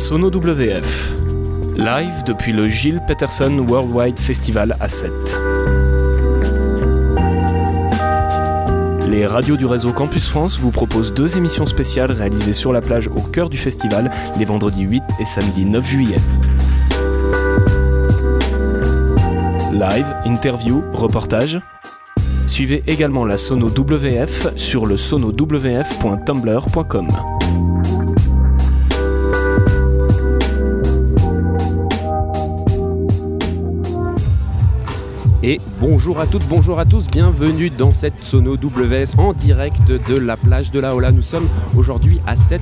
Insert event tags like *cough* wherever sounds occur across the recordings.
Sono WF. Live depuis le Gilles Peterson Worldwide Festival à 7. Les radios du réseau Campus France vous proposent deux émissions spéciales réalisées sur la plage au cœur du festival les vendredis 8 et samedi 9 juillet. Live, interview, reportage. Suivez également la Sono WF sur le sonowf.tumblr.com. Et bonjour à toutes, bonjour à tous, bienvenue dans cette Sono WS en direct de la plage de la Hola. Nous sommes aujourd'hui à 7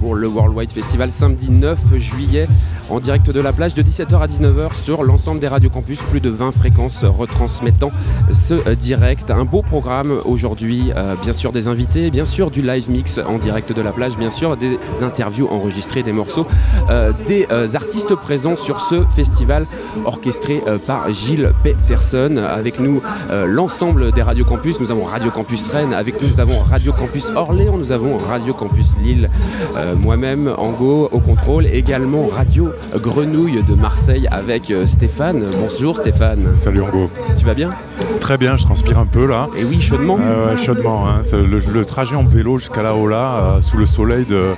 pour le Worldwide Festival samedi 9 juillet en direct de la plage de 17h à 19h sur l'ensemble des radios campus, plus de 20 fréquences retransmettant ce direct. Un beau programme aujourd'hui, euh, bien sûr des invités, bien sûr du live mix en direct de la plage, bien sûr des interviews enregistrées, des morceaux, euh, des euh, artistes présents sur ce festival orchestré par Gilles Peterson avec nous euh, l'ensemble des Radio Campus. Nous avons Radio Campus Rennes, avec nous nous avons Radio Campus Orléans, nous avons Radio Campus Lille, euh, moi-même Ango au contrôle, également Radio Grenouille de Marseille avec euh, Stéphane. Bonjour Stéphane. Salut Ango. Tu vas bien? Très bien, je transpire un peu là. Et oui, chaudement. chaudement. Hein. Le, trajet en vélo jusqu'à la Hola, sous le soleil de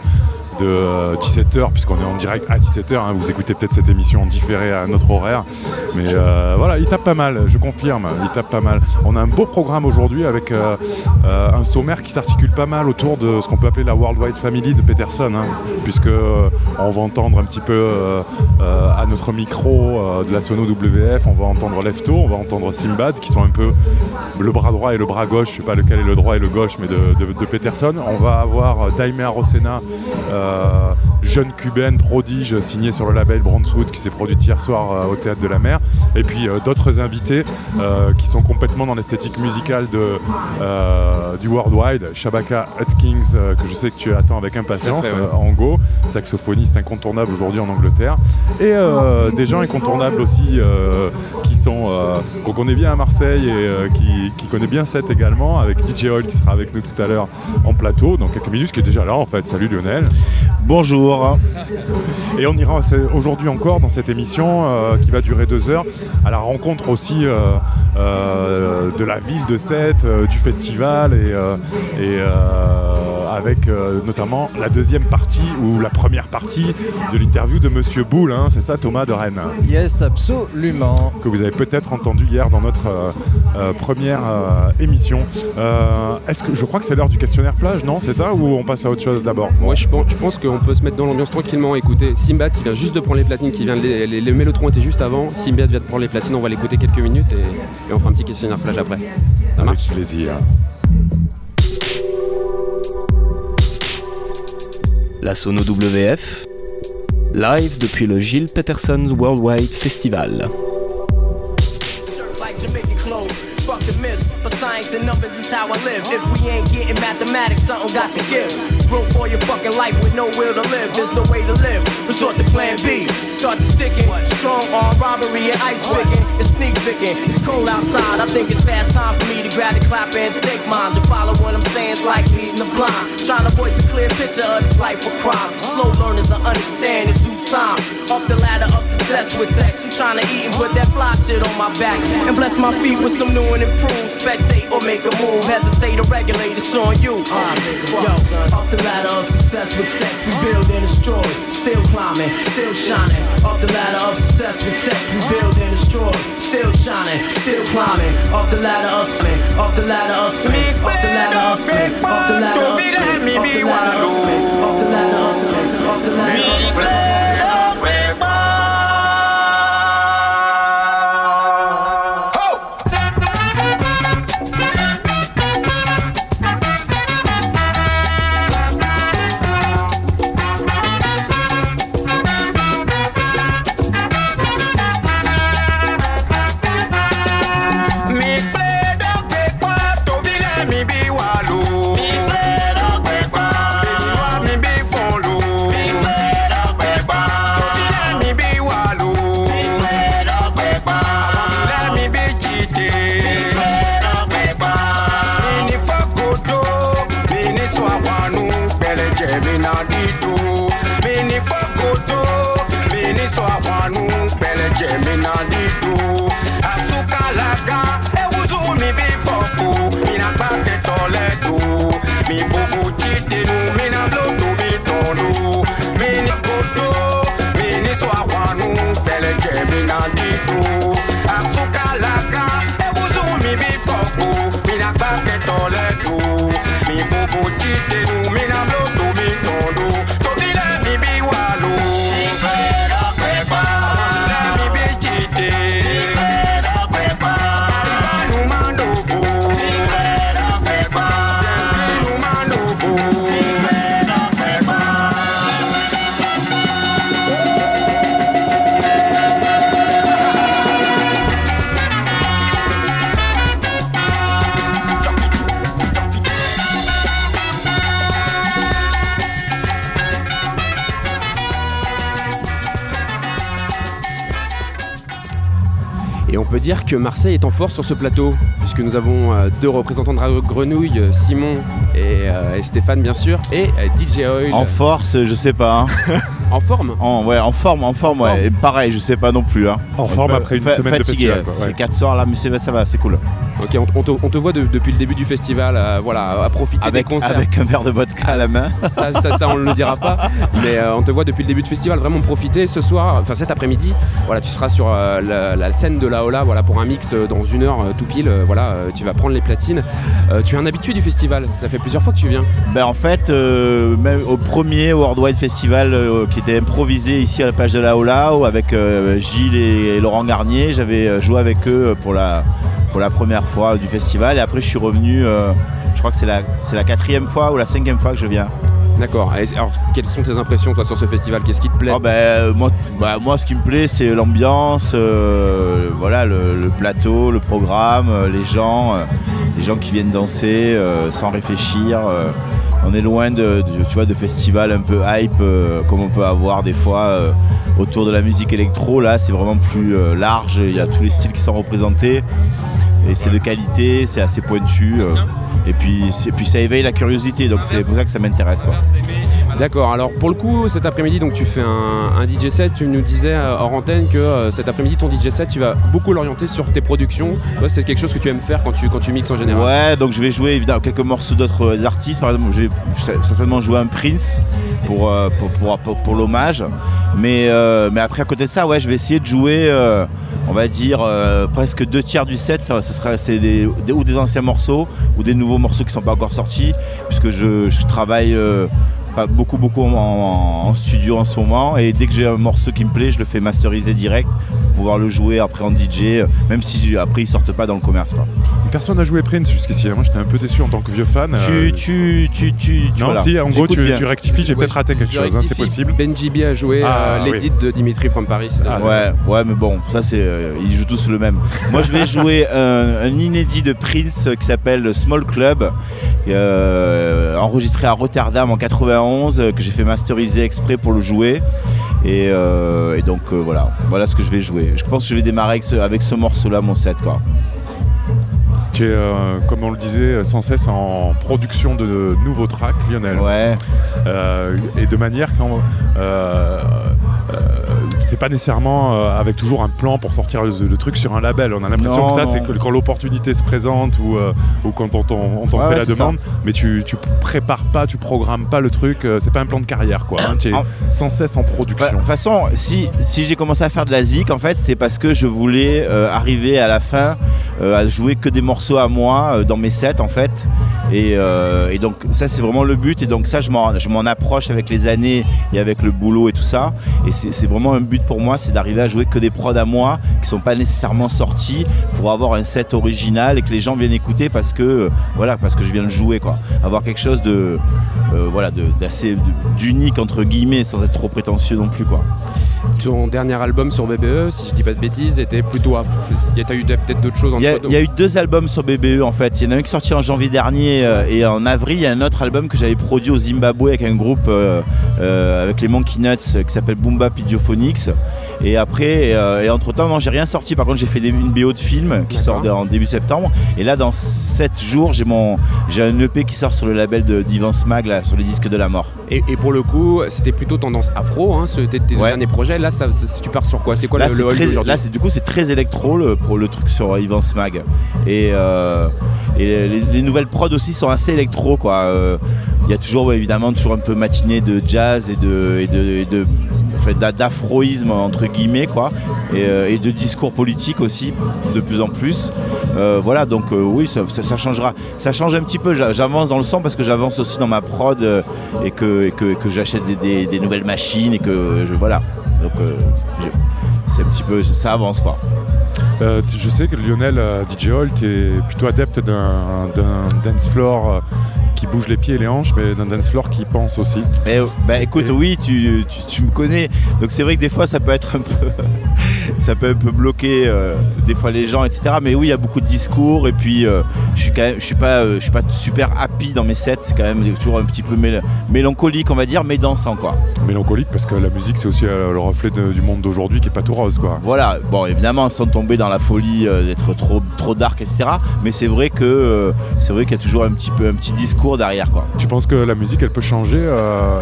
de 17h, euh, puisqu'on est en direct à 17h. Hein. vous écoutez peut-être cette émission en différé à notre horaire. Mais euh, voilà, il tape pas mal, je confirme, il tape pas mal. On a un beau programme aujourd'hui avec euh, un sommaire qui s'articule pas mal autour de ce qu'on peut appeler la Worldwide Family de Peterson, hein, puisque on va entendre un petit peu à notre micro de la Sono WF, on va entendre Lefto, on va entendre Simbad, qui sont un peu le bras droit et le bras gauche, je sais pas lequel est le droit et le gauche, mais de, Peterson. On va avoir Daime Arosena, euh, jeune cubaine prodige signée sur le label Brownswood qui s'est produite hier soir euh, au Théâtre de la Mer. Et puis euh, d'autres invités qui sont complètement dans l'esthétique musicale de, du Worldwide. Shabaka Atkins, que je sais que tu attends avec impatience, en go, saxophoniste incontournable aujourd'hui en Angleterre. Et des gens incontournables aussi qui sont qu'on connaît bien à Marseille et qui, qui connaît bien cette également, avec DJ Hall qui sera avec nous tout à l'heure en plateau dans quelques minutes, qui est déjà là en fait. Salut Lionel. Bonjour. Et on ira aujourd'hui encore dans cette émission euh, qui va durer deux heures à la rencontre aussi euh, euh, de la ville de Sète, du festival et, et avec euh, notamment la deuxième partie ou la première partie de l'interview de Monsieur Boulle, hein, c'est ça Thomas de Rennes? Yes, absolument. Que vous avez peut-être entendu hier dans notre euh, euh, première émission. Est-ce que je crois que c'est l'heure du questionnaire plage, non? C'est ça? Ou on passe à autre chose d'abord? Moi je pense, je pense qu'on peut se mettre dans l'ambiance tranquillement. Écoutez, Simbat qui vient juste de prendre les platines, qui vient les, les, les Mélotrons étaient juste avant. Simbat vient de prendre les platines, on va l'écouter quelques minutes et, on fera un petit questionnaire plage après. Ça marche Avec plaisir. la Sono WF, live depuis le Gilles Peterson Worldwide Festival. And numbers is how I live. If we ain't getting mathematics, something got to give. Broke all your fucking life with no will to live. There's no way to live. Resort to plan B. Start to sticking. Strong arm robbery and ice picking. It's sneak picking. It's cold outside. I think it's fast time for me to grab the clap and take mine. To follow what I'm saying is like leading the blind. Trying to voice a clear picture of this life of crime. Slow learners to understand in due time. Up the ladder of success with sex. I'm trying to eat and put that fly shit on my back. And bless my feet with some new and improved. Spectate or make a move. Hesitate or regulate, it's on you. Uh, yo, up the ladder of success with sex. We build and destroy. Still climbing, still shining. Up the ladder of success with sex. We build and destroy. Still shining, still climbing. Up the ladder of sin. Up the ladder of sin. Up the ladder of sin. Up the ladder of sin. Up the ladder of sin. Up the ladder of sin. Up the ladder of sin. Que Marseille est en force sur ce plateau, puisque nous avons euh, deux représentants de Radio Grenouille, euh, Simon et, euh, et Stéphane bien sûr, et euh, DJ Oil En force, je sais pas. hein. *laughs* en forme? En, ouais, en forme, en forme, ouais. Et pareil, je sais pas non plus. Hein. En forme après une fa- semaine de fatigué, festival. C'est ouais. 4 soirs là, mais c'est- ça va, c'est cool. On, on te, on te voit de- depuis le début du festival, euh, voilà, à profiter Avec, des concerts. avec un verre de vodka à la main. *laughs* Ça, ça, ça, on ne le dira pas, mais euh, on te voit depuis le début du festival vraiment profiter. Ce soir, enfin cet après-midi, voilà, tu seras sur euh, la, la scène de la Ola, voilà, pour un mix dans une heure tout pile. voilà, tu vas prendre les platines. Tu es un habitué du festival. Ça fait plusieurs fois que tu viens. Ben en fait, même au premier Worldwide Festival qui était improvisé ici à la plage de la Ola, avec Gilles et, et Laurent Garnier, j'avais joué avec eux pour la, pour la première fois du festival. Et après, je suis revenu, euh, je crois que c'est la, c'est la quatrième fois ou la cinquième fois que je viens. D'accord. Alors, quelles sont tes impressions toi sur ce festival? Qu'est-ce qui te plaît? Oh, ben, euh, moi, bah, moi, ce qui me plaît, c'est l'ambiance, euh, voilà, le, le plateau, le programme, euh, les gens, euh, les gens qui viennent danser sans réfléchir. on est loin de, de- tu vois, de festivals un peu hype comme on peut avoir des fois autour de la musique électro. Là, c'est vraiment plus large. Il y a tous les styles qui sont représentés et c'est de qualité, c'est assez pointu. euh. et puis, ça éveille la curiosité, donc c'est pour ça que ça m'intéresse. quoi. D'accord. Alors pour le coup, cet après-midi, donc tu fais un, DJ set. Tu nous disais euh, hors antenne que euh, cet après-midi, ton DJ set, tu vas beaucoup l'orienter sur tes productions. C'est quelque chose que tu aimes faire quand tu quand tu mixes en général. Ouais, donc je vais jouer évidemment quelques morceaux d'autres euh, artistes. Par exemple, je vais certainement jouer un Prince pour, pour, pour, l'hommage. Mais, mais après, à côté de ça, ouais, je vais essayer de jouer, on va dire, presque deux tiers du set. Ça, ça c'est des, ou des anciens morceaux ou des nouveaux morceaux qui sont pas encore sortis, puisque je travaille. Pas beaucoup beaucoup en, en- en studio en ce moment et dès que j'ai un morceau qui me plaît je le fais masteriser direct pour pouvoir le jouer après en DJ euh, même si après ils sortent pas dans le commerce quoi. Personne n'a joué Prince jusqu'ici. Moi, j'étais un peu déçu en tant que vieux fan. Tu, Euh, tu, tu, tu, tu- Non, voilà. si, en gros, tu, rectifies, j'ai Ouais, peut-être raté quelque chose, hein, c'est possible. Benji B a joué Ah, euh, oui. l'édit de Dimitri from Paris. Ah, Ouais, ouais, mais bon, ça c'est, euh, ils jouent tous le même. Moi, je vais *laughs* jouer un, un inédit de Prince qui s'appelle Small Club, euh, enregistré à Rotterdam en 91, euh, que j'ai fait masteriser exprès pour le jouer. Et, euh, et donc euh, voilà, voilà ce que je vais jouer. Je pense que je vais démarrer avec ce, avec ce morceau-là, mon set, quoi. Tu es, euh, comme on le disait, sans cesse en production de nouveaux tracks, Lionel. Ouais. Et de manière quand c'est pas nécessairement euh, avec toujours un plan pour sortir le, le truc sur un label. On a l'impression que ça, c'est quand l'opportunité se présente ou, euh, ou quand on t'en on t'en Ouais, fait ouais, la demande, mais tu, tu prépares pas, tu programmes pas le truc. euh, c'est pas un plan de carrière, quoi. hein, tu es En- sans cesse en Bah, De production. toute façon, si, si j'ai commencé à faire de la zik, en fait, c'est parce que je voulais euh, arriver à la fin euh, à jouer que des morceaux à moi euh, dans mes sets, en fait. Et, et donc, ça, c'est vraiment le but. Et donc, ça, je m'en approche avec les années et avec le boulot et tout ça. Et c'est vraiment un but pour moi, c'est d'arriver à jouer que des prods à moi qui sont pas nécessairement sortis pour avoir un set original et que les gens viennent écouter parce que, euh, voilà, parce que je viens de jouer, quoi. Avoir quelque chose de, euh, voilà, d'assez d'unique entre guillemets, sans être trop prétentieux non plus, quoi. Ton dernier album sur BBE, si je dis pas de bêtises, était plutôt à. Il y a eu peut-être d'autres choses Il y, a, il y a eu deux albums sur BBE en fait. Il y en a un qui est sorti en janvier dernier euh, et en avril, il y a un autre album que j'avais produit au Zimbabwe avec un groupe euh, avec les Monkey Nuts qui s'appelle Boomba Pidiophonics. Et après, euh, et entre temps, non, j'ai rien sorti. Par contre, j'ai fait des- une BO de film qui sort en début septembre. Et là, dans 7 jours, j'ai mon, j'ai un EP qui sort sur le label de d'Ivan Smag là, sur les disques de la mort. Et, et pour le coup, c'était plutôt tendance afro, hein, ce, tes, tes Ouais. derniers projets. Là, ça, ça- tu pars sur quoi? C'est quoi là, le, le très- là, c'est- du coup, c'est très électro le, pour le truc sur Ivan Smag. Et, euh, et les, les nouvelles prods aussi sont assez électro, quoi. Euh, Il y a toujours, ouais, évidemment, toujours un peu matinée de jazz et de, et de, et de- d'afroïsme entre guillemets, quoi. Et, euh, et de discours politique aussi, de plus en plus. Euh, voilà, donc euh, oui, ça, changera. Ça change un petit peu. J'a- J'avance dans le son parce que j'avance aussi dans ma prod et que, que, j'achète des, nouvelles machines et que je, voilà. Donc c'est un petit peu, ça avance quoi. Je sais que Lionel DJ Holt est plutôt adepte d'un dance floor qui bouge les pieds et les hanches, mais d'un dance floor qui pense aussi. Et, euh, bah écoute, Et- oui, tu, tu- tu me connais. Donc c'est vrai que des fois ça peut être un peu, ça peut un peu bloquer euh, des fois les gens, etc. Mais oui, il y a beaucoup de discours et puis euh, je suis quand même, je suis pas, euh, je suis pas super happy dans mes sets. C'est quand même toujours un petit peu mél- mélancolique, on va dire, mais dansant quoi. Mélancolique parce que la musique c'est aussi le reflet de- du monde d'aujourd'hui qui est pas tout rose quoi. Voilà, bon évidemment sans tomber dans la folie d'être trop trop dark etc. Mais c'est vrai que c'est vrai qu'il y a toujours un petit peu un petit discours derrière quoi. Tu penses que la musique elle peut changer,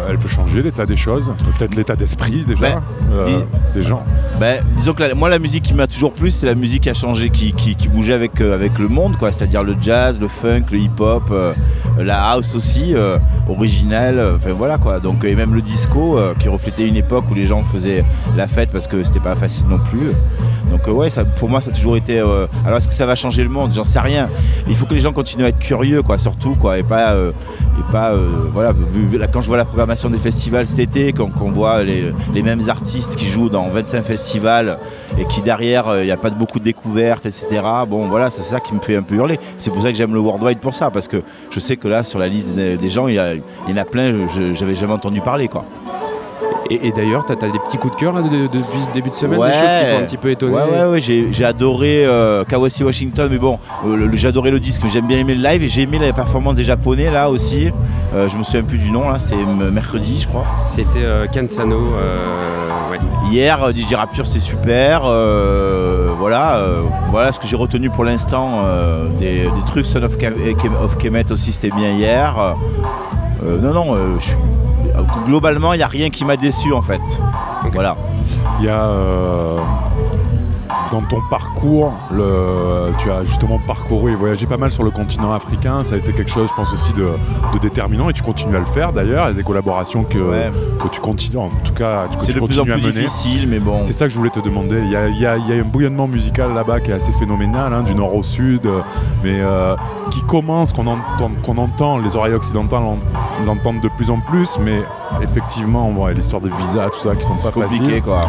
elle peut changer l'état des choses, peut-être l'état d'esprit déjà Ben, des gens? Ben, disons que moi la musique qui m'a toujours plu c'est la musique qui a changé, qui, bougeait avec, euh, avec le monde quoi, c'est-à-dire le jazz, le funk, le hip-hop, euh, la house aussi, euh, originelle, euh. Donc et même le disco qui reflétait une époque où les gens faisaient la fête parce que c'était pas facile non plus. Donc euh, ouais, ça, pour moi ça a toujours été. euh, alors est-ce que ça va changer le monde? J'en sais rien. Il faut que les gens continuent à être curieux quoi, surtout quoi, et pas euh, et pas euh, voilà. vu- quand je vois la programmation des festivals cet été, quand, qu'on voit les, les mêmes artistes qui jouent dans 25 festivals et qui derrière il n'y a pas de beaucoup de découvertes, etc. Bon voilà, c'est ça qui me fait un peu hurler. C'est pour ça que j'aime le Worldwide pour ça, parce que je sais que là sur la liste des, gens, il y, a- il y en a plein, je j'avais jamais entendu parler quoi. Et, et d'ailleurs, t'as as des petits coups de cœur là, de- de- depuis ce début de semaine, Ouais. des choses qui t'ont un petit peu étonné Ouais, ouais, ouais, j'ai adoré euh, Kawasi Washington, mais bon, euh, j'ai adoré le disque, mais j'aime bien aimer le live et j'ai aimé la performance des Japonais là aussi. Euh, je me souviens plus du nom là, c'était mercredi, je crois. C'était euh, Kansano. euh, ouais. Hier, DJ Rapture, c'est super. voilà, voilà ce que j'ai retenu pour l'instant. des, des trucs Son of, Kemet aussi, c'était bien hier. Non, non, je suis- globalement, il n'y a rien qui m'a déçu en fait. Voilà. Il y a euh, dans ton parcours, le, tu as justement parcouru et voyagé pas mal sur le continent africain. Ça a été quelque chose, je pense aussi, de, de déterminant et tu continues à le faire d'ailleurs. Il y a des collaborations que, Ouais. que tu continues, en tout cas, que tu de plus en continues plus à mener. difficile, mais bon. C'est ça que je voulais te demander. Il y a, il y a- il y a un bouillonnement musical là-bas qui est assez phénoménal, hein, du nord au sud, euh, mais euh, qui commence, qu'on entend, qu'on entend, les oreilles occidentales l'en- l'entendent de plus en plus, mais effectivement, ouais, l'histoire des visas, tout ça, qui sont C'est pas compliqué faciles. quoi.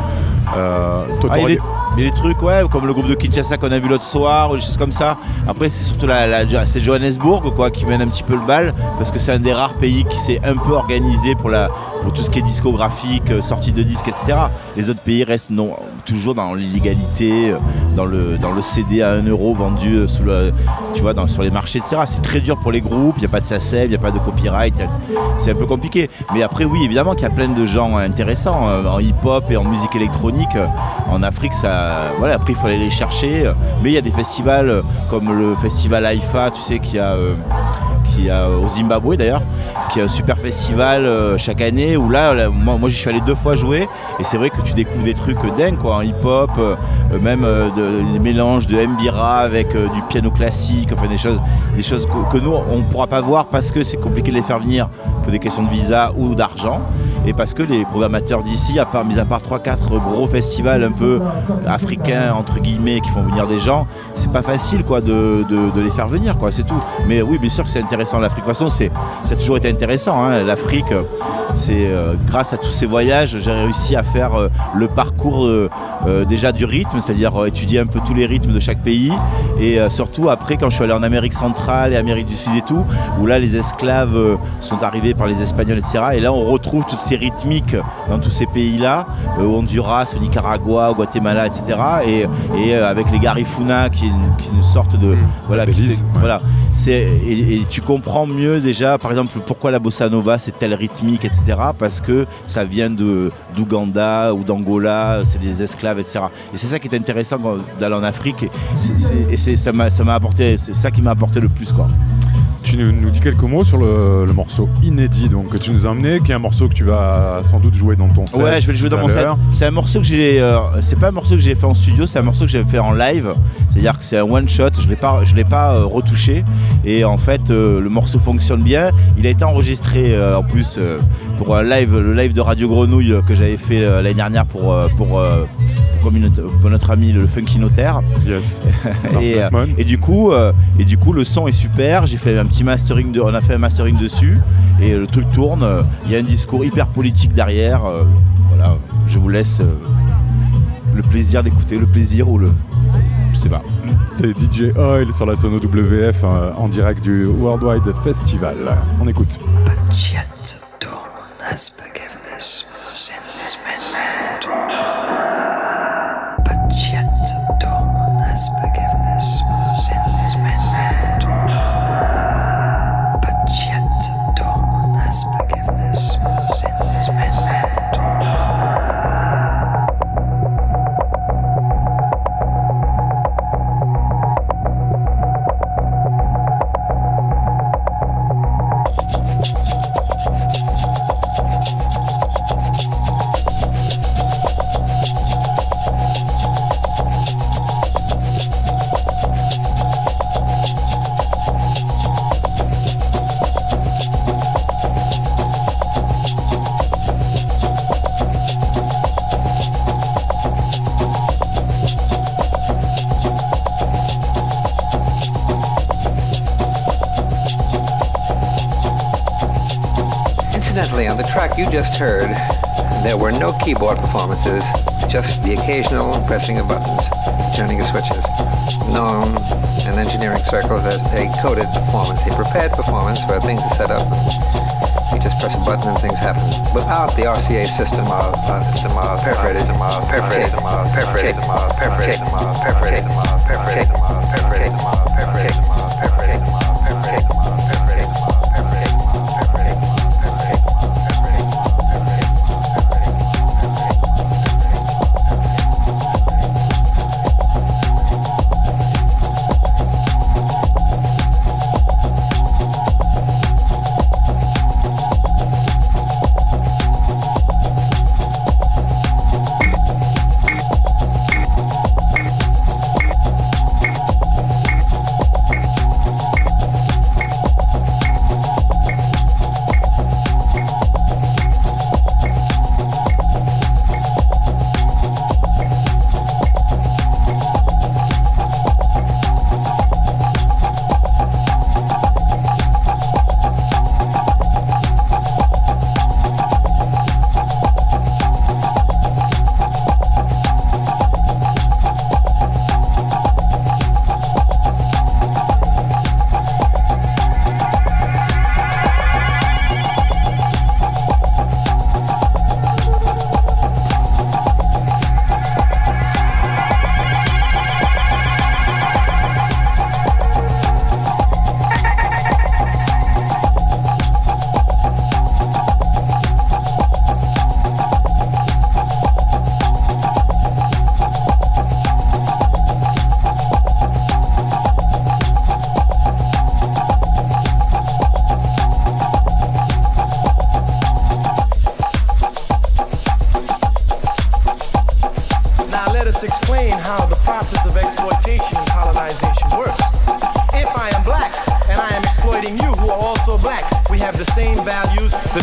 Euh, toi, Ah, il mais les trucs, ouais, comme le groupe de Kinshasa qu'on a vu l'autre soir, ou des choses comme ça. Après, c'est surtout la, Johannesburg, quoi, qui mène un petit peu le bal, parce que c'est un des rares pays qui s'est un peu organisé pour, la, pour tout ce qui est discographique, euh, sortie de disques, etc. Les autres pays restent toujours dans l'illégalité, euh, dans le, CD à 1 euro vendu euh, sur les marchés, etc. C'est très dur pour les groupes, il n'y a pas de SACEM, il n'y a pas de copyright, c'est un peu compliqué. Mais après, oui, évidemment qu'il y a plein de gens intéressants en hip-hop et en musique électronique. En Afrique, après, il faut aller les chercher. Mais il y a des festivals comme le festival Haïfa, tu sais, qui a. a au Zimbabwe d'ailleurs, qui est un super festival euh, chaque année où là, moi, j'y suis allé deux fois jouer et c'est vrai que tu découvres des trucs dingues hip-hop, euh, euh, même de- des mélanges de mbira avec du piano classique, enfin des choses, des choses que, que nous on ne pourra pas voir parce que c'est compliqué de les faire venir pour des questions de visa ou d'argent et parce que les programmateurs d'ici, à part mis à part 3-4 gros festivals un peu africains entre guillemets qui font venir des gens, c'est pas facile quoi de, de- les faire venir quoi, c'est tout. Mais oui, bien sûr que c'est intéressant l'Afrique. De toute façon, ça a toujours été intéressant. hein. L'Afrique, c'est euh, grâce à tous ces voyages, j'ai réussi à faire euh, le parcours euh, déjà du rythme, c'est-à-dire étudier un peu tous les rythmes de chaque pays, et surtout après quand je suis allé en Amérique centrale et Amérique du Sud et tout, où là les esclaves sont arrivés par les Espagnols, etc. Et là on retrouve toutes ces rythmiques dans tous ces pays-là, euh, au Honduras, au Nicaragua, au Guatemala, etc. Et, et, euh, avec les Garifuna qui qui une sorte de voilà, Belize, ouais. voilà, c'est et, et tu comprends mieux déjà, par exemple, pourquoi la bossa nova c'est telle rythmique, etc. Parce que ça vient de d'Ouganda ou d'Angola, c'est des esclaves, etc. Et c'est ça qui est intéressant d'aller en Afrique. Et, c'est- c'est- et c'est- ça m'a ça m'a apporté, c'est ça qui m'a apporté le plus, quoi tu nous dis quelques mots sur le, morceau inédit donc, que tu nous as amené, qui est un morceau que tu vas sans doute jouer dans ton set. Ouais, je vais le jouer dans mon set. C'est un morceau que j'ai. Euh, c'est pas un morceau que j'ai fait en studio, c'est un morceau que j'ai fait en live. C'est-à-dire que c'est un one shot. Je l'ai pas, l'ai pas euh, retouché. Et en fait, euh, le morceau fonctionne bien. Il a été enregistré en plus pour un live, le live de Radio Grenouille que j'avais fait l'année dernière pour pour, pour, notre ami le Funky Notaire. Yes. *laughs* et, du coup, et du coup, le son est super. J'ai fait un petit mastering, de, on a fait un mastering dessus et le truc tourne. Euh, il y a un discours hyper politique derrière. Euh, voilà, je vous laisse euh, le plaisir d'écouter, le plaisir ou le. Je sais pas. C'est DJ Oil sur la Sono WF en direct du Worldwide Festival. On écoute. Forgiveness. track you just heard, there were no keyboard performances, just the occasional pressing of buttons, turning of switches, known in engineering circles as a coded performance, a prepared performance where things are set up. You just press a button and things happen. Without the RCA system of system of perforated, system of perforated, system of perforated, system of perforated, system of perforated, system of perforated, system of perforated, system of perforated, system of perforated,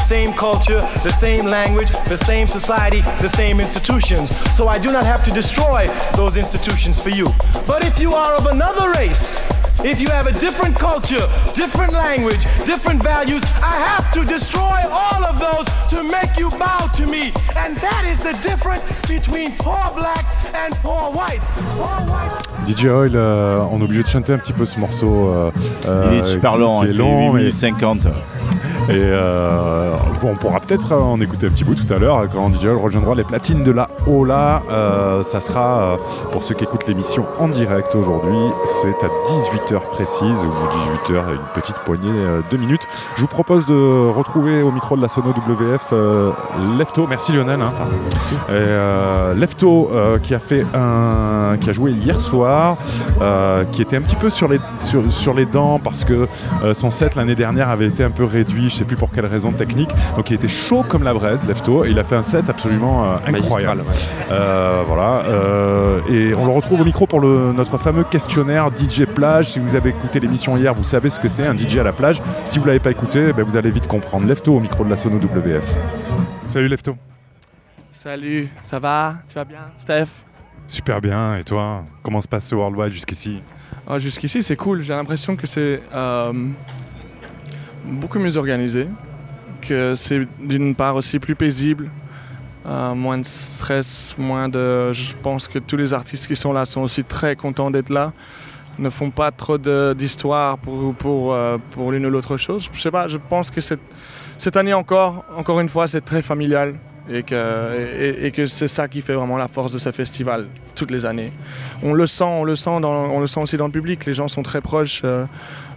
same culture, the same language, the same society, the same institutions. So I do not have to destroy those institutions for you. But if you are of another race, if you have a different culture, different language, different values, I have to destroy all of those to make you bow to me. And that is the difference between poor black and poor white. Poor white. DJ Oil, euh, on est obligé de chanter un petit peu ce morceau. euh, Il est euh, super qui- long, qui il est fait long, 8 minutes 50. Et euh, on pourra peut-être en écouter un petit bout tout à l'heure quand DJ rejoindra les platines de la Ola. Euh, ça sera, euh, pour ceux qui écoutent l'émission en direct aujourd'hui, c'est à 18h précise, ou 18h, une petite poignée euh, de minutes. Je vous propose de retrouver au micro de la Sono WF euh, Lefto. Merci Lionel. hein. Et, euh, Lefto euh, qui a fait un, qui a joué hier soir, euh, qui était un petit peu sur les sur, sur les dents parce que euh, son set l'année dernière avait été un peu réduit, je sais plus pour quelle raison technique. Donc il était chaud comme la braise, Lefto, et il a fait un set absolument euh, incroyable. Ouais. Euh, voilà. euh, et on le retrouve au micro pour le, notre fameux questionnaire DJ plage. Si vous avez écouté l'émission hier, vous savez ce que c'est un DJ à la plage. Si vous l'avez pas écouté, ben, vous allez vite comprendre. Lefto au micro de la Sono WF. Salut Lefto. Salut, ça va? Tu vas bien? Steph? Super bien. Et toi, comment se passe ce Worldwide jusqu'ici? Ah, Jusqu'ici, c'est cool. J'ai l'impression que c'est euh, beaucoup mieux organisé, que c'est d'une part aussi plus paisible, euh, moins de stress, moins de... Je pense que tous les artistes qui sont là sont aussi très contents d'être là, ne font pas trop d'histoire pour, euh, pour l'une ou l'autre chose. Je pas, je pense que cette, année encore, encore une fois, c'est très familial. Et que, c'est ça qui fait vraiment la force de ce festival toutes les années. On le sent, on le sent, on le sent aussi dans le public. Les gens sont très proches. euh,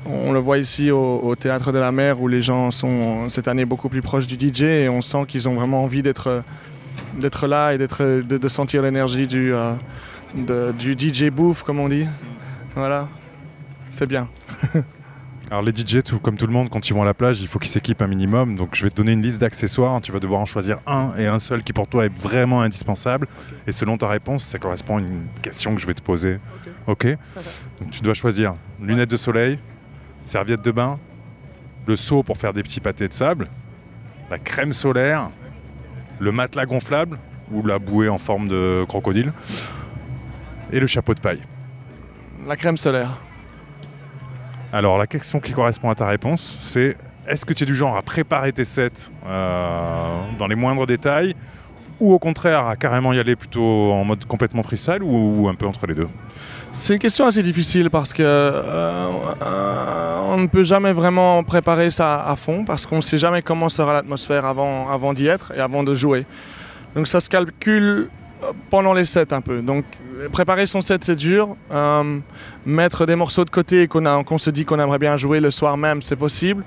on le voit ici au, au théâtre de la mer où les gens sont cette année beaucoup plus proches du DJ et on sent qu'ils ont vraiment envie d'être d'être là et d'être de, de sentir l'énergie du euh, de- du DJ bouffe comme on dit. Voilà, c'est bien. *laughs* Alors les DJ, tout, comme tout le monde, quand ils vont à la plage, il faut qu'ils s'équipent un minimum. Donc je vais te donner une liste d'accessoires. Tu vas devoir en choisir un et un seul qui pour toi est vraiment indispensable. Et selon ta réponse, ça correspond à une question que je vais te poser. Ok Donc tu dois choisir lunettes de soleil, serviette de bain, le seau pour faire des petits pâtés de sable, la crème solaire, le matelas gonflable ou la bouée en forme de crocodile et le chapeau de paille. La crème solaire. Alors la question qui correspond à ta réponse, c'est est-ce que tu es du genre à préparer tes sets euh, dans les moindres détails ou au contraire à carrément y aller plutôt en mode complètement freestyle ou, ou un peu entre les deux? C'est une question assez difficile parce que euh, on ne peut jamais vraiment préparer ça à fond parce qu'on ne sait jamais comment sera l'atmosphère avant, avant d'y être et avant de jouer. Donc ça se calcule euh, pendant les sets un peu. Donc préparer son set c'est dur. Euh, mettre des morceaux de côté qu'on qu'on se dit qu'on aimerait bien jouer le soir même c'est possible.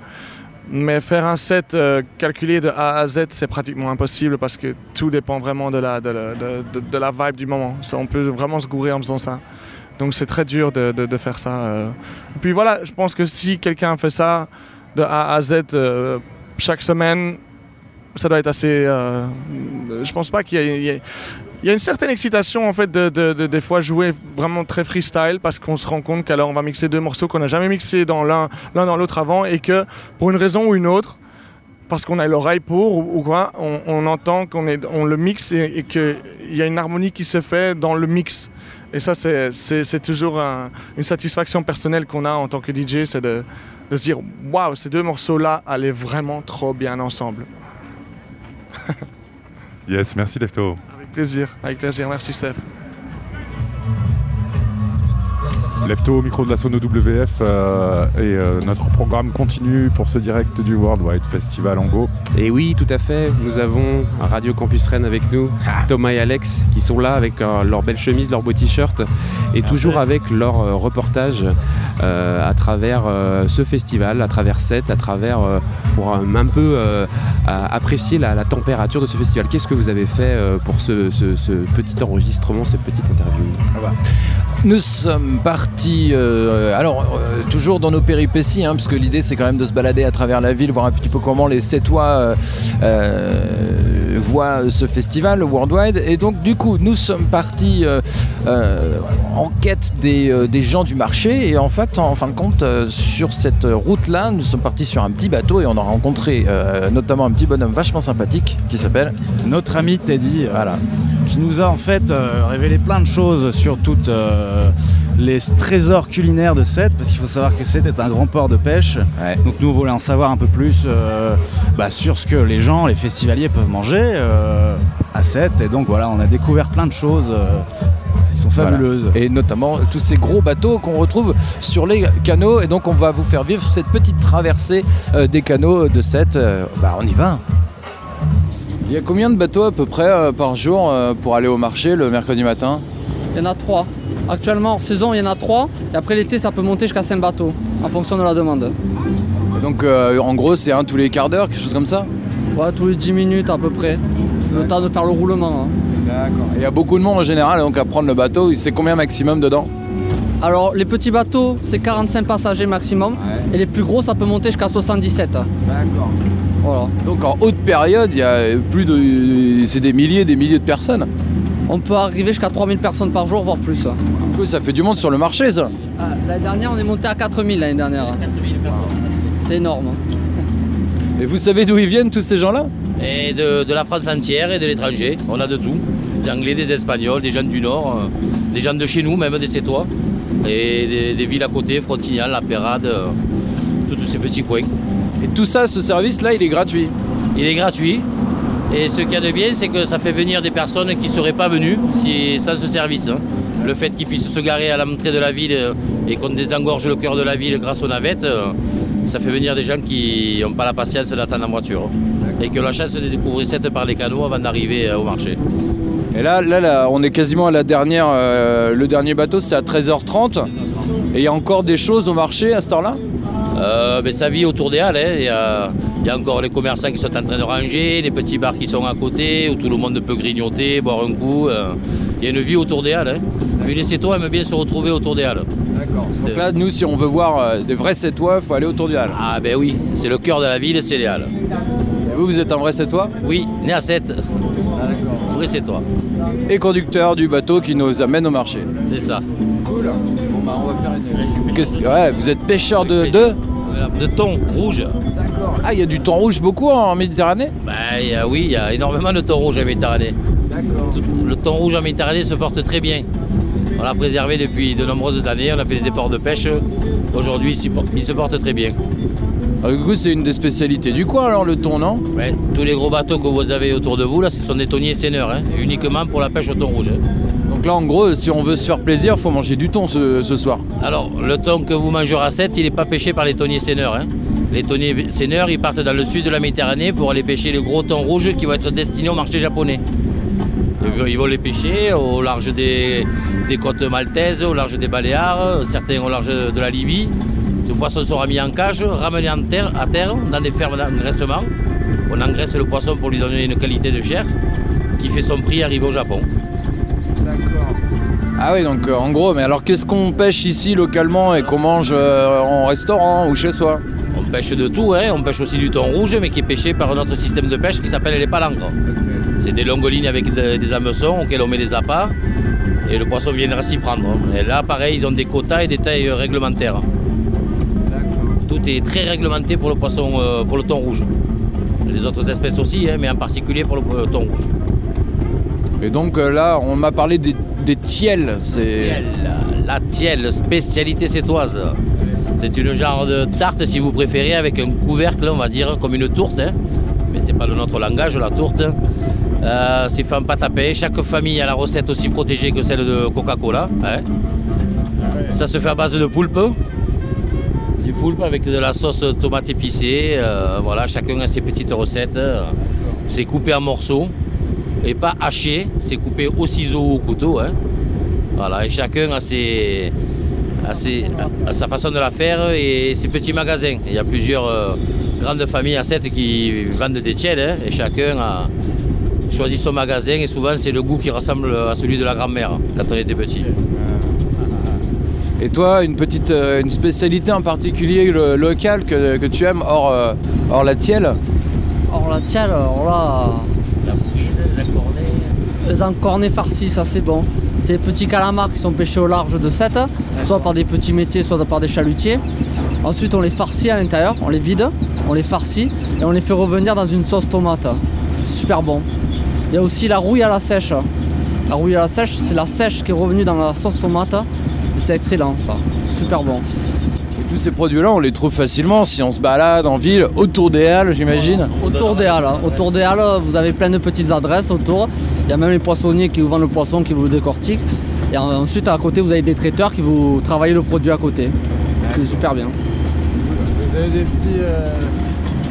Mais faire un set calculé de A à Z, c'est pratiquement impossible parce que tout dépend vraiment de la, de la, vibe du moment. On peut vraiment se gourer en faisant ça. Donc c'est très dur de, de- faire ça. euh. Et puis voilà, je pense que si quelqu'un fait ça de A à Z euh, chaque semaine, ça doit être assez. euh, je pense pas qu'il y ait. il y a une certaine excitation en fait de, de- de- des fois jouer vraiment très freestyle parce qu'on se rend compte qu'alors on va mixer deux morceaux qu'on n'a jamais mixés dans l'un l'un dans l'autre avant et que pour une raison ou une autre, parce qu'on a l'oreille pour ou, quoi, on, on entend qu'on est, on le mixe et, et qu'il y a une harmonie qui se fait dans le mix. Et ça, c'est- toujours un- une satisfaction personnelle qu'on a en tant que DJ, c'est de, de se dire waouh, ces deux morceaux-là allaient vraiment trop bien ensemble. Yes, merci Lefto. Avec plaisir, avec plaisir. Merci Steph. Lefto au micro de la Sono WF euh, et euh, notre programme continue pour ce direct du Worldwide Festival en Go. Et oui, tout à fait. Nous avons Radio Campus Rennes avec nous Thomas et Alex qui sont là avec euh, leurs belles chemises, leurs beaux t-shirts et toujours avec leur euh, reportage euh, à travers euh, ce festival, à travers cette, à travers euh, pour un, un peu euh, apprécier la, la température de ce festival. Qu'est-ce que vous avez fait euh, pour ce, ce- ce petit enregistrement, cette petite interview? Nous sommes partis, euh, alors euh, toujours dans nos péripéties, hein, parce que l'idée c'est quand même de se balader à travers la ville, voir un petit peu comment les Sétois euh, euh, voient ce festival Worldwide. Et donc du coup, nous sommes partis en quête des, des gens du marché. Et en fait, en fin de compte, sur cette route-là, nous sommes partis sur un petit bateau et on a rencontré notamment un petit bonhomme vachement sympathique qui s'appelle Notre ami Teddy, voilà. qui nous a en fait révélé plein de choses sur toutes euh, les trésors culinaires de Sète, parce qu'il faut savoir que Sète est un grand port de pêche. Ouais. Donc nous on voulait en savoir un peu plus euh, bah, sur ce que les gens, les festivaliers peuvent manger euh, à Sète. Et donc voilà, on a découvert plein de choses. euh, Ils sont fabuleuses. Et notamment tous ces gros bateaux qu'on retrouve sur les canaux. Et donc on va vous faire vivre cette petite traversée euh, des canaux de Sète. Euh, bah on y va. Il y a combien de bateaux à peu près euh, par jour euh, pour aller au marché le mercredi matin? Il y en a trois. Actuellement, en saison, il y en a trois. Et après l'été, ça peut monter jusqu'à 5 bateaux, en fonction de la demande. Et Donc euh, en gros c'est un tous les quarts d'heure, quelque chose comme ça Ouais, tous les 10 minutes à peu près. Le temps de faire le roulement. hein. D'accord. Il y a beaucoup de monde en général donc à prendre le bateau. C'est combien maximum dedans Alors, les petits bateaux, c'est 45 passagers maximum. Et les plus gros, ça peut monter jusqu'à 77. D'accord. Voilà. Donc en haute période, il y a plus de. C'est des milliers des milliers de personnes. On peut arriver jusqu'à 3000 personnes par jour, voire plus. Du coup, ça fait du monde sur le marché ça. Ah, L'année dernière, on est monté à 4000 l'année dernière. C'est énorme. *laughs* Et vous savez d'où ils viennent tous ces gens-là? Et de, de la France entière et de l'étranger. On a de tout. Des Anglais, des Espagnols, des gens du Nord, euh, des gens de chez nous, même des Sétois. Et des, des villes à côté, Frontignan, La Pérade, euh, tous ces petits coins. Et tout ça, ce service-là, il est gratuit? Il est gratuit. Et ce qu'il y a de bien, c'est que ça fait venir des personnes qui ne seraient pas venues si, sans ce service. hein. Le fait qu'ils puissent se garer à l'entrée de la ville euh, et qu'on désengorge le cœur de la ville grâce aux navettes, euh, ça fait venir des gens qui n'ont pas la patience d'attendre en voiture. Et qui ont la chance de découvrir cette par les canaux avant d'arriver euh, au marché. Et là, là, là, on est quasiment à la dernière. euh, le dernier bateau, c'est à 13h30. Et il y a encore des choses au marché à cette heure-là? Euh, mais ça vit autour des halles. hein. Il y a encore les commerçants qui sont en train de ranger, les petits bars qui sont à côté, où tout le monde peut grignoter, boire un coup. euh. Il y a une vie autour des halles. hein. Les Sétois aiment bien se retrouver autour des halles. D'accord. Donc là, nous, si on veut voir euh, des vrais Sétois, il faut aller autour du Halle. Ah ben oui, c'est le cœur de la ville, c'est les halles. Et vous, vous êtes un vrai Sétois Oui, né à 7. Vrai Sétois. Et conducteur du bateau qui nous amène au marché. C'est ça. Cool. Bon, bah, on va faire une. Ouais, vous êtes pêcheur de. de... De thon rouge. Ah, il y a du thon rouge beaucoup en Méditerranée? Y a- oui, il y a énormément de thon rouge en Méditerranée. Le thon rouge en Méditerranée se porte très bien. On l'a préservé depuis de nombreuses années, on a fait des efforts de pêche. Aujourd'hui, il se porte- il se porte très bien. Ah, du coup, c'est une des spécialités du coin alors, le thon, non? Ouais, tous les gros bateaux que vous avez autour de vous, là, ce sont des thoniers seineurs, hein, uniquement pour la pêche au thon rouge. hein. Donc là, en gros, si on veut se faire plaisir, faut manger du thon ce, soir. Alors, le thon que vous mangerez à 7, il n'est pas pêché par les thoniers seineurs. hein. Les thoniers seineurs, ils partent dans le sud de la Méditerranée pour aller pêcher les gros thons rouges qui vont être destinés au marché japonais. Ils vont- les pêcher au large des, des côtes maltaises, au large des Baléares, certains au large de la Libye. Ce poisson sera mis en cage, ramené en terre, à terre dans des fermes d'engraissement. On engraisse le poisson pour lui donner une qualité de chair qui fait son prix arrivé au Japon. Ah oui, donc euh, en gros, mais alors qu'est-ce qu'on pêche ici localement et qu'on mange euh, en restaurant ou chez soi? On pêche de tout, hein. on pêche aussi du thon rouge, mais qui est pêché par notre système de pêche qui s'appelle les palangres. C'est des longues lignes avec de- des hameçons auxquels on met des appâts et le poisson viendra s'y prendre. Et là, pareil, ils ont des quotas et des tailles réglementaires. Tout est très réglementé pour le poisson, euh, pour le thon rouge. Les autres espèces aussi, hein, mais en particulier pour le euh, thon rouge. Et donc là, on m'a parlé des, des tiels. C'est La tielle, spécialité sétoise. C'est une genre de tarte, si vous préférez, avec un couvercle, on va dire, comme une tourte. hein. Mais c'est pas de notre langage, la tourte. Euh, c'est fait en pâte à pain. Chaque famille a la recette aussi protégée que celle de Coca-Cola. hein. Ça se fait à base de poulpe. Du poulpe avec de la sauce tomate épicée. euh, voilà, chacun a ses petites recettes. C'est coupé en morceaux et pas haché. C'est coupé au ciseau ou au couteau. hein. Voilà, et chacun a, ses, a, ses- a sa façon de la faire et ses petits magasins. Il y a plusieurs euh, grandes familles à 7 qui vendent des tiels hein, et chacun a choisi son magasin et souvent c'est le goût qui ressemble à celui de la grand-mère quand on était petit. Et toi, une petite euh, une spécialité en particulier le- locale que, que tu aimes hors, euh, hors la tielle? Or la tielle, alors là. Les encornés farcis, ça c'est bon. C'est les petits calamars qui sont pêchés au large de 7, soit par des petits métiers, soit par des chalutiers. Ensuite, on les farcit à l'intérieur, on les vide, on les farcit et on les fait revenir dans une sauce tomate. C'est super bon. Il y a aussi la rouille à la sèche. La rouille à la sèche, c'est la sèche qui est revenue dans la sauce tomate. C'est excellent ça, super bon. Et tous ces produits-là, on les trouve facilement si on se balade en ville, autour des halles, j'imagine. Autour des halles, hein. autour des halles, vous avez plein de petites adresses autour. Il y a même les poissonniers qui vous vendent le poisson, qui vous le décortiquent. Et en- ensuite, à côté, vous avez des traiteurs qui vous travaillent le produit à côté. C'est super bien. Vous avez des petits, euh,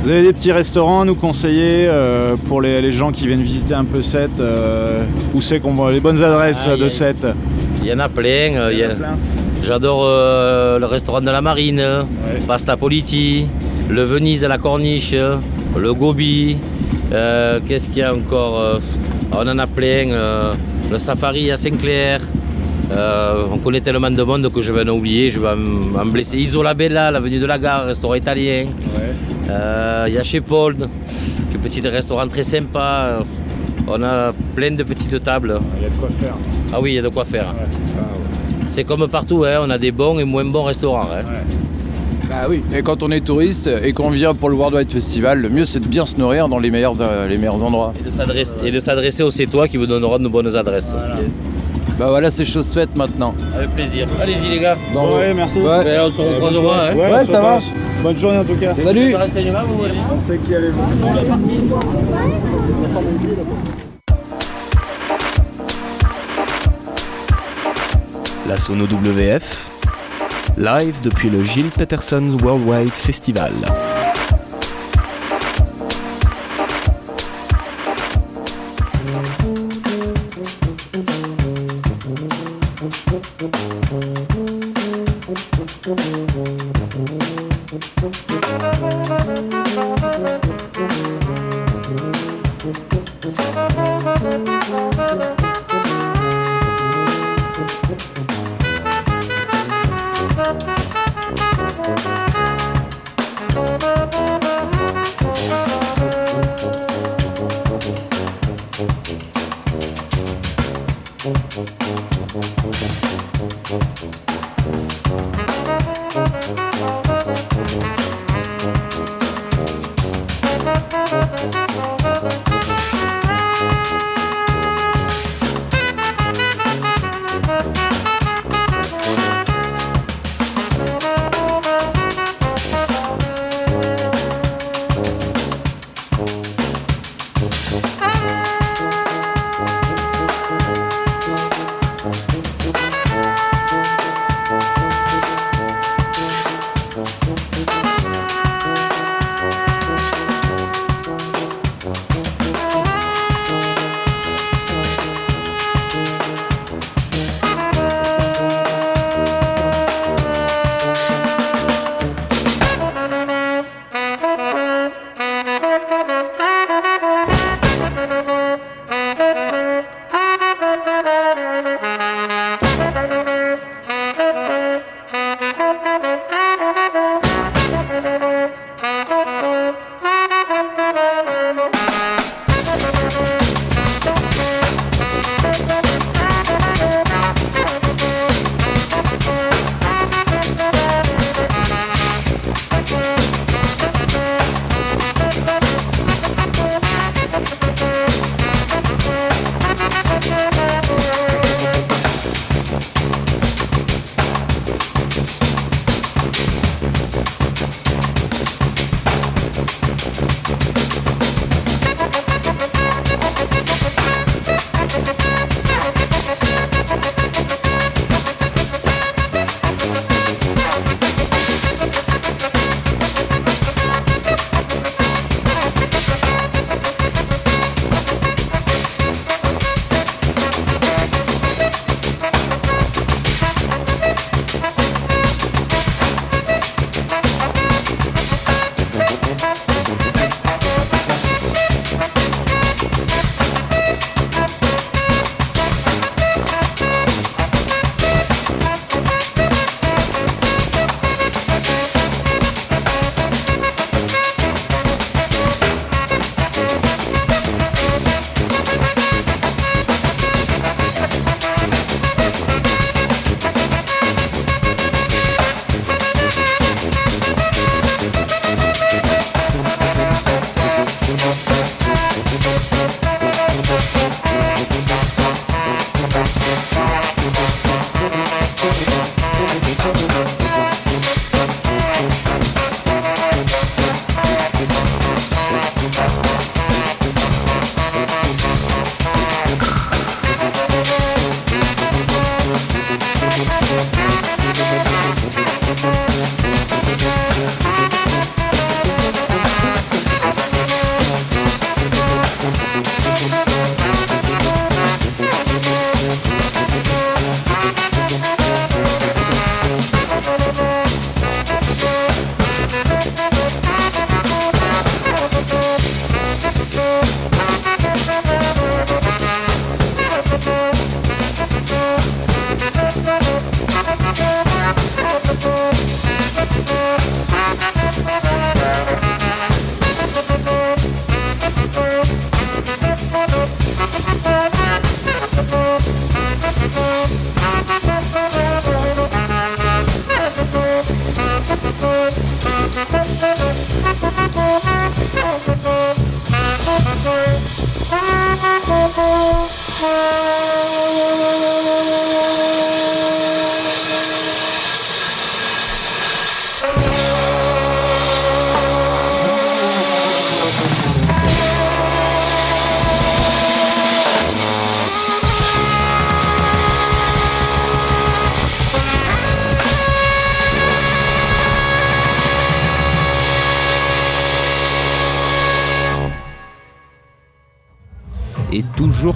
vous avez des petits restaurants à nous conseiller euh, pour les, les gens qui viennent visiter un peu Sète euh, Où c'est qu'on voit les bonnes adresses Ah, de Sète Il y en a plein. euh, il y a- plein. J'adore euh, le restaurant de la Marine, Pasta Politi, le Venise à la Corniche, le Gobi. euh, Qu'est-ce qu'il y a encore euh, On en a plein. euh, le Safari à Saint-Clair. euh, on connaît tellement de monde que je vais en oublier, je vais en blesser. Isola Bella, l'avenue de la gare, restaurant italien. Euh, Il y a chez Paul, un petit restaurant très sympa. On a plein de petites tables. Il y a de quoi faire. Ah oui, il y a de quoi faire. C'est comme partout, hein, on a des bons et moins bons restaurants. hein. Bah oui, et quand on est touriste et qu'on vient pour le World Wide Festival, le mieux c'est de bien se nourrir dans les meilleurs, euh, les meilleurs endroits. Et de s'adresser- aux Cétois qui vous donneront de bonnes adresses. Bah voilà, c'est chose faite maintenant. Avec plaisir. Allez-y les gars. Dans merci. Ouais. Ben, on se recroisera. hein. Ouais, ça marche. Bonne journée en tout cas. Salut qui allez La Sono WF, live depuis le Gilles Peterson Worldwide Festival.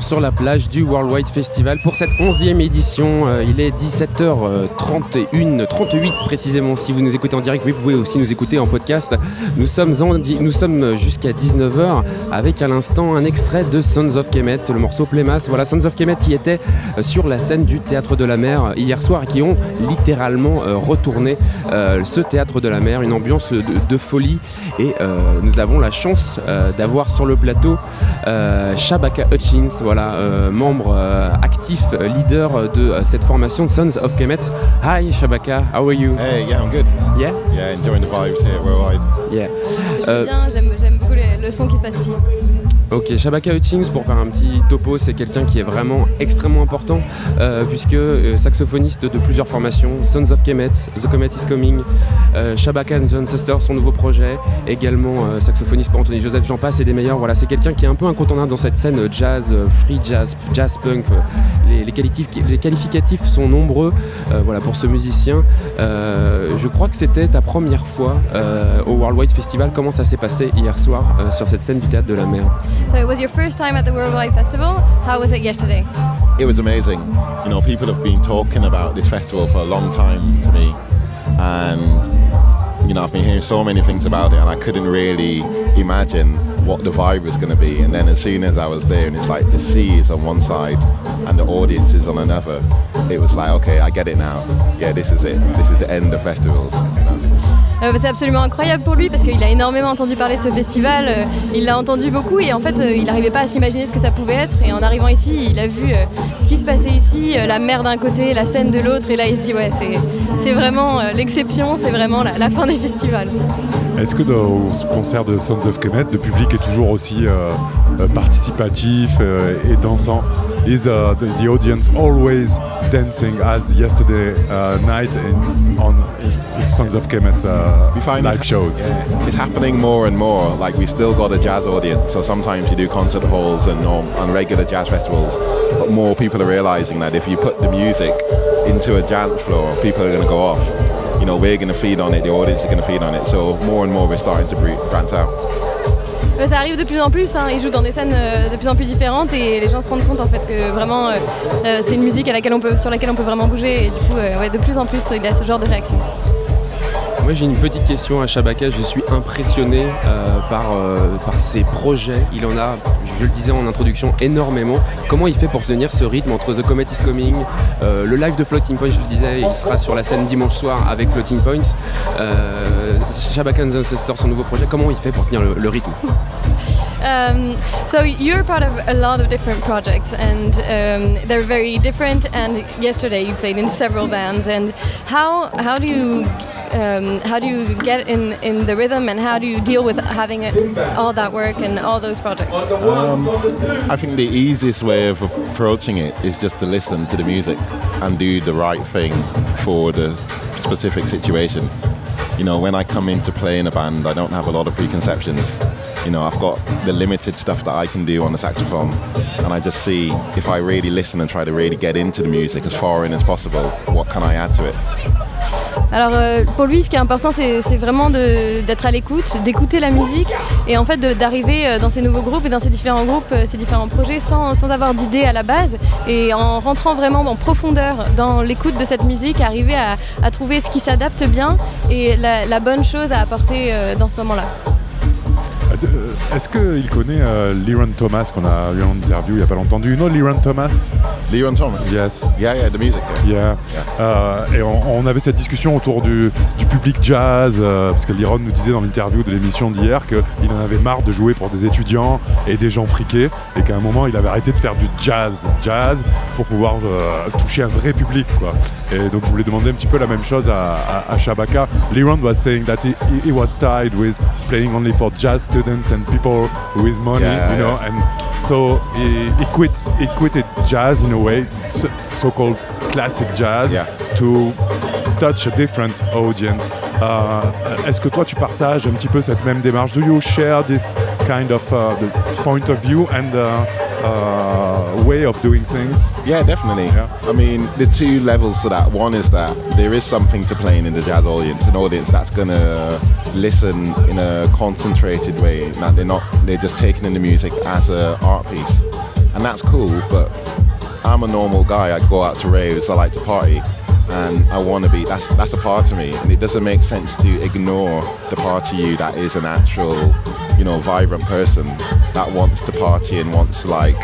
Sur la plage du Worldwide Festival pour cette 11e édition. Euh, il est 17h31, 38 précisément. Si vous nous écoutez en direct, vous pouvez aussi nous écouter en podcast. Nous sommes, jusqu'à 19h avec à l'instant un extrait de Sons of Kemet, le morceau Plémas. Voilà, Sons of Kemet qui était euh, sur la scène du Théâtre de la Mer euh, hier soir et qui ont littéralement retourné ce Théâtre de la Mer, une ambiance de, folie. Et nous avons la chance d'avoir sur le plateau Shabaka Hutchins, voilà, euh, membre euh, actif, euh, leader de euh, cette formation Sons of Kemet. Hi Shabaka, how are you? Hey, yeah, I'm good. Yeah? Yeah, enjoying the vibes here at Worldwide. Yeah. J'aime Euh, bien, j'aime beaucoup le, le son qui se passe ici. Ok, Shabaka Hutchins, pour faire un petit topo, c'est quelqu'un qui est vraiment extrêmement important, euh, puisque euh, saxophoniste de plusieurs formations, Sons of Kemet, The Comet is Coming, euh, Shabaka and the Ancestors, son nouveau projet, également euh, saxophoniste pour Anthony Joseph, j'en passe et des meilleurs. Voilà, c'est quelqu'un qui est un peu incontournable dans cette scène euh, jazz, euh, free jazz, jazz punk. euh, les, les qualitif- les qualificatifs sont nombreux euh, voilà, pour ce musicien. Euh, je crois que c'était ta première fois euh, au Worldwide Festival. Comment ça s'est passé hier soir euh, sur cette scène du Théâtre de la Mer? So it was your first time at the Worldwide Festival. How was it yesterday? It was amazing. You know, people have been talking about this festival for a long time to me, and you know, I've been hearing so many things about it, and I couldn't really imagine what the vibe was going to be. And then as soon as I was there, and it's like the sea is on one side and the audience is on another, it was like, okay, I get it now. Yeah, this is it. This is the end of festivals. You know? Euh, c'est absolument incroyable pour lui parce qu'il a énormément entendu parler de ce festival. euh, il l'a entendu beaucoup et en fait, euh, il n'arrivait pas à s'imaginer ce que ça pouvait être. Et en arrivant ici, il a vu euh, ce qui se passait ici, euh, la mer d'un côté, la scène de l'autre. Et là, il se dit, ouais, c'est, c'est vraiment euh, l'exception, c'est vraiment la, fin des festivals. Est-ce que dans- au concert de Sons of Kemet, le public est toujours aussi euh, euh, participatif et dansant? Is uh, the, the audience always dancing as yesterday uh, night in, on in Sons of Kemet uh, live shows? yeah, it's happening more and more. Like we still got a jazz audience, so sometimes you do concert halls and um, on regular jazz festivals. But more people are realizing that if you put the music into a dance floor, people are going to go off. You know, we're going to feed on it, the audience is going to feed on it. So more and more we're starting to branch out. Euh, Ça arrive de plus en plus, hein, il joue dans des scènes euh, de plus en plus différentes et les gens se rendent compte en fait que vraiment euh, c'est une musique sur laquelle on peut vraiment bouger et du coup de plus en plus il a ce genre de réaction. J'ai une petite question à Shabaka, je suis impressionné euh, par, euh, par ses projets, il en a, je le disais en introduction, énormément. Comment il fait pour tenir ce rythme entre The Comet is Coming, euh, le live de Floating Points, je le disais, il sera sur la scène dimanche soir avec Floating Points, Shabaka and the Ancestors, son nouveau projet, comment il fait pour tenir le rythme? Um, so you're part of a lot of different projects, and um, they're very different. And yesterday you played in several bands. And how how do you um, how do you get in in the rhythm, and how do you deal with having all that work and all those projects? Um, I think the easiest way of approaching it is just to listen to the music and do the right thing for the specific situation. You know, when I come in to play in a band, I don't have a lot of preconceptions. You know, I've got the limited stuff that I can do on the saxophone, and I just see if I really listen and try to really get into the music as far in as possible, what can I add to it? Alors euh, pour lui, ce qui est important, c'est vraiment d'être à l'écoute, d'écouter la musique et en fait d'arriver euh, dans ces nouveaux groupes et dans ces différents groupes, euh, ces différents projets sans, avoir d'idée à la base et en rentrant vraiment en profondeur dans l'écoute de cette musique, arriver à, trouver ce qui s'adapte bien et la, bonne chose à apporter dans ce moment-là. Est-ce qu'il connaît euh, Liron Thomas qu'on a eu en interview il n'y a pas longtemps? You know Liron Thomas? Liron Thomas? Yes. Yeah, yeah, the music. Yeah. Euh, et on, on avait cette discussion autour du, du public jazz, euh, parce que Liron nous disait dans l'interview de l'émission d'hier qu'il en avait marre de jouer pour des étudiants et des gens friqués, et qu'à un moment il avait arrêté de faire du jazz, du jazz, pour pouvoir euh, toucher un vrai public. Quoi. Et donc je voulais demander un petit peu la même chose à, à, à Shabaka. Liron was saying that he, he was tired with playing only for jazz students and people with money, Yeah, you know, yeah. and so he, he quit he quitted jazz in a way so- so-called classic jazz to touch a different audience. Uh, est-ce que toi tu partages un petit peu cette même démarche? Do you share this kind of uh, the point of view? And uh, uh, way of doing things Yeah, definitely. I mean, there's two levels to that. One is that there is something to playing in the jazz audience, an audience that's gonna listen in a concentrated way. That they're not, they're just taking in the music as a art piece. and that's cool. But I'm a normal guy. I go out to raves. I like to party, and I want to be. That's that's a part of me, and it doesn't make sense to ignore the part of you that is an actual, you know, vibrant person that wants to party and wants like,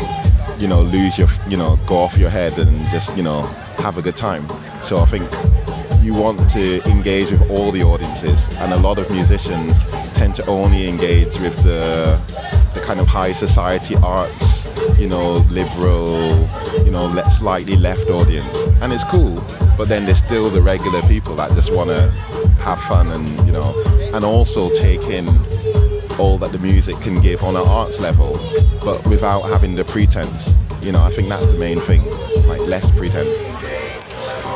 you know, lose your, you know, go off your head and just, you know, have a good time. So I think you want to engage with all the audiences, and a lot of musicians tend to only engage with the the kind of high society arts, you know, liberal, you know, slightly left audience, and it's cool. But then there's still the regular people that just want to have fun and you know, and also take in all that the music can give on an arts level, but without having the pretense. You know, I think that's the main thing, like less pretense.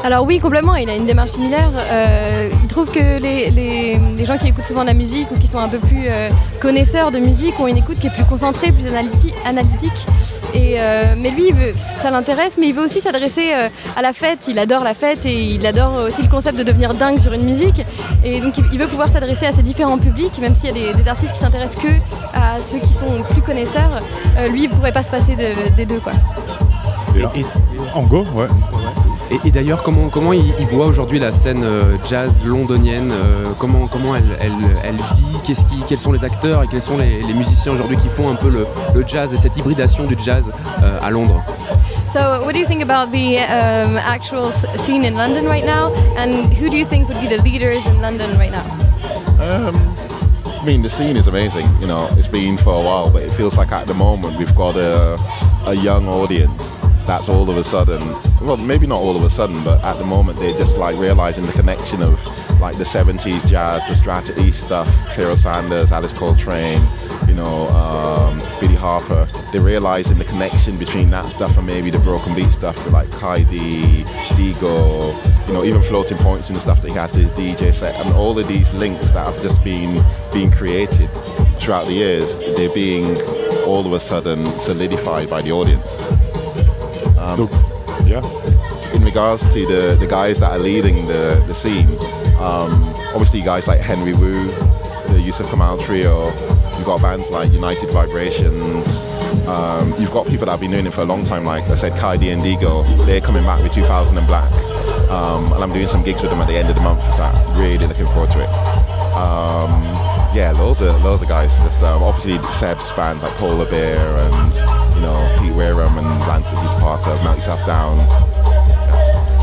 Alors oui, complètement, il a une démarche similaire. Euh, il trouve que les, les- les gens qui écoutent souvent de la musique ou qui sont un peu plus euh, connaisseurs de musique ont une écoute qui est plus concentrée, plus analyti- analytique. Et, euh, mais lui, il veut- ça l'intéresse, mais il veut aussi s'adresser euh, à la fête. Il adore la fête et il adore aussi le concept de devenir dingue sur une musique. Et donc il- veut pouvoir s'adresser à ces différents publics, même s'il y a des, des artistes qui s'intéressent que à ceux qui sont plus connaisseurs. euh, lui, il ne pourrait pas se passer de- des deux. Quoi. Et, Ango, ouais. Et, et d'ailleurs, comment, comment il, il voit aujourd'hui la scène euh, jazz londonienne euh, Comment, comment elle, elle, elle vit Qu'est-ce qui, Quels sont les acteurs et quels sont les, les musiciens aujourd'hui qui font un peu le, le jazz et cette hybridation du jazz euh, à Londres? So, what do you think about the um, actual scene in London right now? And who do you think would be the leaders in London right now? Um, I mean, the scene is amazing. You know, it's been for a while, but it feels like at the moment we've got a, a young audience that's all of a sudden, well, maybe not all of a sudden, but at the moment they're just like realizing the connection of like the 70s jazz, the Strata East stuff, Pharoah Sanders, Alice Coltrane, you know, um, Billy Harper. They're realizing the connection between that stuff and maybe the broken beat stuff with like Kaidi, Digo, you know, even floating points and the stuff that he has his DJ set, and all of these links that have just been being created throughout the years, they're being all of a sudden solidified by the audience. Um, yeah. In regards to the, the guys that are leading the, the scene, um, obviously guys like Henry Wu, the Yusuf Kamal Trio, you've got bands like United Vibrations, um, you've got people that have been doing it for a long time, like I said, Kaidi and Digo, they're coming back with 2000 and Black, um, and I'm doing some gigs with them at the end of the month that, really looking forward to it. Um, yeah, loads of loads of guys. Just um, obviously Seb's band like Polar Bear and you know Pete Wareham and Lance he's part of Melt Yourself Down.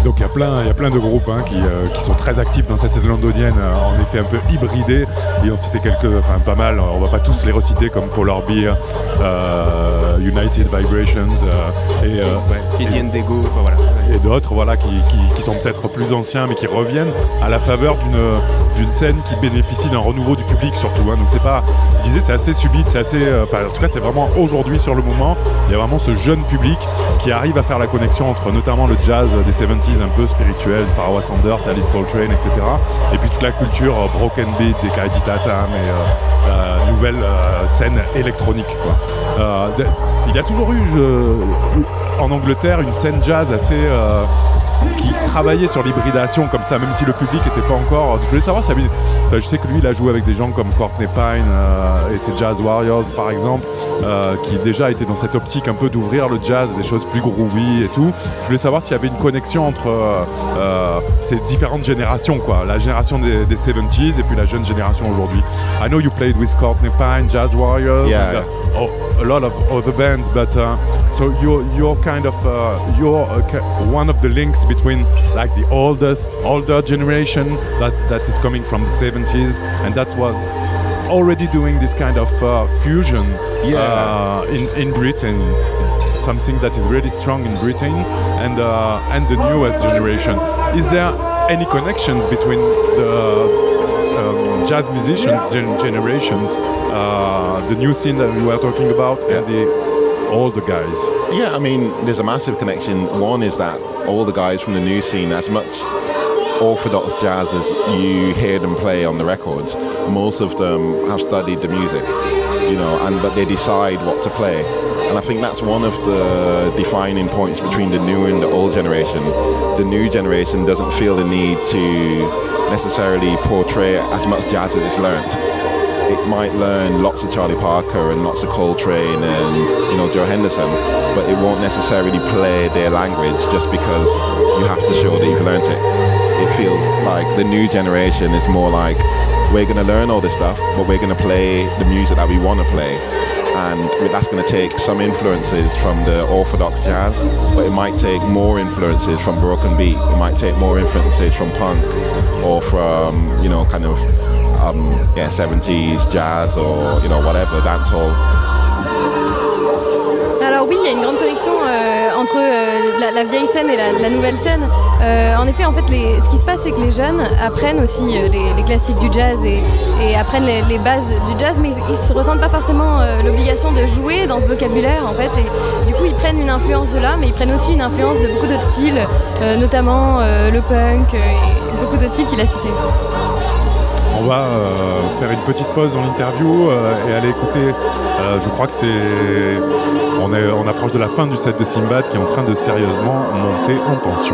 Donc il y a plein, il y a plein de groupes hein, qui, euh, qui sont très actifs dans cette scène londonienne, euh, en effet un peu hybridée. Et on citait quelques, enfin pas mal, on va pas tous les reciter comme Polar Beer, euh, United Vibrations euh, et, Dego, enfin voilà. et d'autres voilà, qui, qui- qui sont peut-être plus anciens mais qui reviennent à la faveur d'une scène qui bénéficie d'un renouveau du public surtout. hein. Donc c'est pas, je disais, c'est assez subite, c'est assez, enfin en tout cas c'est vraiment aujourd'hui sur le moment, il y a vraiment ce jeune public qui arrive à faire la connexion entre notamment le jazz des 70s un peu spirituel, Pharoah Sanders, Alice Coltrane, etc. Et puis toute la culture euh, broken beat des Kaidi Tatam et euh, la nouvelle euh, scène électronique. Euh, il y a toujours eu en Angleterre une scène jazz assez euh, qui travaillait sur l'hybridation comme ça, même si le public n'était pas encore. Je voulais savoir si avait- enfin, je sais que lui, il a joué avec des gens comme Courtney Pine euh, et ses Jazz Warriors, par exemple, euh, qui déjà étaient dans cette optique un peu d'ouvrir le jazz à des choses plus groovy et tout. Je voulais savoir s'il y avait une connexion entre euh, ces différentes générations, quoi, la génération des, des 70s et puis la jeune génération aujourd'hui. I know you played with Courtney Pine, Jazz Warriors, Yeah, and, uh, oh, a lot of other bands, but uh, so you're you're kind of uh, you're uh, one of the links between like the oldest older generation that that is coming from the 70s, and that was already doing this kind of uh, fusion uh, in in Britain. Something that is really strong in Britain and uh, and the newest generation. Is there any connections between the um, jazz musicians gen- generations, uh, the new scene that we were talking about, and the older guys. Yeah, I mean, there's a massive connection. One is that all the guys from the new scene, as much orthodox jazz as you hear them play on the records, most of them have studied the music, you know, and but they decide what to play. And I think that's one of the defining points between the new and the old generation. The new generation doesn't feel the need to necessarily portray as much jazz as it's learnt. It might learn lots of Charlie Parker and lots of Coltrane and you know Joe Henderson, but it won't necessarily play their language just because you have to show that you've learnt it. It feels like the new generation is more like we're going to learn all this stuff, but we're going to play the music that we want to play. And that's going to take some influences from the orthodox jazz, but it might take more influences from broken beat. It might take more influences from punk or from, you know, kind of um, yeah, 70s jazz or, you know, whatever, dancehall. Alors oui, il y a une grande connexion euh, entre euh, la, vieille scène et la, nouvelle scène. Euh, en effet, en fait, ce qui se passe, c'est que les jeunes apprennent aussi les, classiques du jazz et, apprennent les, bases du jazz, mais ils, ne se ressentent pas forcément l'obligation de jouer dans ce vocabulaire, en fait. Et du coup, ils prennent une influence de là, mais ils prennent aussi une influence de beaucoup d'autres styles, notamment le punk et beaucoup d'autres styles qu'il a cités. On va euh, faire une petite pause dans l'interview euh, et aller écouter. euh, je crois que c'est. On, on approche de la fin du set de Simbad qui est en train de sérieusement monter en tension.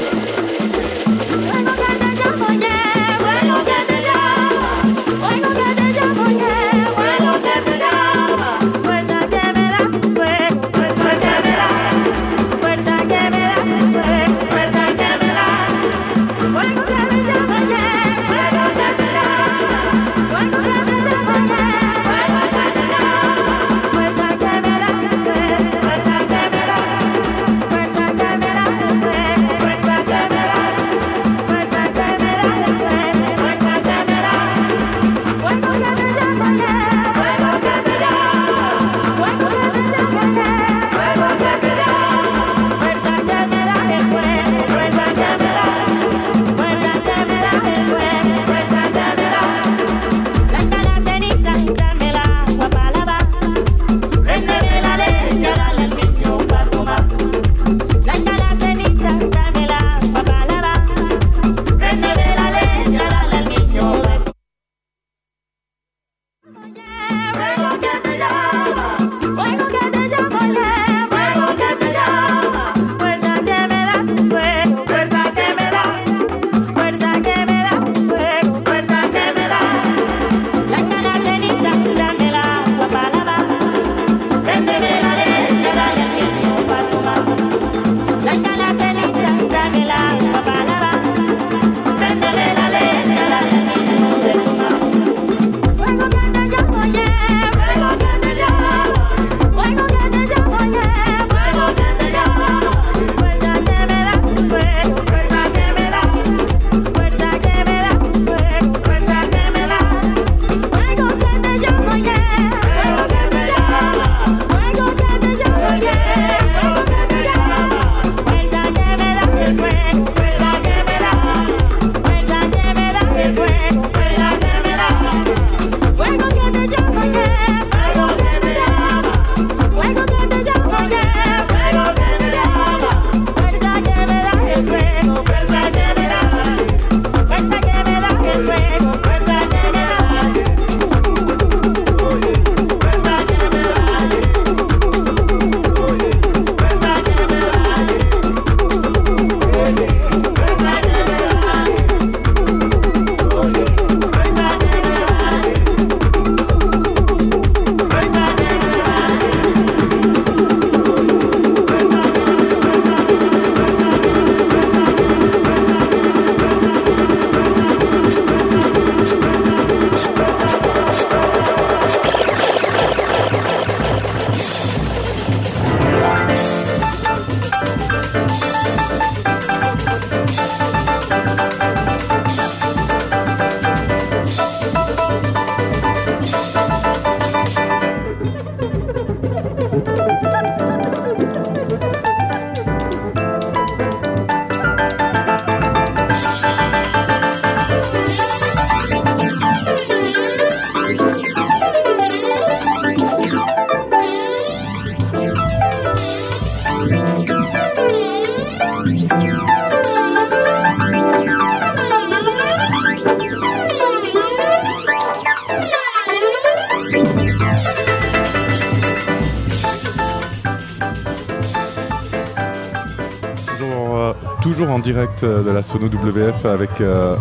toujours en direct euh, de la Sono WF avec euh,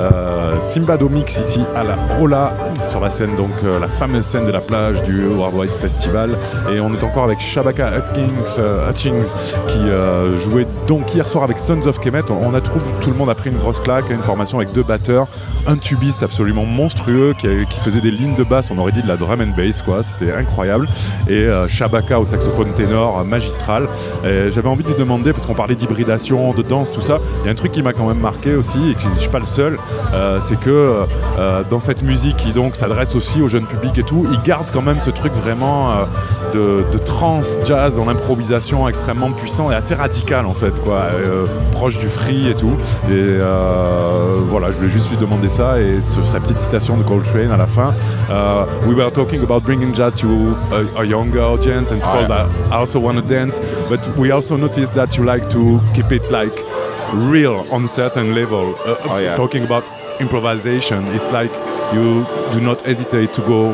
euh, Simbado Mix ici à la Ola sur la scène donc euh, la fameuse scène de la plage du Worldwide Festival et on est encore avec Shabaka Hutchings, euh, Hutchings qui jouait donc hier soir avec Sons of Kemet. On a trouvé tout le monde a pris une grosse claque, une formation avec deux batteurs, un tubiste absolument monstrueux qui, qui faisait des lignes de basse, on aurait dit de la drum and bass quoi, c'était incroyable et Shabaka au saxophone ténor magistral. J'avais envie de lui demander parce qu'on parlait d'hybridation, de danse, tout ça. Il y a un truc qui m'a quand même marqué aussi et que je ne suis pas le seul, euh, c'est que euh, dans cette musique qui donc s'adresse aussi au jeune public et tout, il garde quand même ce truc vraiment euh, de, de trance jazz dans l'improvisation extrêmement puissant et assez radical en fait quoi, proche du free et tout. Et voilà, je voulais juste lui demander ça et ce- sa petite citation de Coltrane à la fin. We were talking about bringing jazz to a, a younger audience and people that also want to dance, but we also noticed that you like to keep it like real on certain level. Uh, Oh, yeah. Talking about improvisation, it's like you do not hesitate to go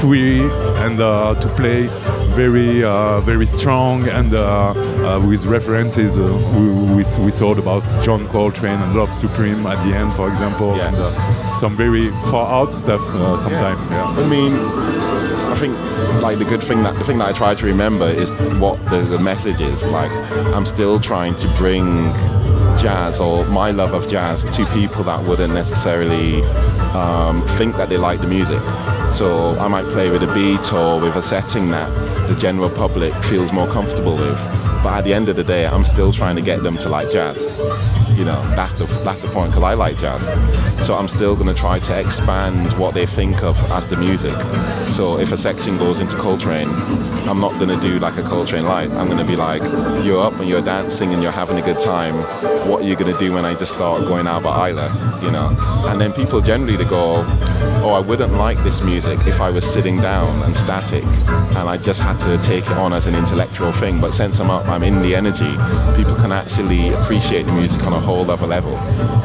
free and uh, to play very uh, very strong and uh, uh, with references uh, we, we, we thought about John Coltrane and Love Supreme at the end for example and uh, some very far out stuff uh, sometimes yeah. I mean, I think like the good thing that the thing that I try to remember is what the, the message is. Like, I'm still trying to bring jazz or my love of jazz to people that wouldn't necessarily um, think that they like the music. So I might play with a beat or with a setting that the general public feels more comfortable with. But at the end of the day, I'm still trying to get them to like jazz. You know, that's the that's the point because I like jazz. So I'm still going to try to expand what they think of as the music. So if a section goes into Coltrane, I'm not going to do like a Coltrane light. I'm going to be like, you're up and you're dancing and you're having a good time. What are you going to do when I just start going Albert Eiler? You know, and then people generally they go, oh, I wouldn't like this music if I was sitting down and static, and I just had to take it on as an intellectual thing. But since I'm up, I'm in the energy. People can actually appreciate the music on a whole other level,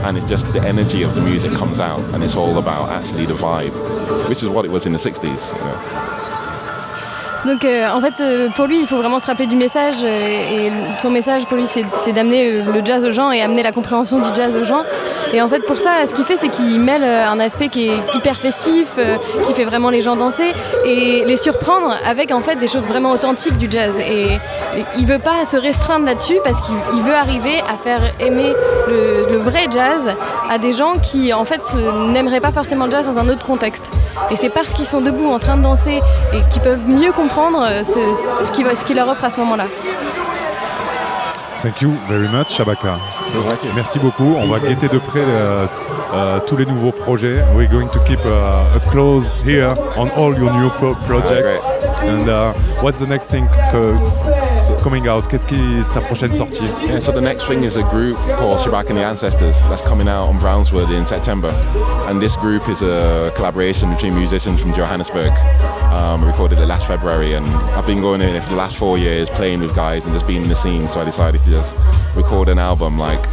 and it's just the energy of the music comes out, and it's all about actually the vibe, which is what it was in the '60s. You know? Donc euh, en fait, euh, pour lui, il faut vraiment se rappeler du message. euh, et son message pour lui, c'est d'amener le jazz aux gens et amener la compréhension du jazz aux gens. Et en fait, pour ça, ce qu'il fait, c'est qu'il mêle un aspect qui est hyper festif, qui fait vraiment les gens danser et les surprendre avec en fait des choses vraiment authentiques du jazz. Et, il veut pas se restreindre là-dessus parce qu'il il veut arriver à faire aimer le, le vrai jazz à des gens qui en fait n'aimeraient pas forcément le jazz dans un autre contexte. Et c'est parce qu'ils sont debout en train de danser et qu'ils peuvent mieux comprendre euh, ce, ce qu'il va- ce qu'il leur offre à ce moment-là. Thank you very much, Shabaka. Merci beaucoup. On va guetter de près euh, euh, tous les nouveaux projets. We're going to keep uh, a close here on all your new pro- projects. And uh, what's the next thing uh, coming out Qu'est-ce qui est sa prochaine sortie Yeah, so the next thing is a group called Shabak and the Ancestors that's coming out on Brownswood in September. And this group is a collaboration between musicians from Johannesburg. Um, I recorded it last February and I've been going in for the last four years playing with guys and just being in the scene. So I decided to just record an album like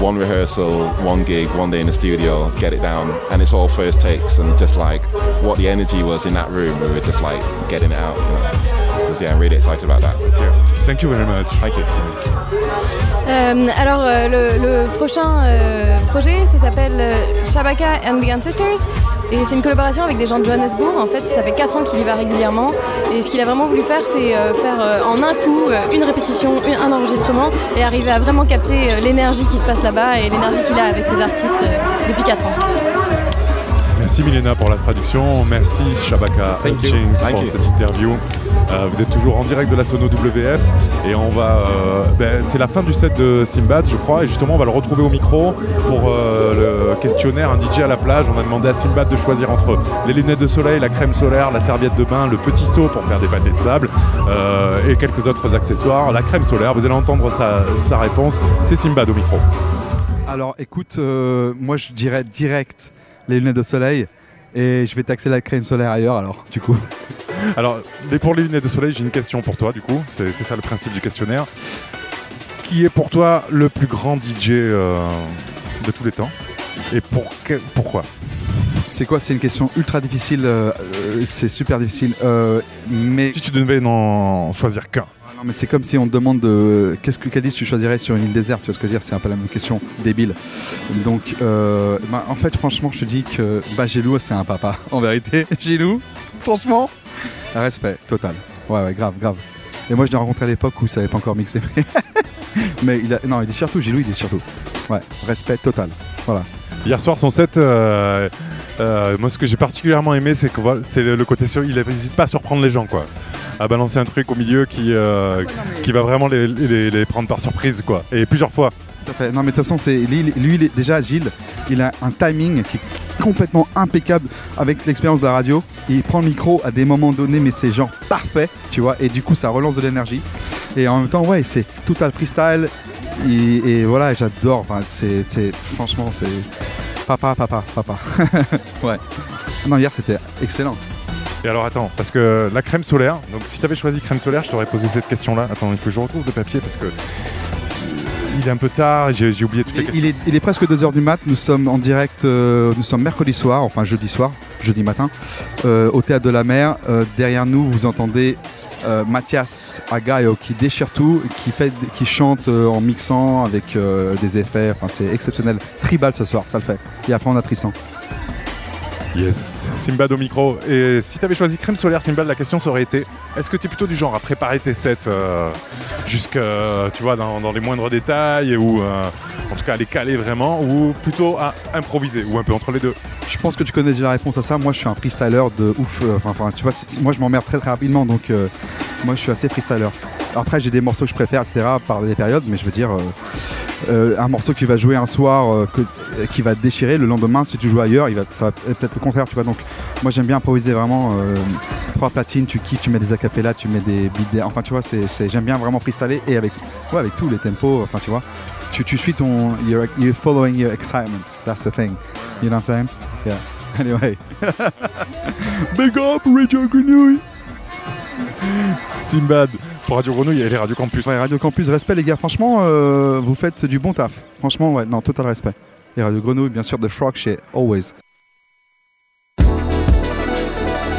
one rehearsal, one gig, one day in the studio, get it down. And it's all first takes and just like what the energy was in that room, we were just like getting it out. You know? So yeah, I'm really excited about that. Thank you very much. Thank you. Euh, alors euh, le, le prochain euh, projet, ça s'appelle euh, Shabaka and the Ancestors. Et c'est une collaboration avec des gens de Johannesburg. En fait, ça fait 4 ans qu'il y va régulièrement. Et ce qu'il a vraiment voulu faire, c'est euh, faire en un coup une répétition, un enregistrement et arriver à vraiment capter l'énergie qui se passe là-bas et l'énergie qu'il a avec ses artistes depuis 4 ans. Merci Milena pour la traduction. Merci Shabaka. Hutchings pour you. cette interview. Euh, vous êtes toujours en direct de la Sono WF et on va. euh, ben, c'est la fin du set de Simbad, je crois, et justement on va le retrouver au micro pour euh, le questionnaire. Un DJ à la plage. On a demandé à Simbad de choisir entre les lunettes de soleil, la crème solaire, la serviette de bain, le petit seau pour faire des pâtés de sable et quelques autres accessoires. La crème solaire. Vous allez entendre sa, sa réponse. C'est Simbad au micro. Alors écoute, moi je dirais direct les lunettes de soleil et je vais taxer la crème solaire ailleurs alors du coup. Alors, mais pour les lunettes de soleil, j'ai une question pour toi, du coup. C'est ça le principe du questionnaire. Qui est pour toi le plus grand DJ euh, de tous les temps? Et pour que- pourquoi? C'est quoi? C'est une question ultra difficile, euh, euh, c'est super difficile. euh, mais Si tu devais n'en choisir qu'un. Non, mais c'est comme si on te demande de qu'est-ce que liste tu choisirais sur une île déserte, tu vois ce que je veux dire? C'est un peu la même question débile. Donc, euh, bah, en fait, franchement, je te dis que bah, Gilou, c'est un papa. En vérité, *laughs* Gilou, franchement, respect total. Ouais, ouais, grave, grave. Et moi, je l'ai rencontré à l'époque où il savait pas encore mixer. *laughs* mais il a, non, il dit surtout, Gilou, il dit surtout. Ouais, respect total. Voilà. Hier soir, son set, euh, euh, moi ce que j'ai particulièrement aimé, c'est que voilà, c'est le, le côté sur, il n'hésite pas à surprendre les gens, quoi. À balancer un truc au milieu qui, euh, qui va vraiment les, les- les prendre par surprise, quoi. Et plusieurs fois. Tout à fait. Non, mais de toute façon, c'est lui, lui, il est- déjà Gilles, il a un timing qui complètement impeccable avec l'expérience de la radio. Il prend le micro à des moments donnés, mais c'est genre parfait, tu vois. Et du coup, ça relance de l'énergie. Et en même temps, ouais, c'est total freestyle. Et, voilà, j'adore. C'est, franchement, c'est papa, papa, papa. *laughs* ouais. Non, hier, c'était excellent. Et alors attends, parce que la crème solaire, donc si tu avais choisi crème solaire, je t'aurais posé cette question-là. Attends, il faut que je retrouve le papier parce que il est un peu tard, j'ai oublié toutes les questions. Il est, il est presque 2h du mat, nous sommes en direct, euh, nous sommes mercredi soir, enfin jeudi soir, jeudi matin, euh, au Théâtre de la Mer. Euh, derrière nous, vous entendez Mathias Agayo qui déchire tout, qui, fait, qui chante en mixant avec des effets, enfin c'est exceptionnel. Tribal ce soir, ça le fait. Et après on a Tristan. Yes, Simbad au micro. Et si tu avais choisi crème solaire, Simbad, la question ça aurait été est-ce que tu es plutôt du genre à préparer tes sets euh, jusque, tu vois, dans, dans les moindres détails ou euh, en tout cas à les caler vraiment ou plutôt à improviser ou un peu entre les deux? Je pense que tu connais déjà la réponse à ça. Moi, je suis un freestyler de ouf. euh, Enfin, enfin, tu vois, moi, je m'emmerde très très rapidement, donc euh, moi, je suis assez freestyler. Après, j'ai des morceaux que je préfère, etc. par des périodes, mais je veux dire, euh, euh, un morceau qui va jouer un soir, euh, que- qui va te déchirer, le lendemain, si tu joues ailleurs, il va, ça va être peut-être le contraire, tu vois. Donc, moi, j'aime bien improviser vraiment. trois platines, tu kiffes, tu mets des acapellas, tu mets des beats, enfin, tu vois, c'est, j'aime bien vraiment freestyler et avec, avec tous les tempos, enfin, tu vois. Tu, tu suis ton. You're, you're following your excitement. That's the thing. You know what I'm saying? Yeah. *laughs* Anyway. *laughs* Big up Radio Grenouille Simbad pour Radio Grenouille et les Radio Campus. Ouais, Radio Campus, respect les gars, franchement, euh, vous faites du bon taf. Franchement, ouais, non, total respect. Et Radio Grenouille, bien sûr, The Frog chez Always.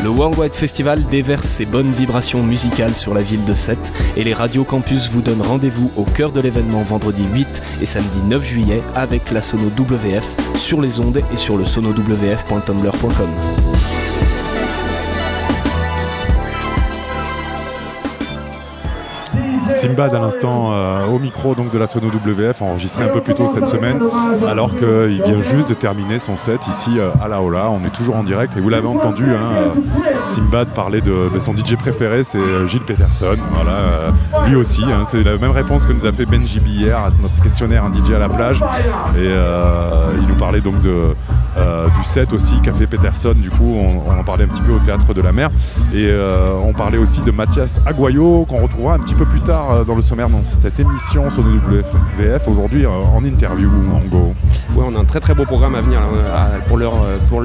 Le Worldwide Festival déverse ses bonnes vibrations musicales sur la ville de Sète et les radios campus vous donnent rendez-vous au cœur de l'événement vendredi 8 et samedi 9 juillet avec la Sono WF sur les ondes et sur le sonowf.tumblr.com. Simbad à l'instant euh, au micro donc de la Sono WF enregistré un peu plus tôt cette semaine alors qu'il vient juste de terminer son set ici euh, à la Ola. On est toujours en direct et vous l'avez entendu, hein, euh, Simbad parler de, de son DJ préféré, c'est euh, Gilles Peterson. Voilà, euh, lui aussi, hein, c'est la même réponse que nous a fait Benji hier à notre questionnaire un DJ à la plage et euh, il nous parlait donc de, du set aussi qu'a fait Peterson. Du coup, on, en parlait un petit peu au théâtre de la mer et on parlait aussi de Mathias Aguayo qu'on retrouvera un petit peu plus tard dans le sommaire dans cette émission sur le WF aujourd'hui en interview en go. Ouais, on a un très très beau programme à venir pour, pour,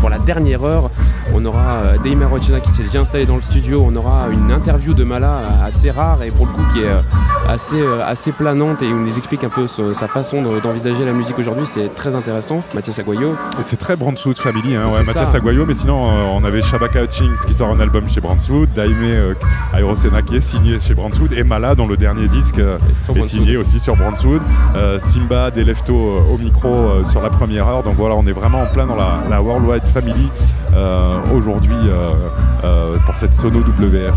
pour la dernière heure. On aura euh, Deima Rochina qui s'est déjà installé dans le studio. On aura une interview de Mala assez rare et pour le coup qui est euh, assez, euh, assez planante et il nous explique un peu ce- sa façon de- d'envisager la musique aujourd'hui. C'est très intéressant. Mathias Aguayo. C'est très Brandwood Family, hein, ouais, Mathias. Aguayo, mais sinon euh, on avait Shabaka Hutchings qui sort un album chez Brandwood, Daime Aerosena qui est signé chez Brandwood, et Mala dont le dernier disque est signé aussi sur Brandwood, euh, Simba des Lefto au micro sur la première heure, donc voilà on est vraiment en plein dans la, la Worldwide Family euh, aujourd'hui pour cette Sono WF.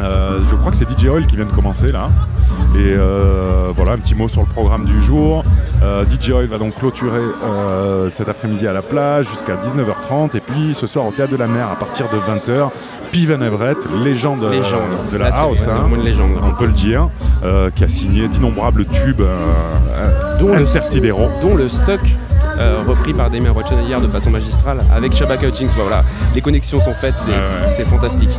Euh, je crois que c'est DJ Oil qui vient de commencer là. Et euh, voilà, un petit mot sur le programme du jour. Euh, DJ Oil va donc clôturer euh, cet après-midi à la plage jusqu'à 19h30. Et puis ce soir au Théâtre de la Mer à partir de 20h. Piven Everett, légende, euh, Légende. de la Là, house, hein, une légende. on peut le dire, euh, qui a signé d'innombrables tubes euh, Dont le- intersidéraux. dont le stock euh, repris par Damien hier de façon magistrale avec Shabaka Hutchings. Voilà, les connexions sont faites, c'est ouais. fantastique.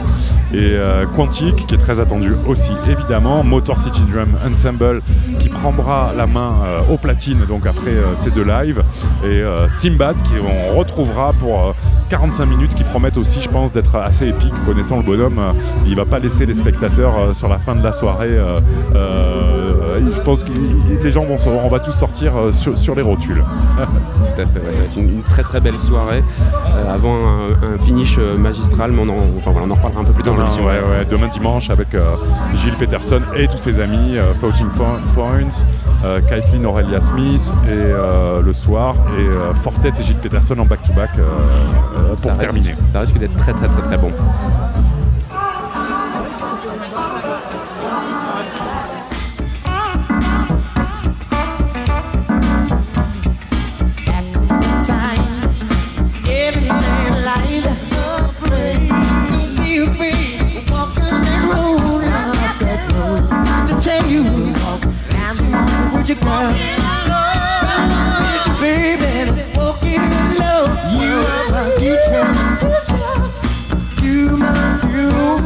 et euh, Quantic qui est très attendu aussi évidemment Motor City Drum Ensemble qui prendra la main aux platines donc après ces deux lives et Simbad qui on retrouvera pour euh, 45 minutes qui promettent aussi je pense d'être assez épiques connaissant le bonhomme euh, il va pas laisser les spectateurs euh, sur la fin de la soirée euh, je pense que les gens vont on va tous sortir sur les rotules *laughs* Tout Tout à fait, ouais, ça va être une, une très très belle soirée euh, avant un, un finish euh, magistral, mais on en, enfin, voilà, on en reparlera un peu plus tard Demain, l'émission. ouais, ouais, demain dimanche avec euh, Gilles Peterson et tous ses amis, euh, Floating Points, Caitlin Aurelia Smith et le soir et Fortet et Gilles Peterson en back-to-back euh, Ça pour risque- terminer. Ça risque d'être très très très très bon. put your ground. Put your baby walking alone. You are my future. You my future.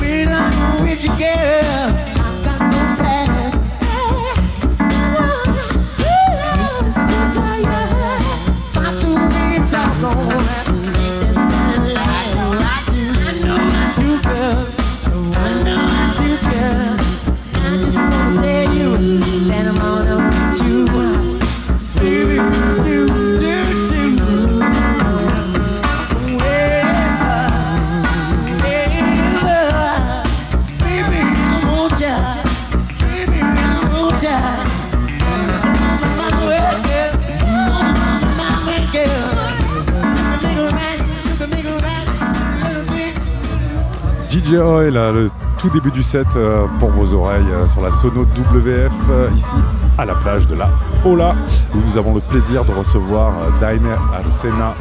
When I'm with you, girl. DJ le tout début du set euh, pour vos oreilles euh, sur la Sono WF euh, ici à la plage de la Ola où nous avons le plaisir de recevoir Daine Arsena.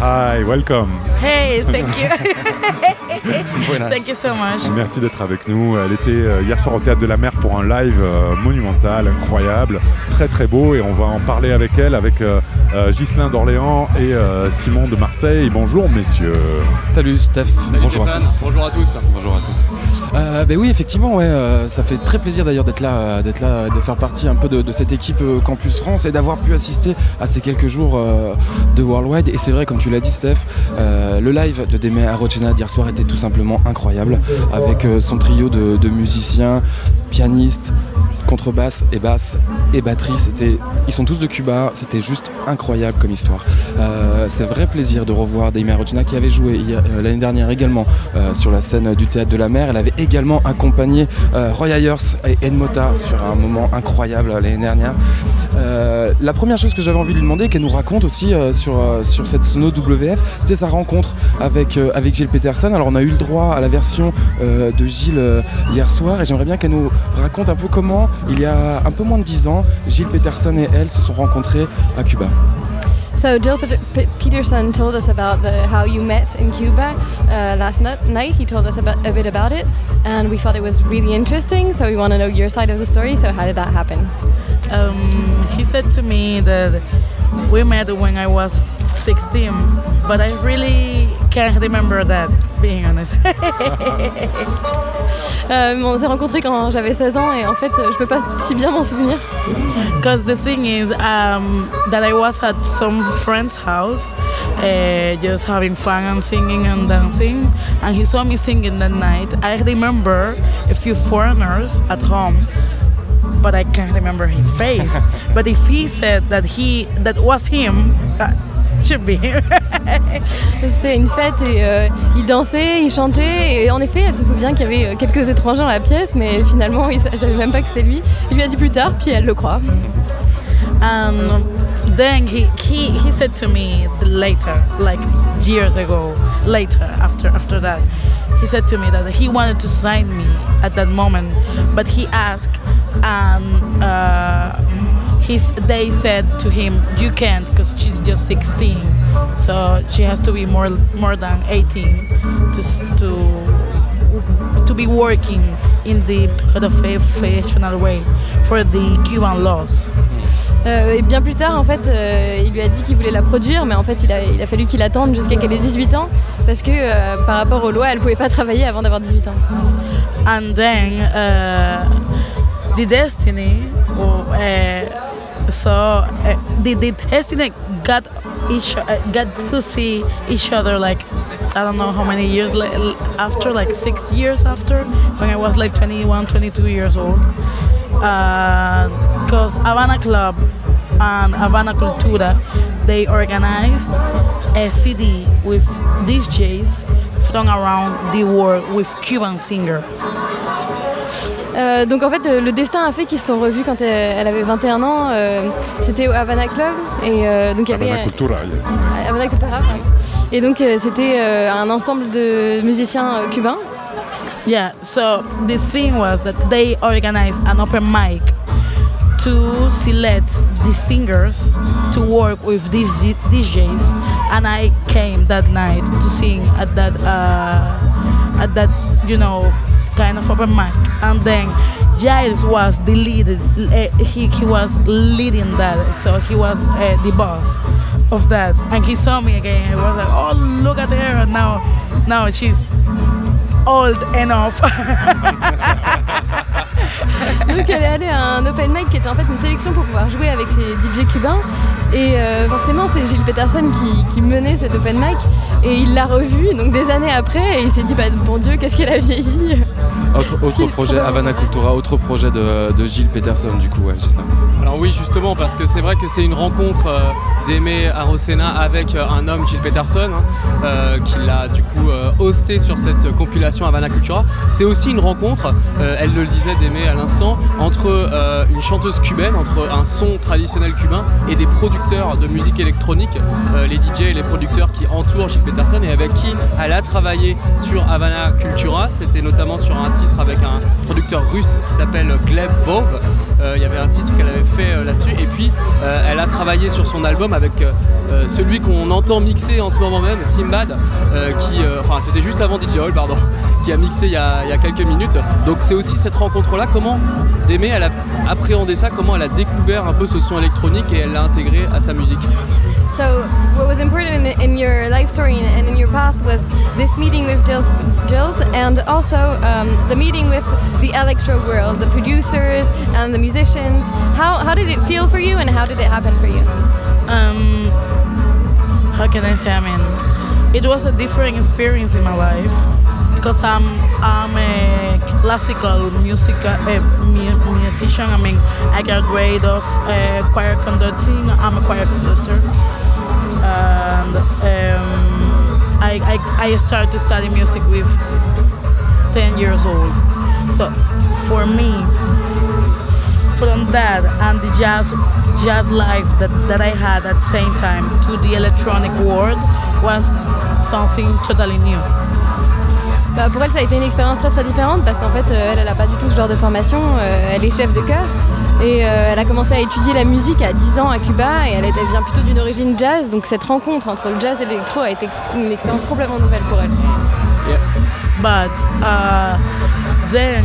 Hi, welcome. Hey, thank you. *laughs* Buenas. thank you so much. Merci d'être avec nous. Elle était euh, hier soir au Théâtre de la Mer pour un live euh, monumental, incroyable, très très beau et on va en parler avec elle, avec euh, Ghislain d'Orléans et euh, Simon de Marseille. Bonjour messieurs. Salut Steph, bonjour à tous. Bonjour à tous. Bonjour à toutes. Euh, ben oui, effectivement, ouais, euh, ça fait très plaisir d'ailleurs d'être là, euh, d'être là, de faire partie un peu de, de cette équipe euh, Campus France et d'avoir pu assister à ces quelques jours euh, de Worldwide. Et c'est vrai, comme tu l'as dit, Steph, euh, le live de Deme Arocena d'hier soir était tout simplement incroyable, avec euh, son trio de musiciens, pianistes, contrebasse et basse et batterie. C'était, ils sont tous de Cuba. C'était juste incroyable comme histoire. Euh, c'est vrai plaisir de revoir Daima Regina qui avait joué euh, l'année dernière également euh, sur la scène du théâtre de la mer. Elle avait également accompagné euh, Roy Ayers et Ed Mota sur un moment incroyable l'année dernière. La première chose que j'avais envie de lui demander, qu'elle nous raconte aussi sur, sur cette sono WF, c'était sa rencontre avec, avec Gilles Peterson. Alors on a eu le droit à la version de Gilles hier soir et j'aimerais bien qu'elle nous raconte un peu comment, il y a un peu moins de 10 ans, Gilles Peterson et elle se sont rencontrés à Cuba. So Jill Peterson told us about the, how you met in Cuba uh, last night. He told us about, a bit about it, and we thought it was really interesting. So we want to know your side of the story. So how did that happen? Um, he said to me that we met when I was 16, but I really can't remember that, being honest. *laughs* Euh, on s'est rencontrés quand j'avais 16 ans et en fait je peux pas si bien m'en souvenir. Because the thing is um, that I was at some friend's house, uh, just having fun and singing and dancing, and he saw me singing that night. I remember a few foreigners at home, but I can't remember his face. *laughs* but if he said that he that was him, uh, should be him. *laughs* C'était une fête et euh, il dansait, il chantait et en effet elle se souvient qu'il y avait euh, quelques étrangers dans la pièce mais finalement il elle savait même pas que c'était lui. Il lui a dit plus tard puis elle le croit. And then he, he, he said to me later, like years ago, later after after that, he said to me that he wanted to sign me at that moment, but he asked, and uh, his, they said to him, you can't because she's just 16, so she has to be more more than 18 to to to be working in the professional way for the Cuban laws. Euh, et bien plus tard en fait euh, il lui a dit qu'il voulait la produire mais en fait il a, fallu qu'il attende jusqu'à qu'elle ait 18 ans parce que euh, par rapport aux lois elle pouvait pas travailler avant d'avoir 18 ans. and then uh, the destiny uh, so uh, the, the destiny got each uh, got to see each other like I don't know how many years after like six years after when I was like 21 22 years old because Havana Club and Havana Cultura, they organized a CD with DJs from around the world with Cuban singers. Euh, donc en fait, euh, le destin a fait qu'ils se sont revus quand elle, elle avait 21 ans. euh, C'était au Havana Club et euh, donc il y avait Havana Cultura, yes. euh, Havana Cultura, pardon. Et donc euh, c'était euh, un ensemble de musiciens euh, cubains. Yeah, so the thing was that they organized an open mic to select the singers to work with these DJs, and I came that night to sing at that uh, at that you know kind of open mic, and then Giles was the lead. uh, he he was leading that, so he was uh, the boss of that, and he saw me again. He was like, "Oh, look at her! Now, now she's." Old enough. *laughs* *laughs* Donc elle est allée à un open mic qui était en fait une sélection pour pouvoir jouer avec ces DJ cubains. Et euh, forcément c'est Gilles Peterson qui, qui menait cet open mic. Et il l'a revu donc des années après et il s'est dit bah bon Dieu qu'est-ce qu'elle a vieilli? Autre, autre projet, Havana Cultura, autre projet de, de Gilles Peterson, du coup, ouais, Gislain. Alors oui, justement, parce que c'est vrai que c'est une rencontre euh, d'Aimé Arosena avec euh, un homme, Gilles Peterson, hein, euh, qui l'a du coup euh, hosté sur cette compilation Havana Cultura. C'est aussi une rencontre, euh, elle le disait d'Aimé à l'instant, entre euh, une chanteuse cubaine, entre un son traditionnel cubain et des producteurs de musique électronique, euh, les DJ et les producteurs qui entourent Gilles Peterson et avec qui elle a travaillé sur Havana Cultura. C'était notamment sur un titre avec un producteur russe qui s'appelle Gleb Vov. Euh, Il y avait un titre qu'elle avait fait là-dessus. Et puis, elle a travaillé sur son album avec celui qu'on entend mixer en ce moment même, Simbad, qui, enfin, c'était juste avant DJ Hall, pardon, qui a mixé il y a, il y a quelques minutes. Donc, c'est aussi cette rencontre-là. Comment Démé, elle a appréhendé ça Comment elle a découvert un peu ce son électronique et elle l'a intégré à sa musique So what was important in, in your life story and in your path was this meeting with Jills, Jills and also um, the meeting with the electro world, the producers and the musicians. How, how did it feel for you and how did it happen for you? Um, how can I say? I mean, it was a different experience in my life because I'm I'm a classical music uh, musician. I mean, I got grade of uh, choir conducting. I'm a choir conductor, and um, I, I I started to study music with 10 years old. So for me, from that and the jazz jazz life that, that I had at the same time to the electronic world was something totally new. Bah, pour elle, ça a été une expérience très très différente parce qu'en fait, euh, elle n'a pas du tout ce genre de formation. Euh, elle est chef de chœur et euh, elle a commencé à étudier la musique à 10 ans à Cuba et elle, vient plutôt d'une origine jazz. Donc cette rencontre entre le jazz et l'électro a été une expérience complètement nouvelle pour elle. But uh, then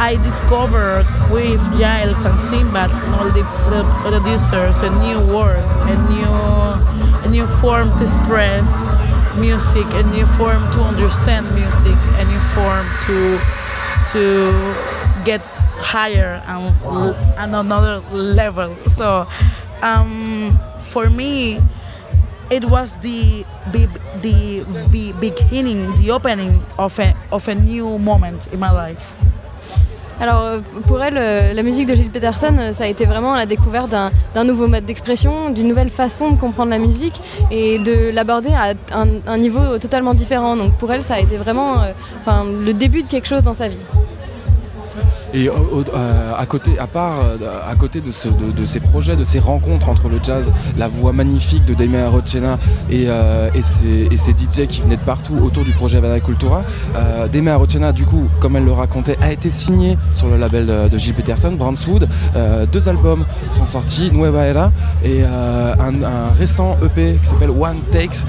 I discovered with Giles and Sinbad, all the, the producers, a new world, a new, a new form to express music, a new form to understand music, a new form to to get higher and, and another level. So um, for me, it was the the the beginning, the opening of a of a new moment in my life. Alors euh, pour elle, euh, la musique de Gilles Peterson, euh, ça a été vraiment la découverte d'un nouveau mode d'expression, d'une nouvelle façon de comprendre la musique et de l'aborder à un, niveau totalement différent. Donc pour elle, ça a été vraiment le début de quelque chose dans sa vie. Et euh, à côté, à part, euh, à côté de, ce- de- ces projets, de ces rencontres entre le jazz, la voix magnifique de Damien Arocena et, euh, et, ses, DJ qui venaient de partout autour du projet Havana Cultura, euh, Arocena, du coup, comme elle le racontait, a été signé sur le label de, Gilles Peterson, Brandswood. Deux albums sont sortis, Nueva Era et un, récent EP qui s'appelle One Takes.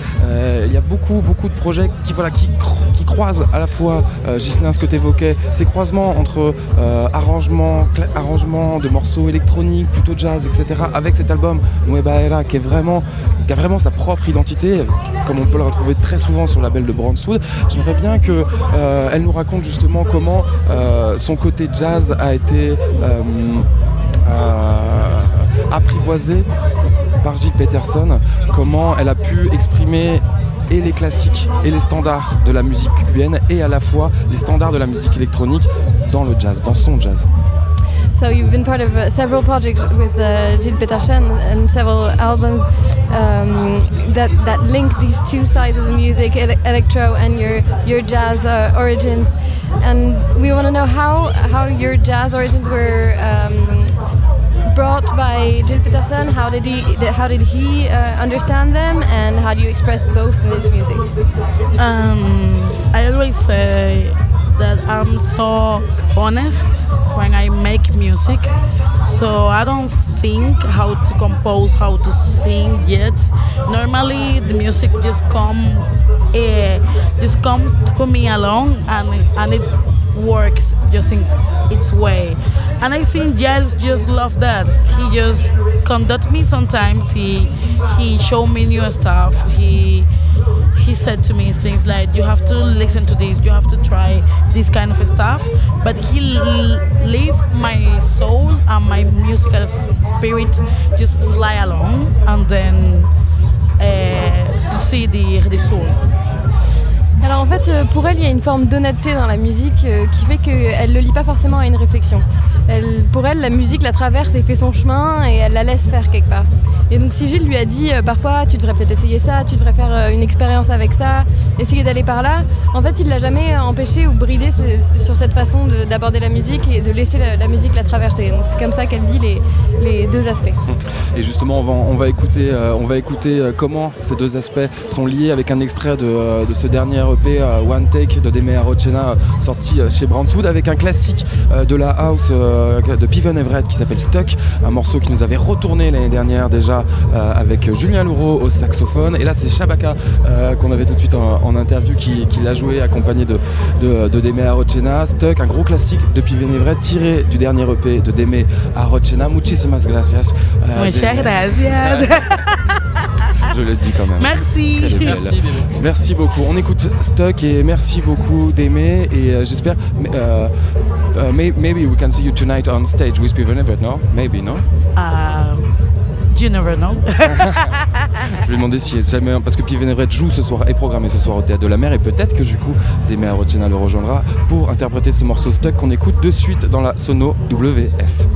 Il y a beaucoup, beaucoup de projets qui, voilà, qui, cro- qui croisent à la fois, Ghislain, ce que tu évoquais, ces croisements entre euh, arrangements de morceaux électroniques, plutôt jazz, etc., avec cet album Nueva Era qui, a vraiment sa propre identité, comme on peut le retrouver très souvent sur le label de Brandswood. J'aimerais bien qu'elle elle nous raconte justement comment euh, son côté jazz a été euh, euh, apprivoisé par Gilles Peterson, comment elle a pu exprimer et les classiques et les standards de la musique cubaine et à la fois les standards de la musique électronique dans le jazz, dans son jazz. So you've been part of uh, several projects with uh, Gilles Petersen and several albums um, that that link these two sides of the music, ele- electro and your your jazz uh, origins. And we want to know how how your jazz origins were. Um, brought by Gilles Peterson. How did he how did he uh, understand them, and how do you express both in this music? Um, I always say that I'm so honest when I make music. So I don't think how to compose, how to sing yet. Normally, the music just come, uh, just comes to me along, and and it works just in its way. And I think Giles just loved that. He just conduct me sometimes. He he showed me new stuff. He he said to me things like you have to listen to this you have to try this kind of stuff but he leave my soul and my musical spirit just fly along and then uh, to see the result Alors en fait, euh, pour elle, il y a une forme d'honnêteté dans la musique euh, qui fait qu'elle ne le lit pas forcément à une réflexion. Pour elle, la musique la traverse et fait son chemin et elle la laisse faire quelque part. Et donc si Gilles lui a dit euh, parfois tu devrais peut-être essayer ça, tu devrais faire une expérience avec ça, essayer d'aller par là, en fait il l'a jamais empêché ou bridé sur cette façon de- d'aborder la musique et de laisser la, musique la traverser. Donc c'est comme ça qu'elle lit les, deux aspects. Et justement, on va, écouter, on va écouter comment ces deux aspects sont liés avec un extrait de, de ce dernier EP euh, One Take de Deme Arocena euh, sorti euh, chez Brownswood avec un classique de la house de Piven Everett qui s'appelle Stuck, un morceau qui nous avait retourné l'année dernière déjà avec Julien Louraud au saxophone. Et là, c'est Shabaka qu'on avait tout de suite en, en interview qui, qui l'a joué accompagné de, de, de Deme Arocena. Stuck, un gros classique de Piven Everett tiré du dernier EP de Deme Arocena. Muchísimas gracias. Muchas gracias. *laughs* Je le dis quand même. Merci. Merci, beaucoup. On écoute Stock et merci beaucoup d'aimer et euh, j'espère. euh, euh, may- maybe we can see you tonight on stage with Steven Everett, no? Maybe, no? Um, you never know. *laughs* Je lui ai demandé si jamais. Parce que Steven Everett joue ce soir, est programmé ce soir au Théâtre de la Mer et peut-être que du coup, Deme Arocena le rejoindra pour interpréter ce morceau Stock qu'on écoute de suite dans la Sono WF.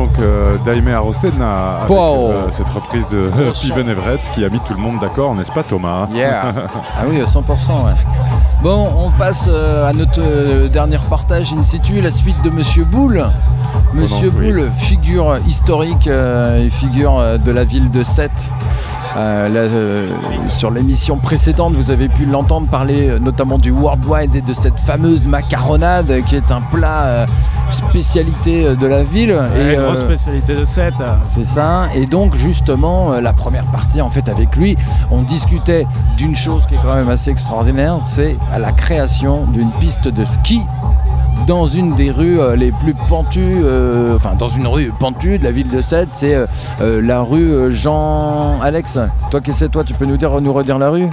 Donc, euh, Daime Arosena avec Wow. euh, cette reprise de. Steven *laughs* Everett qui a mis tout le monde d'accord, n'est-ce pas, Thomas Yeah. *laughs* ah oui, à 100%. ouais. Bon, on passe euh, à notre euh, dernier partage in situ, la suite de Monsieur Boulle. Monsieur nom, oui. Boulle, figure historique et figure de la ville de Sète. Là, sur l'émission précédente, vous avez pu l'entendre parler notamment du Worldwide et de cette fameuse macaronade qui est un plat spécialité euh, de la ville. Ouais, et, grosse euh, spécialité de 7. c'est ça. Et donc justement, euh, la première partie, en fait, avec lui, on discutait d'une chose qui est quand même assez extraordinaire, c'est la création d'une piste de ski dans une des rues euh, les plus pentues, euh, enfin dans une rue pentue de la ville de Sète, c'est euh, la rue Jean Alex. Toi qui c'est toi, tu peux nous dire nous redire la rue?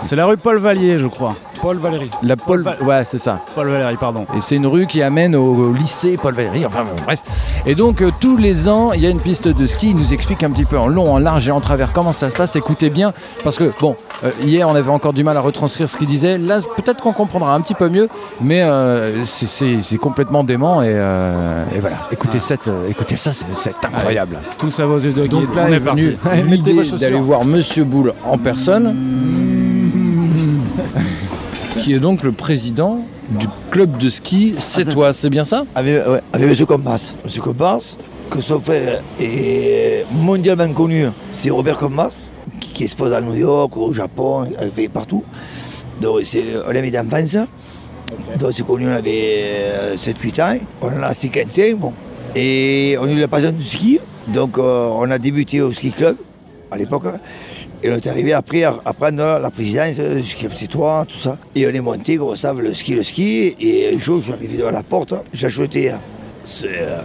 C'est la rue Paul Vallier, je crois. Paul Valéry. La Paul, ouais, c'est ça. Paul Valéry, pardon. Et c'est une rue qui amène au, au lycée Paul Valéry, enfin bon, bref. Et donc euh, tous les ans, il y a une piste de ski, il nous explique un petit peu en long, en large et en travers comment ça se passe. Écoutez bien, parce que bon, euh, hier on avait encore du mal à retranscrire ce qu'il disait. Là, peut-être qu'on comprendra un petit peu mieux, mais euh, c'est- complètement dément et, et voilà. Écoutez, cette, euh, écoutez ça, c'est incroyable. Tout ça vos yeux de guide. Donc là on est est parti. venu *laughs* l'idée d'aller voir Monsieur Boulle en personne, qui est donc le président du club de ski C'est toi, c'est bien ça? Avec, ouais, avec M. Compas. M. Compas, que son frère est mondialement connu, c'est Robert Compas, qui, qui expose à New York, au Japon, il fait partout. Donc c'est un ami d'enfance. Donc c'est connu, on avait euh, 7-8 ans, on en a 55, bon. Et on a eu la passion du ski, donc euh, on a débuté au ski club à l'époque. Et on est arrivé après à, prendre la présidence du ski club C3, tout ça. Et on est monté, comme ça, le ski, le ski. Et un jour, je suis arrivé devant la porte, j'ai acheté ce, euh,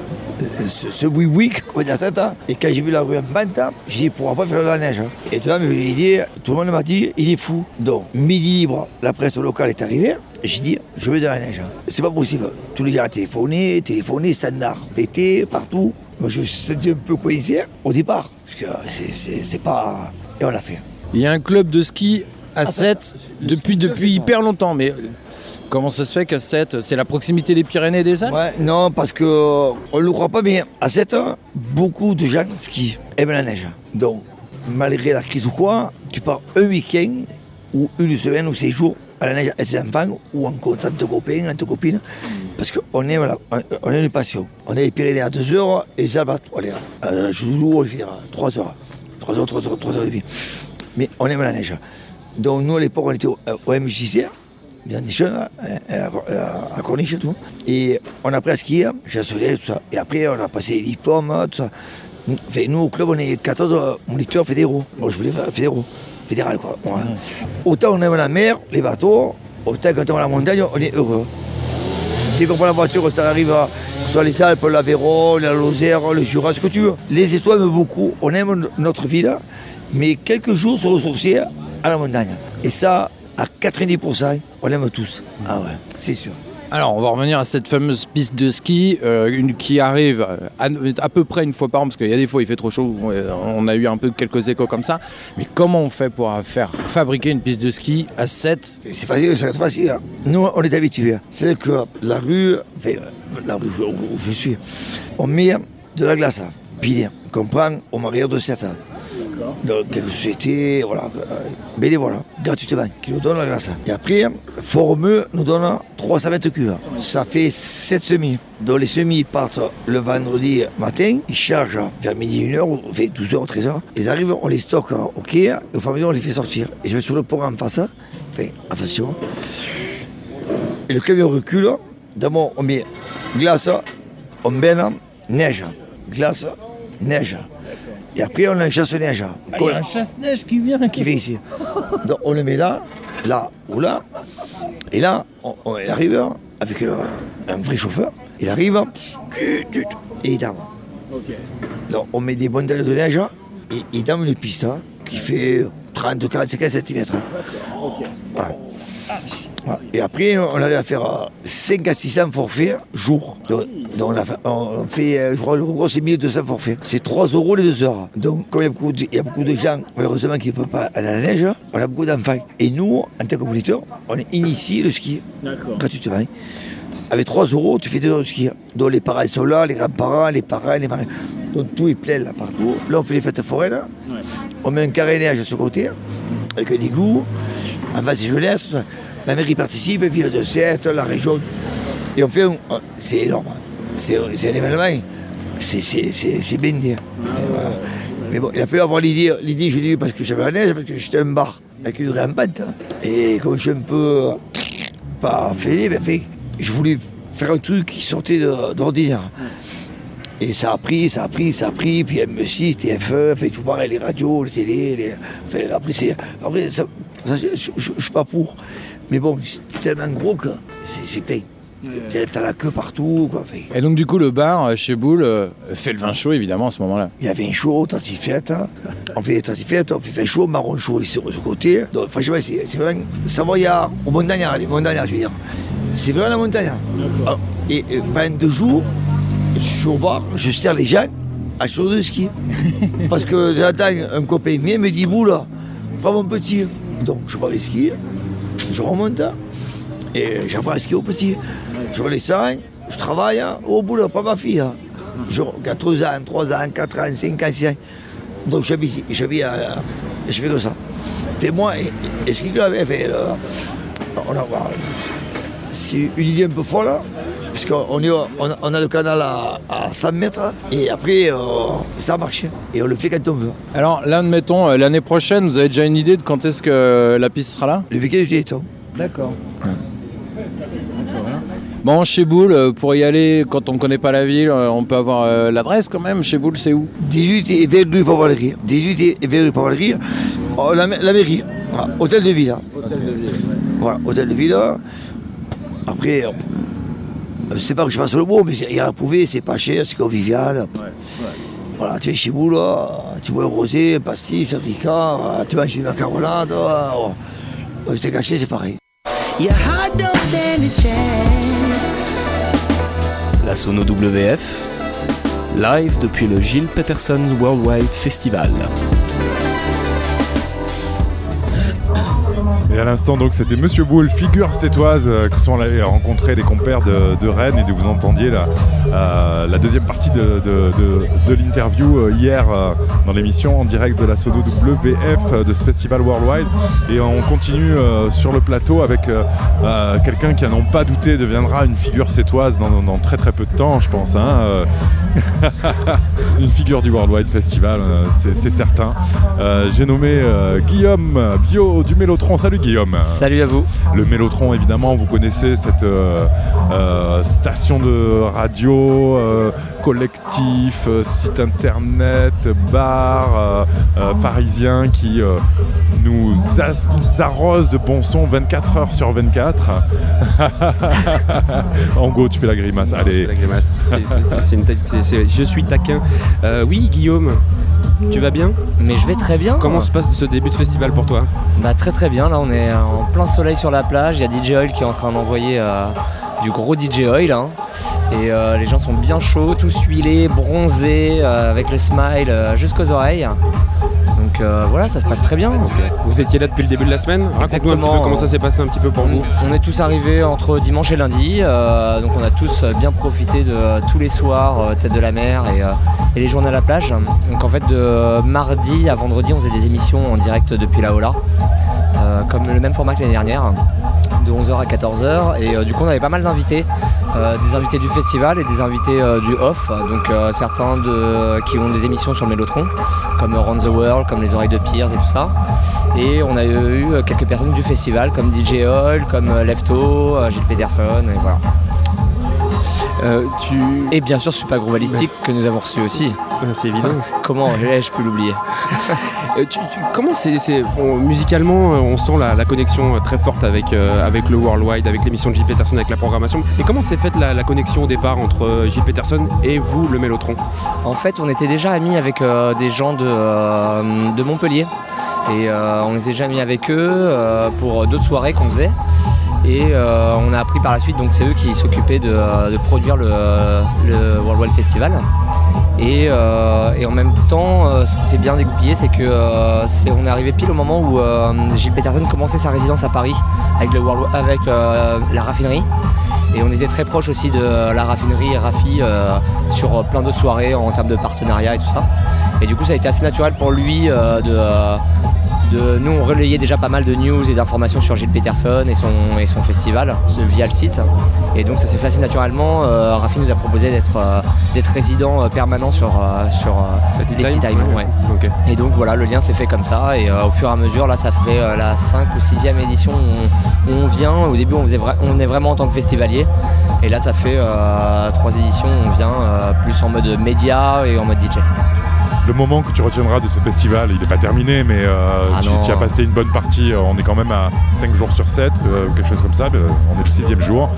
ce, ce oui-oui, *laughs* comme on dit à ça. hein. Et quand j'ai vu la rue en pente, j'ai dit, pourquoi pas faire de la neige hein. Et tout le monde dit, tout le monde m'a dit, il est fou. Donc, midi libre, la presse locale est arrivée. J'ai dit, je veux de la neige. hein. C'est pas possible. Tous les gens ont téléphoné, téléphoné, standard, pété, partout. Moi, je me suis senti un peu coincé au départ. Parce que c'est- c'est c'est pas. Et on l'a fait. Il y a un club de ski à 7 depuis, depuis hyper longtemps, mais euh, comment ça se fait qu'à 7, c'est la proximité des Pyrénées et des Alpes? Ouais, non, parce que on ne le croit pas, mais à 7 ans, beaucoup de gens skient, aiment la neige. Donc, malgré la crise ou quoi, tu pars un week-end ou une semaine ou sept jours à la neige avec tes enfants ou en contact de copains, de copines, parce qu'on aime, la- on a une passion. On a les Pyrénées à 2 heures et les Alpes à allez, à Joujou, on les fait à 3 heures. 3 heures, 3 heures, 3 heures et demie. Mais on aime la neige. Donc, nous, à l'époque, on était au, au MJC, dans des jeunes, à, à, à Corniche et tout. Et on a appris à skier, j'ai assuré tout ça. Et après, on a passé les diplômes, tout ça. Enfin, nous, au club, on est 14 moniteurs fédéraux. Moi, je voulais faire fédéraux. Fédéral, quoi. Ouais. Autant on aime la mer, les bateaux, autant quand on va à la montagne, on est heureux. Dès qu'on prend la voiture, ça arrive à, soit les Alpes, l'Aveyron, la Lozère, le Jura, ce que tu veux. Les histoires aiment beaucoup. On aime notre ville, mais quelques jours se ressourcer à la montagne. Et ça, à 90%, on aime tous. Ah ouais, c'est sûr. Alors, on va revenir à cette fameuse piste de ski euh, une, qui arrive euh, à, peu près une fois par an, parce qu'il y a des fois il fait trop chaud, euh, on a eu un peu quelques échos comme ça. Mais comment on fait pour faire fabriquer une piste de ski à 7 C'est facile, c'est facile. hein. Nous, on est habitués. C'est que la rue, enfin, la rue où où je suis, on met de la glace, hein, pilée, qu'on prend au mariage de 7 ans. Dans quelques sociétés, voilà, euh, bénévoles, hein, gratuitement, qui nous donnent la glace. Et après, Formeux nous donne 300 mètres cubes. Ça fait 7 semis. Donc les semis partent le vendredi matin, ils chargent vers midi 1h, ou fait 12h, 13h. Ils arrivent, on les stocke au quai, et au fur et à mesure, on les fait sortir. Et je vais sur le pont en face, enfin, en face. Et le camion recule. D'abord, on met glace, on baigne, neige. Glace, neige. Et après, on a un chasse-neige. Ah, Il y a un chasse-neige qui vient. Qui vient ici. Donc, on le met là, là ou là. Et là, on, on- il arrive avec euh, un vrai chauffeur. Il arrive, et il dame. Donc, on met des bonnes de neige et il dame une piste hein, qui fait 30, 40, 50 cm. Et après, on avait à faire euh, 5 à 600 forfaits jour. Donc, donc on, fait, on fait, euh, je crois, le record, c'est 1200 forfaits. C'est 3 euros les 2 heures. Donc, comme il y a beaucoup de, il y a beaucoup de gens, malheureusement, qui ne peuvent pas aller à la neige, on a beaucoup d'enfants. Et nous, en tant que moniteurs, on initie le ski gratuitement. Avec 3 euros, tu fais deux heures de ski. Donc les parents sont là, les grands-parents, les parents, les marins. Donc tout est plein là partout. Là, on fait les fêtes foraines. On met un carénage de ce côté, avec un igloo. En face, c'est jeunesse. La mairie participe, Ville de Sète, la région. Et on fait C'est énorme. C'est c'est un événement. C'est- C'est blindé. Voilà. Mais bon, il a fallu avoir l'idée. L'idée, je l'ai eu parce que j'avais la neige, parce que j'étais un bar avec une rampante. Et comme je suis un peu pas fêlé, fait, je voulais faire un truc qui sortait d'ordinaire. Et ça a pris, ça a pris, ça a pris, puis M6, TF1, fait tout pareil, les radios, les télé, les... fait, après, après ça, je je suis pas pour. Mais bon, c'est tellement gros que c'est plein. T'as- la queue partout, quoi. Fait. Et donc du coup le bar euh, chez Boule euh, fait le vin chaud évidemment à ce moment-là. Il y avait un chaud, tartiflette. hein. On fait des tartiflettes, on fait vin chaud, marron chaud ici sur ce côté. Donc franchement, c'est vraiment savoyard, au montagnard, les montagnards, je veux dire. C'est vraiment la montagne. Ah, Et, et pendant deux jours, je suis au bar, je sers les gens à chose de ski. Parce que j'attends un copain vient me dit, Boula, prends mon petit. Donc je prends les skis, je remonte et j'apprends à skier au petit. Je redescends, je travaille hein, au boulot, pas ma fille. hein. Je, 4 ans, 3 ans, 4 ans, 5 ans, 6 ans. Donc j'habite à- je fais que ça. Et moi, et, et ce qu'il avait fait, là, on a, c'est une idée un peu folle, parce qu'on est, au- on, a- on a le canal à, à 100 mètres, et après, euh, ça marche. Et on le fait quand on veut. Alors là admettons euh, l'année prochaine vous avez déjà une idée de quand est-ce que euh, la piste sera là? Le week-end du Téléthon. D'accord. Bon, chez Boule, euh, pour y aller, quand on connaît pas la ville, on peut avoir euh, l'adresse quand même. Chez Boule, c'est où? 18 et 22 pour voir le rire. 18 et 22 pour voir le rire. Oh, la, la mairie, voilà, hôtel de ville. hein. Voilà, hôtel de ville. Après, c'est pas que je fasse le mot, mais il y a à prouver, c'est pas cher, c'est convivial. Voilà, tu es chez vous, là, tu bois un rosé, un pastis, un ricard, tu manges une macarolade. Oh, oh, c'est caché, c'est pareil. Your heart don't stand a chance. La Sono WF, live depuis le Gilles Peterson Worldwide Festival. Et à l'instant, donc, c'était Monsieur Boule, figure sétoise, euh, que sont allés rencontrer des compères de, Rennes et de vous entendiez la, euh, deuxième partie de, l'interview euh, hier euh, dans l'émission en direct de la Sono euh, de ce festival Worldwide. Et on continue euh, sur le plateau avec euh, euh, quelqu'un qui, à n'en pas douter, deviendra une figure sétoise dans, très très peu de temps, je pense. hein, euh. *laughs* une figure du Worldwide Festival, euh, c'est- certain. Euh, J'ai nommé euh, Guillaume Bio du Mélotron. Salut Guillaume. Salut à vous. Le Mélotron, évidemment, vous connaissez cette euh, euh, station de radio, euh, collectif, site internet, bar euh, euh, parisien qui euh, nous arrose de bons sons 24 heures sur 24. *laughs* en go, tu fais la grimace. Allez. La grimace. C'est- c'est- c'est- c'est une tête- c'est- c'est- je suis taquin. Euh, oui, Guillaume, tu vas bien Mais je vais très bien. Comment se passe ce début de festival pour toi Bah très très bien, là on est en plein soleil sur la plage, il y a DJ Oil qui est en train d'envoyer euh, du gros DJ Oil hein. et euh, les gens sont bien chauds, tous huilés, bronzés, euh, avec le smile jusqu'aux oreilles. Donc euh, voilà, ça se passe très bien. Vous étiez là depuis le début de la semaine Raconte-nous un petit peu comment ça s'est passé un petit peu pour vous. On est tous arrivés entre dimanche et lundi, euh, donc on a tous bien profité de euh, tous les soirs, tête de la mer et, et les journées à la plage. Donc en fait de mardi à vendredi on faisait des émissions en direct depuis la Ola, euh, comme le même format que l'année dernière, de 11h à 14h. Et euh, du coup on avait pas mal d'invités, euh, des invités du festival et des invités euh, du off, donc euh, certains de, qui ont des émissions sur le Mélotron, comme Around the World, comme Les Oreilles de Piers et tout ça. Et on a eu quelques personnes du festival comme DJ Hall, comme Lefto, Gilles Peterson, et voilà. Et bien sûr Super Gros Ballistique que nous avons reçu aussi. C'est évident. *laughs* Comment ai-je pu l'oublier? *laughs* tu- comment c'est, musicalement, euh, on sent la, connexion euh, très forte avec, euh, avec le Worldwide, avec l'émission de J. Peterson, avec la programmation. Et comment s'est faite la, connexion au départ entre euh, J. Peterson et vous, le Mélotron? En fait, on était déjà amis avec euh, des gens de, euh, de Montpellier. Et euh, on était déjà amis avec eux euh, pour d'autres soirées qu'on faisait. Et euh, on a appris par la suite, donc c'est eux qui s'occupaient de, euh, de produire le, le World Wide Festival. Et, euh, et en même temps, euh, ce qui s'est bien dégoupillé, c'est que euh, c'est- on est arrivé pile au moment où euh, Gilles Peterson commençait sa résidence à Paris avec, le avec la raffinerie. Et on était très proche aussi de la raffinerie et euh, sur plein d'autres soirées en termes de partenariat et tout ça. Et du coup, ça a été assez naturel pour lui de, de- Nous, on relayait déjà pas mal de news et d'informations sur Gilles Peterson et son, et son festival ce- via le site. Et donc, ça s'est fait assez naturellement. Euh, Rafi nous a proposé d'être euh, d'être résident euh, permanent sur, sur les ouais. Et donc, voilà, le lien s'est fait comme ça. Et au fur et à mesure, là, ça fait la 5 ou 6e édition où on, où on vient. Au début, on, faisait on est vraiment en tant que festivalier. Et là, ça fait trois éditions où on vient euh, plus en mode média et en mode DJ. Le moment que tu retiendras de ce festival, il n'est pas terminé, mais euh, Ah tu, as passé une bonne partie. euh, On est quand même à 5 jours sur 7, euh, quelque chose comme ça. on est le sixième jour.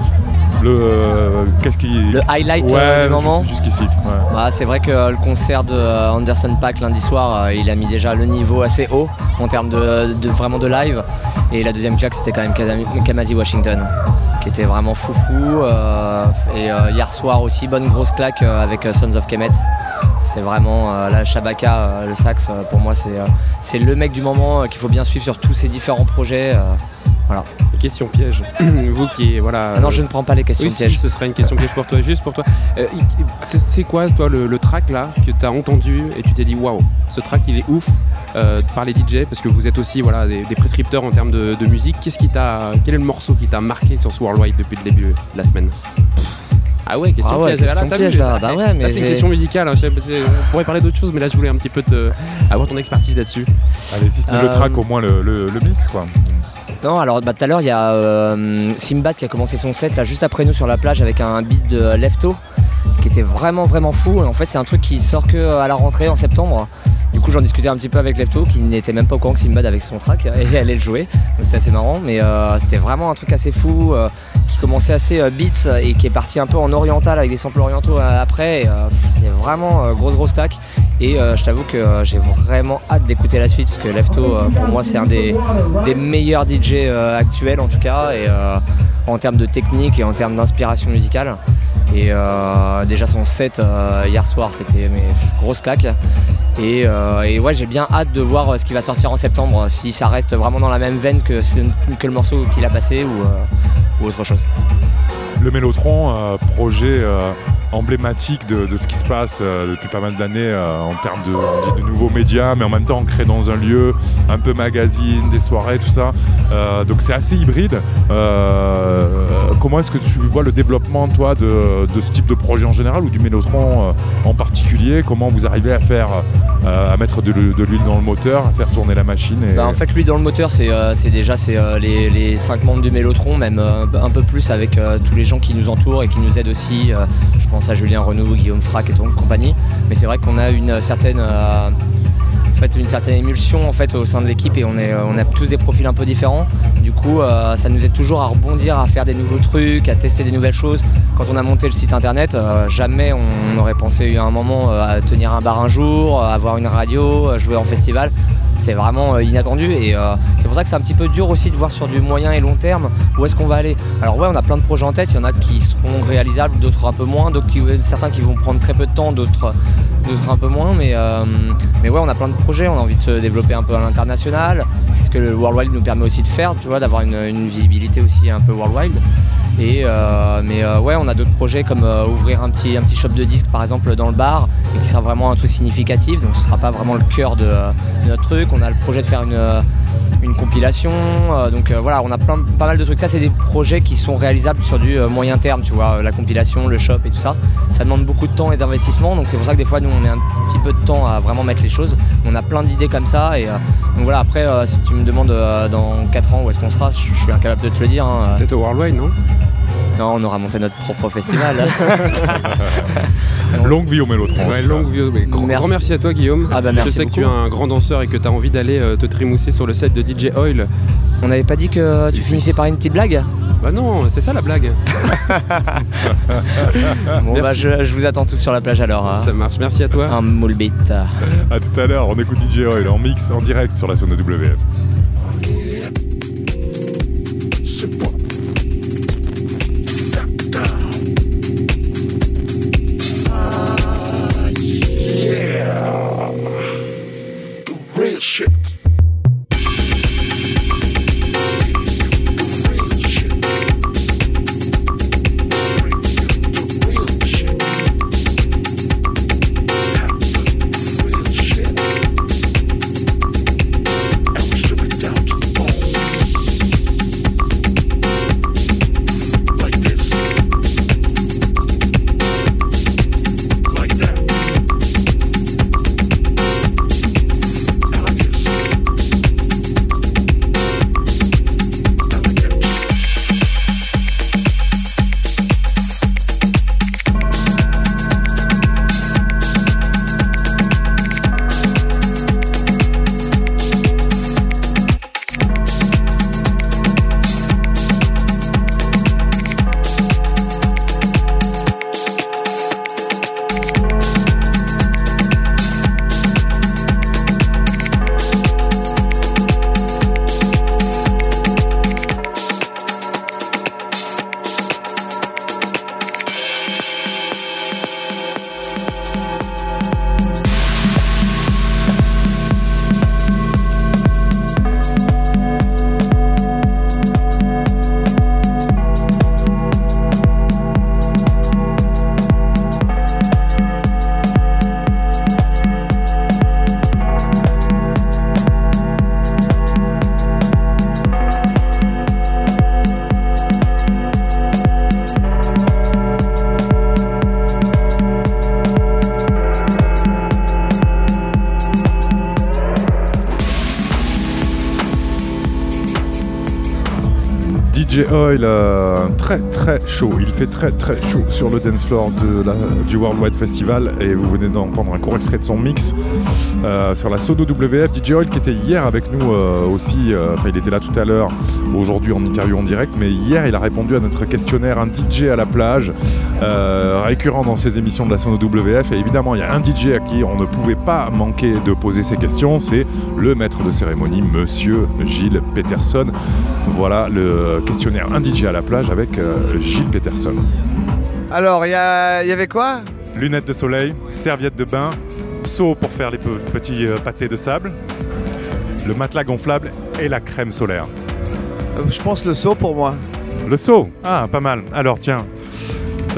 Le, euh, qu'est-ce qui... Le highlight ouais, du moment jus- Jusqu'ici. ouais. Bah, c'est vrai que le concert de Anderson Paak lundi soir, il a mis déjà le niveau assez haut en termes de, de- vraiment de live. Et la deuxième claque, c'était quand même Kamasi Washington, qui était vraiment foufou. et hier soir aussi, bonne grosse claque avec Sons of Kemet. C'est vraiment euh, la Shabaka, euh, le sax, euh, pour moi, c'est le mec du moment qu'il faut bien suivre sur tous ses différents projets. voilà. Question piège. *clears throat* Vous qui voilà. Ah non, je ne prends pas les questions oui, si, pièges. ce serait une question piège pour toi, juste pour toi. C'est- quoi toi le, le track là que tu as entendu et tu t'es dit waouh, ce track il est ouf par les DJ parce que vous êtes aussi voilà des, des prescripteurs en termes de, de musique. Qu'est-ce qui t'a, quel est le morceau qui t'a marqué sur ce Worldwide depuis le début de la semaine? Ah ouais, question Ah ouais, piège. question piège, vu, là. Bah ouais, mais c'est une question musicale. hein, on pourrait parler d'autre chose, mais là je voulais un petit peu te, avoir ton expertise là-dessus. Allez, si ce n'est le Euh, track, au moins le, le- le mix, quoi. Non, alors bah, tout à l'heure, il y a euh, Simbat qui a commencé son set là juste après nous sur la plage avec un beat de Lefto qui était vraiment vraiment fou. En fait, c'est un truc qui sort que euh, à la rentrée en septembre. Du coup, j'en discutais un petit peu avec Lefto qui n'était même pas au courant que Simbad avec son track *laughs* et allait le jouer. C'était assez marrant, mais euh, c'était vraiment un truc assez fou euh, qui commençait assez beats et qui est parti un peu en oriental avec des samples orientaux après. C'était vraiment grosse grosse claque. Et je t'avoue que j'ai vraiment hâte d'écouter la suite parce que Lefto, pour moi, c'est un des, des meilleurs DJ actuels en tout cas, et en termes de technique et en termes d'inspiration musicale. Et euh, déjà son set euh, hier soir, c'était mais grosse claque. Et, euh, et ouais, j'ai bien hâte de voir ce qui va sortir en septembre, si ça reste vraiment dans la même veine que, le morceau qu'il a passé ou, ou autre chose. Le Mélotron, projet emblématique de, ce qui se passe euh, depuis pas mal d'années euh, en termes de, on nouveaux médias, mais en même temps ancré dans un lieu un peu magazine, des soirées, tout ça. Euh, donc c'est assez hybride. Comment est-ce que tu vois le développement, toi, de, ce type de projet en général ou du Mélotron en particulier? Comment vous arrivez à faire, à mettre de, l'huile dans le moteur, à faire tourner la machine et... Bah, en fait, lui dans le moteur, c'est déjà c'est, les, les cinq membres du Mélotron, même un peu plus avec tous les gens qui nous entourent et qui nous aident aussi. je pense à Julien Renaud, Guillaume Frac et compagnie. Mais c'est vrai qu'on a une certaine, euh, fait, une certaine émulsion en fait, au sein de l'équipe et on, est, euh, on a tous des profils un peu différents. Du coup, euh, ça nous aide toujours à rebondir, à faire des nouveaux trucs, à tester des nouvelles choses. Quand on a monté le site internet, jamais on aurait pensé à un moment à tenir un bar un jour, à avoir une radio, à jouer en festival c'est vraiment euh, inattendu et euh, c'est pour ça que c'est un petit peu dur aussi de voir sur du moyen et long terme où est-ce qu'on va aller. Alors ouais on a plein de projets en tête, il y en a qui seront réalisables, d'autres un peu moins, certains qui vont prendre très peu de temps, d'autres d'autres un peu moins mais, euh, mais ouais on a plein de projets, on a envie de se développer un peu à l'international, c'est ce que le Worldwide nous permet aussi de faire, tu vois, d'avoir une, une visibilité aussi un peu worldwide. Euh, mais euh, ouais, on a d'autres projets comme euh, ouvrir un petit, un petit shop de disques par exemple dans le bar et qui sera vraiment un truc significatif. Donc ce sera pas vraiment le cœur de, notre truc. On a le projet de faire une, une compilation. donc voilà, on a plein, pas mal de trucs. Ça, c'est des projets qui sont réalisables sur du moyen terme, tu vois, la compilation, le shop et tout ça. Ça demande beaucoup de temps et d'investissement. Donc c'est pour ça que des fois, nous, on met un petit peu de temps à vraiment mettre les choses. On a plein d'idées comme ça. Et donc voilà, après, si tu me demandes dans 4 ans où est-ce qu'on sera, je je suis incapable de te le dire. hein. Peut-être au Worldwide, non? Non, on aura monté notre propre festival. *laughs* Longue vie au Mélotron. Ouais, longue vie au Mélotron. Merci. grand merci à toi Guillaume. Ah bah, je sais que tu es un grand danseur et que tu as envie d'aller euh, te trémousser sur le set de DJ Oil. On n'avait pas dit que tu finissais par une petite blague? Bah non, c'est ça la blague. *laughs* Bon bah je, je vous attends tous sur la plage alors. hein. Ça marche, merci à toi. Un moule bite. À tout à l'heure, on écoute DJ Oil en mix, en direct sur la zone WF. Yeah. DJ Oil, euh, très très chaud. Il fait très très chaud sur le dance floor de la- du Worldwide Festival et vous venez d'entendre un court extrait de son mix euh, sur la Sono WF. DJ Oil qui était hier avec nous euh, aussi, enfin il était là tout à l'heure, aujourd'hui en interview en direct, mais hier il a répondu à notre questionnaire un DJ à la plage, euh, récurrent dans ces émissions de la Sono WF. Et évidemment, il y a un DJ à qui on ne pouvait pas manquer de poser ces questions, c'est le maître de cérémonie, monsieur Gilles Peterson. Voilà le questionnaire Un DJ à la plage avec euh, Gilles Peterson. Alors, il y, avait quoi? Lunettes de soleil, serviette de bain, seau pour faire les pe- petits euh, pâtés de sable, le matelas gonflable et la crème solaire. Je pense le saut pour moi. Le seau? Ah, pas mal. Alors tiens,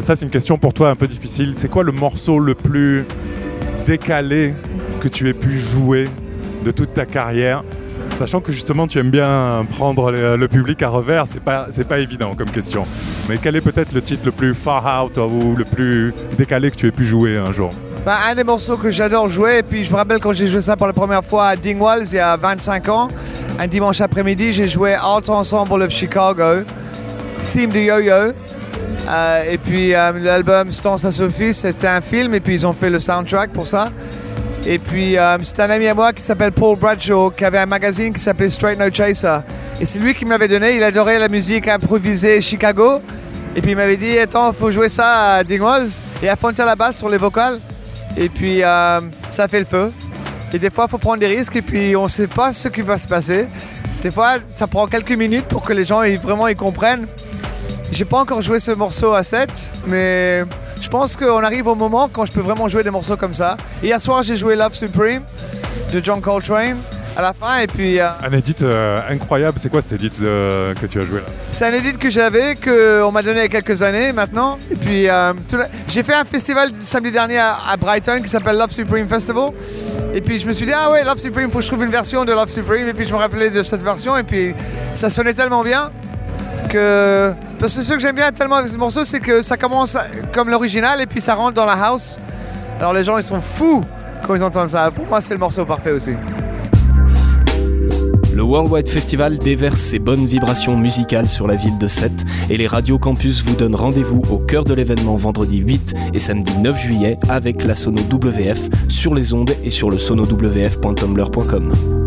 ça c'est une question pour toi un peu difficile. C'est quoi le morceau le plus décalé que tu aies pu jouer de toute ta carrière? Sachant que justement tu aimes bien prendre le, public à revers, c'est pas, c'est pas évident comme question. Mais quel est peut-être le titre le plus far out ou le plus décalé que tu aies pu jouer un jour? Bah, un des morceaux que j'adore jouer, et puis je me rappelle quand j'ai joué ça pour la première fois à Dingwalls il y a 25 ans, un dimanche après-midi, j'ai joué Art Ensemble of Chicago, theme de Yo-Yo. Euh, et puis euh, l'album Stance à Sophie, c'était un film, et puis ils ont fait le soundtrack pour ça. Et puis euh, c'est un ami à moi qui s'appelle Paul Bradshaw, qui avait un magazine qui s'appelait Straight No Chaser. Et c'est lui qui me l'avait donné, il adorait la musique improvisée Chicago. Et puis il m'avait dit, attends, faut jouer ça à Dingwalls et à Fontaine la basse sur les vocales. Et puis ça fait le feu. Et des fois, il faut prendre des risques et puis on ne sait pas ce qui va se passer. Des fois, ça prend quelques minutes pour que les gens vraiment ils comprennent. J'ai pas encore joué ce morceau à 7, mais je pense qu'on arrive au moment quand je peux vraiment jouer des morceaux comme ça. Hier soir, j'ai joué Love Supreme de John Coltrane à la fin et puis euh, Un edit euh, incroyable, c'est quoi cet edit euh, que tu as joué là? C'est un edit que j'avais, qu'on m'a donné il y a quelques années maintenant. Et puis, j'ai fait un festival samedi dernier à, à Brighton qui s'appelle Love Supreme Festival. Et puis, je me suis dit, ah ouais, Love Supreme, faut que je trouve une version de Love Supreme. Et puis, je me rappelais de cette version. Et puis, ça sonnait tellement bien que. Parce que ce que j'aime bien tellement avec ce morceau, c'est que ça commence comme l'original et puis ça rentre dans la house. Alors, les gens, ils sont fous quand ils entendent ça. Pour moi, c'est le morceau parfait aussi. Le Worldwide Festival déverse ses bonnes vibrations musicales sur la ville de Sète et les radios campus vous donnent rendez-vous au cœur de l'événement vendredi 8 et samedi 9 juillet avec la Sono WF sur les ondes et sur le sonowf.tumblr.com.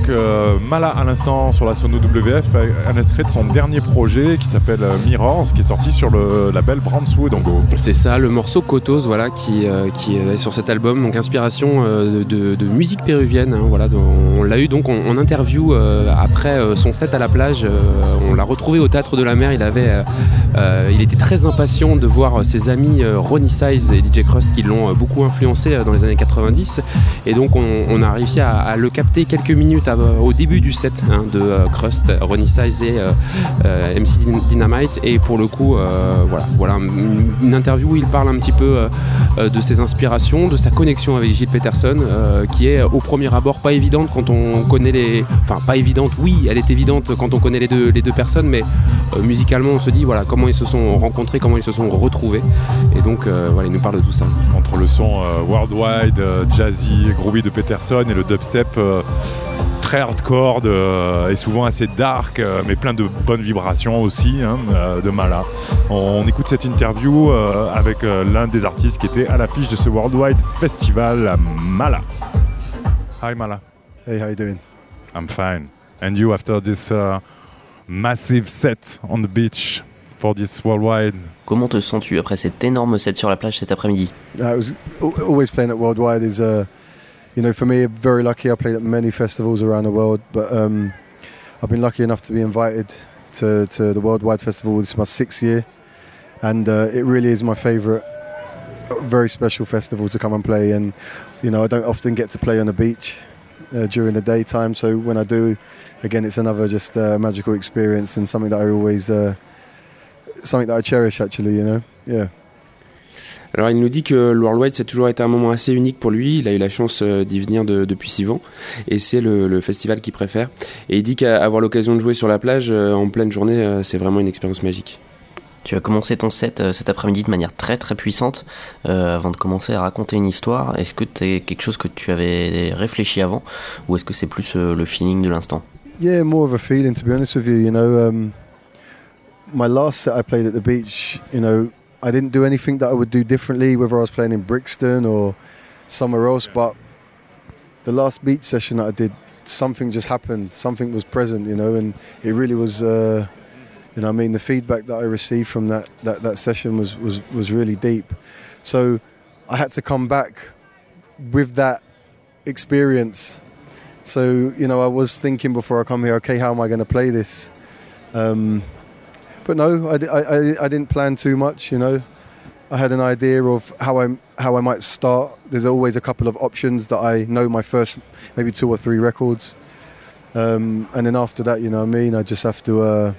donc euh, Mala à l'instant sur la Sono WF, un extrait de son dernier projet qui s'appelle euh, Mirrors, qui est sorti sur le label Brandswood en Go. C'est ça, le morceau Kotos, voilà, qui, euh, est sur cet album, donc inspiration de, musique péruvienne. hein, voilà, on l'a eu donc en, interview après son set à la plage. on l'a retrouvé au Théâtre de la Mer. Il avait, il était très impatient de voir ses amis Ronnie Size et DJ Crust qui l'ont beaucoup influencé dans les années 90. Et donc on, on a réussi à, à le capter quelques minutes av- au début du set hein, de euh, Crust, Ronnie Size et euh, euh, MC Dyn- Dynamite. Et pour le coup, euh, voilà, voilà une, interview où il parle un petit peu euh, euh, de ses inspirations, de sa connexion avec Gilles Peterson, euh, qui est au premier abord pas évidente quand on connaît les. Enfin, pas évidente, oui, elle est évidente quand on connaît les deux, les deux personnes, mais euh, musicalement, on se dit voilà comment ils se sont rencontrés, comment ils se sont retrouvés. Et donc, euh, voilà, il nous parle de tout ça. Entre le son euh, worldwide, euh, jazzy, groovy de Peterson et le dubstep euh, très hardcore de- et souvent assez dark, euh, mais plein de bonnes vibrations aussi hein, euh, de Mala. On, on écoute cette interview euh, avec euh, l'un des artistes qui était à l'affiche de ce Worldwide Festival à Mala. Hi Mala. Hey, how you doing? I'm fine. And you after this uh, massive set on the beach for this Worldwide? Comment te sens-tu après cet énorme set sur la plage cet après-midi? Uh, always playing at Worldwide is, uh, you know, for me, very lucky. I played at many festivals around the world, but um, I've been lucky enough to be invited to, to the Worldwide Festival. This is my sixth year, and uh, it really is my favourite, very special festival to come and play. And you know, I don't often get to play on the beach uh, during the daytime, so when I do, again, it's another just uh, magical experience and something that I always, uh, something that I cherish. Actually, you know, yeah. Alors il nous dit que le Worldwide ça a toujours été un moment assez unique pour lui, il a eu la chance euh, d'y venir de- depuis six ans et c'est le, le festival qu'il préfère. Et il dit qu'avoir l'occasion de jouer sur la plage euh, en pleine journée euh, c'est vraiment une expérience magique. Tu as commencé ton set cet après-midi de manière très très puissante euh, avant de commencer à raconter une histoire. Est-ce que c'est quelque chose que tu avais réfléchi avant? Ou est-ce que c'est plus euh, le feeling de l'instant? Yeah, more of a feeling to be honest with you. You know, um, my last set I played at the beach, you know, I didn't do anything that I would do differently, whether I was playing in Brixton or somewhere else. But the last beach session that I did, something just happened. Something was present, you know, and it really was. Uh, you know, I mean, the feedback that I received from that, that, that session was, was, was really deep. So I had to come back with that experience. So, you know, I was thinking before I come here, okay, how am I going to play this? Um, but no, I, I, I, didn't plan too much, you know. I had an idea of how I, how I might start. There's always a couple of options that I know my first, maybe two or three records. Um, and then after that, you know I mean, I just have to uh,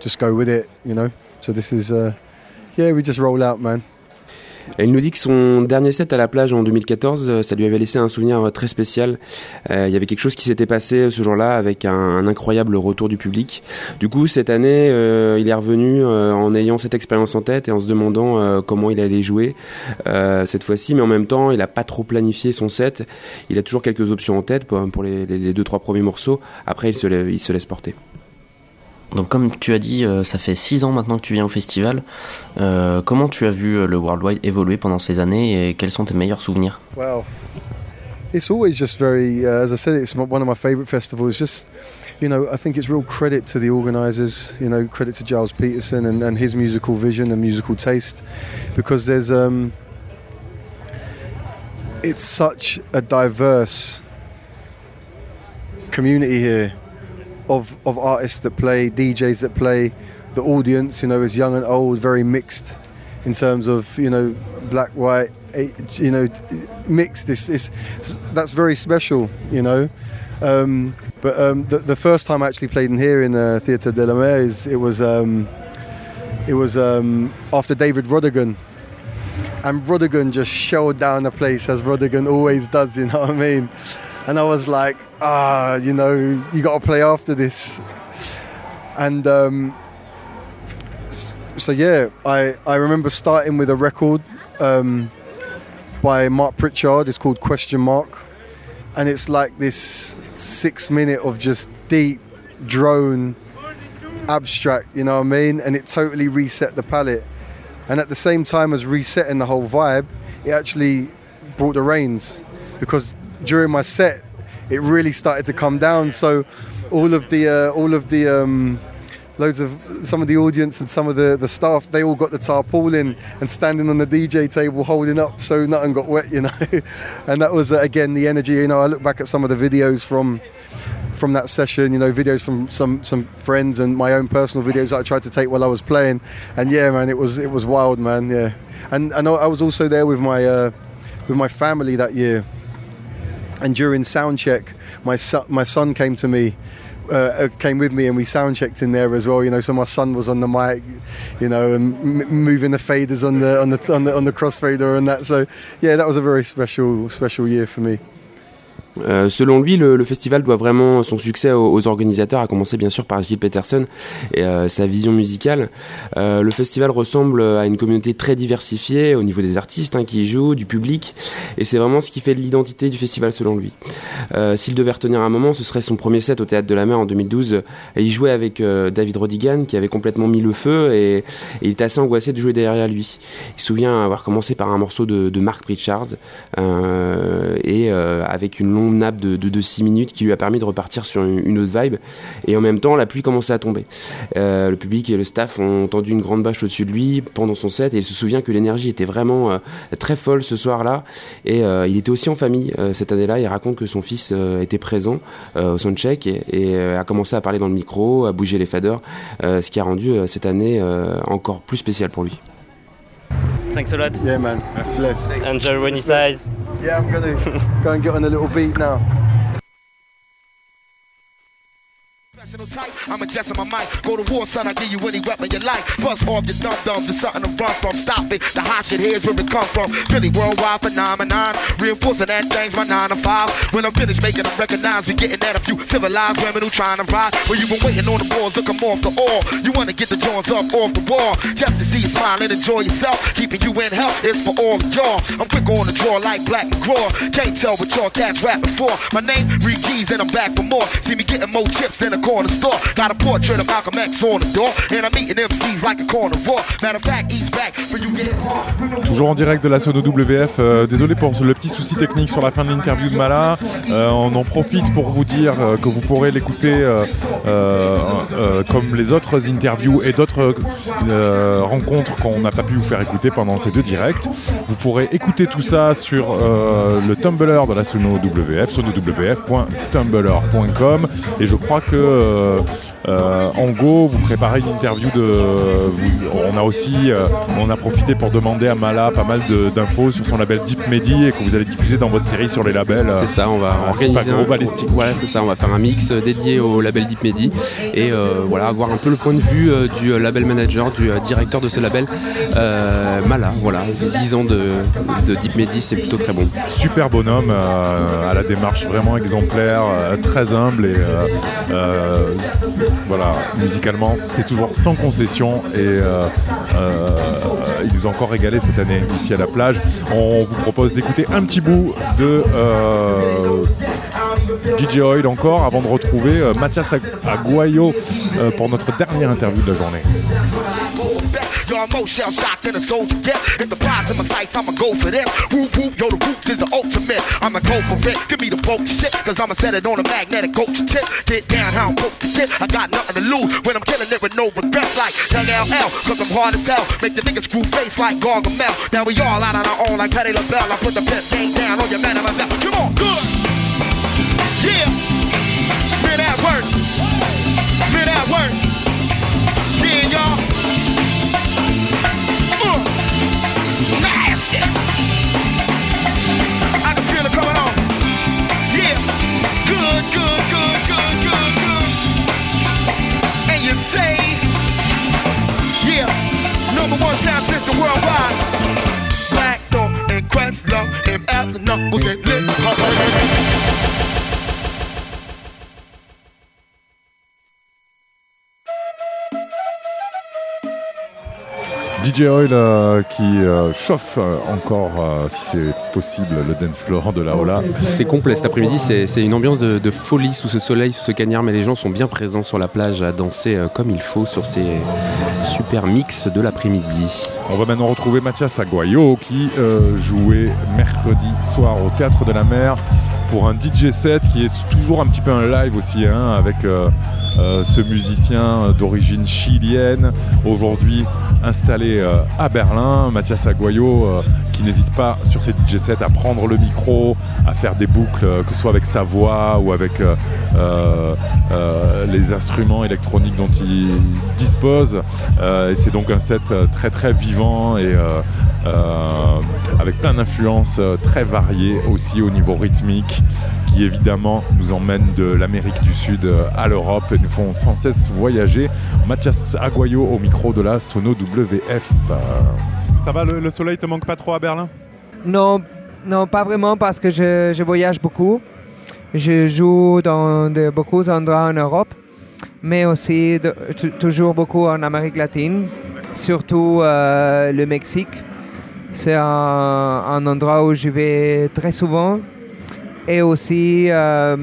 just go with it, you know. So this is, uh, yeah, we just roll out, man. Il nous dit que son dernier set à la plage en 2014, euh, ça lui avait laissé un souvenir euh, très spécial. Euh, il y avait quelque chose qui s'était passé ce jour-là avec un, incroyable retour du public. Du coup, cette année, il est revenu en ayant cette expérience en tête et en se demandant comment il allait jouer cette fois-ci. Mais en même temps, il n'a pas trop planifié son set. Il a toujours quelques options en tête pour, les, les- les deux trois premiers morceaux. Après, il se laisse porter. Donc comme tu as dit, euh, ça fait six ans maintenant que tu viens au festival. Euh, comment tu as vu euh, le Worldwide évoluer pendant ces années et quels sont tes meilleurs souvenirs? Wow. It's always just very, uh, as I said, it's one of my favourite festivals. Just, you know, I think it's real credit to the organisers, you know, credit to Giles Peterson and, and his musical vision and musical taste because there's, um, it's such a diverse community here of, of artists that play, DJs that play. The audience, you know, is young and old, very mixed in terms of, you know, black, white, eh, you know, mixed. It's, it's, that's very special, you know. Um, but um, the, the first time I actually played in here in the Theatre de la Mer is it was um, it was um, after David Rodigan, and Rodigan just shelled down the place as Rodigan always does. You know what I mean? And I was like, ah, you know, you got to play after this. And um, so yeah, I I remember starting with a record um, by Mark Pritchard. It's called Question Mark, and it's like this six minute of just deep drone abstract. You know what I mean? And it totally reset the palette. And at the same time as resetting the whole vibe, it actually brought the rains because during my set, it really started to come down. So all of the uh, all of the um, loads of some of the audience and some of the, the staff they all got the tarpaulin and standing on the DJ table holding up so nothing got wet, you know. *laughs* and that was uh, again the energy. You know, I look back at some of the videos from from that session, you know, videos from some some friends and my own personal videos I tried to take while I was playing. And yeah, man, it was it was wild, man. Yeah, and and I was also there with my uh, with my family that year. And during sound check, my son, my son came to me. Uh, uh, came with me and we sound checked in there as well. You know, so my son was on the mic, you know, and m- moving the faders on the on the on the on the crossfader and that. So yeah, that was a very special special year for me. Euh, selon lui, le, festival doit vraiment son succès aux, organisateurs, à commencer bien sûr par Gilles Peterson et euh, sa vision musicale. Euh, le festival ressemble à une communauté très diversifiée au niveau des artistes hein, qui y jouent, du public, et c'est vraiment ce qui fait de l'identité du festival selon lui. S'il devait retenir un moment, ce serait son premier set au Théâtre de la Mer en 2012. Et il jouait avec David Rodigan qui avait complètement mis le feu et, il était assez angoissé de jouer derrière lui. Il se souvient avoir commencé par un morceau de, de Mark Pritchard et avec une longue de, de, de 6 minutes qui lui a permis de repartir sur une, une, autre vibe. Et en même temps, la pluie commençait à tomber. Euh, le public et le staff ont tendu une grande bâche au-dessus de lui pendant son set et il se souvient que l'énergie était vraiment euh, très folle ce soir-là. Et euh, il était aussi en famille cette année-là. Il raconte que son fils était présent au soundcheck et, et a commencé à parler dans le micro, à bouger les faders, ce qui a rendu cette année encore plus spéciale pour lui. Thanks a lot. Yeah, man. Merci, Les. Enjoy when he says. Yeah, I'm gonna go and get on a little beat now. I'm adjusting my mic. Go to war, son, I give you any weapon you like. Bust off your dumb dumbs, there's something to run from. Stop it. The hot shit here's where it come from. Really worldwide phenomenon. Reinforcing that thing's my 9 to 5. When I'm finished making them recognize, we getting at a few civilized women who trying to ride. Well, you been waiting on the balls, look, I'm off the all. You wanna get the joints up off the wall. Just to see you smile and enjoy yourself. Keeping you in health is for all of y'all. I'm quick on the draw like Black McGraw. Can't tell what y'all cats rapping for. My name, Reed G's, and I'm back for more. See me getting more chips than a Toujours en direct de la Sono WF. Euh, désolé pour le petit souci technique sur la fin de l'interview de Mala. Euh, on en profite pour vous dire euh, que vous pourrez l'écouter comme les autres interviews et d'autres rencontres qu'on n'a pas pu vous faire écouter pendant ces deux directs. Vous pourrez écouter tout ça sur le Tumblr de la Sono WF, sonowf.tumblr.com. Et je crois que Uh. Euh, en Go, vous préparez une interview de. Vous, on a aussi, euh, on a profité pour demander à Mala pas mal d'infos sur son label Deep Medi et que vous allez diffuser dans votre série sur les labels. C'est ça, on va organiser un balistique. Voilà, c'est ça, on va faire un mix dédié au label Deep Medi et euh, voilà, avoir un peu le point de vue euh, du label manager, du directeur de ce label, Mala. Voilà, 10 ans de, de Deep Medi, c'est plutôt très bon. Super bonhomme, à la démarche vraiment exemplaire, très humble et voilà, musicalement, c'est toujours sans concession et euh, euh, il nous a encore régalé cette année ici à la plage. On vous propose d'écouter un petit bout de euh, DJ Oil encore avant de retrouver Mathias Aguayo pour notre dernière interview de la journée. Y'all more shell shocked than a soldier get. If the prize in my sights, I'ma go for this. Whoop whoop, yo, the roots is the ultimate. I'ma go for it. Give me the boat shit, cause I'ma set it on a magnetic coach tip. Get down how I'm supposed to get. I got nothing to lose when I'm killing it with no regrets like Young LL. Cause I'm hard as hell. Make the niggas screw face like Gargamel. Now we all out on our own like Petty LaBelle. I put the pimp game down on your man and myself. Come on, good. Yeah. Man at work. Man at work. Yeah, y'all. Say, yeah, number one sound system worldwide. Black Dog and Questlove and Apple Knuckles and Lip DJ Oil euh, qui euh, chauffe encore, euh, si c'est possible, le dance floor de la Ola. C'est complet cet après-midi, c'est une ambiance de, de, folie sous ce soleil, sous ce cagnard, mais les gens sont bien présents sur la plage à danser comme il faut sur ces super mix de l'après-midi. On va maintenant retrouver Mathias Aguayo qui jouait mercredi soir au Théâtre de la Mer pour un DJ set qui est toujours un petit peu un live aussi, hein, avec euh, euh, ce musicien d'origine chilienne, aujourd'hui installé euh, à Berlin, Mathias Aguayo, euh, qui n'hésite pas sur ses DJ sets à prendre le micro, à faire des boucles, euh, que ce soit avec sa voix ou avec euh, euh, euh, les instruments électroniques dont il dispose. Euh, et c'est donc un set euh, très très vivant et euh, euh, avec plein d'influences euh, très variées aussi au niveau rythmique qui évidemment nous emmène de l'Amérique du Sud à l'Europe et nous font sans cesse voyager. Mathias Aguayo au micro de la Sono WF. Ça va, le, le soleil te manque pas trop à Berlin? Non, non, pas vraiment parce que je, je voyage beaucoup. Je joue dans de, beaucoup d'endroits en Europe, mais aussi de- toujours beaucoup en Amérique latine, surtout euh, le Mexique. C'est un, un endroit où je vais très souvent. Et aussi euh,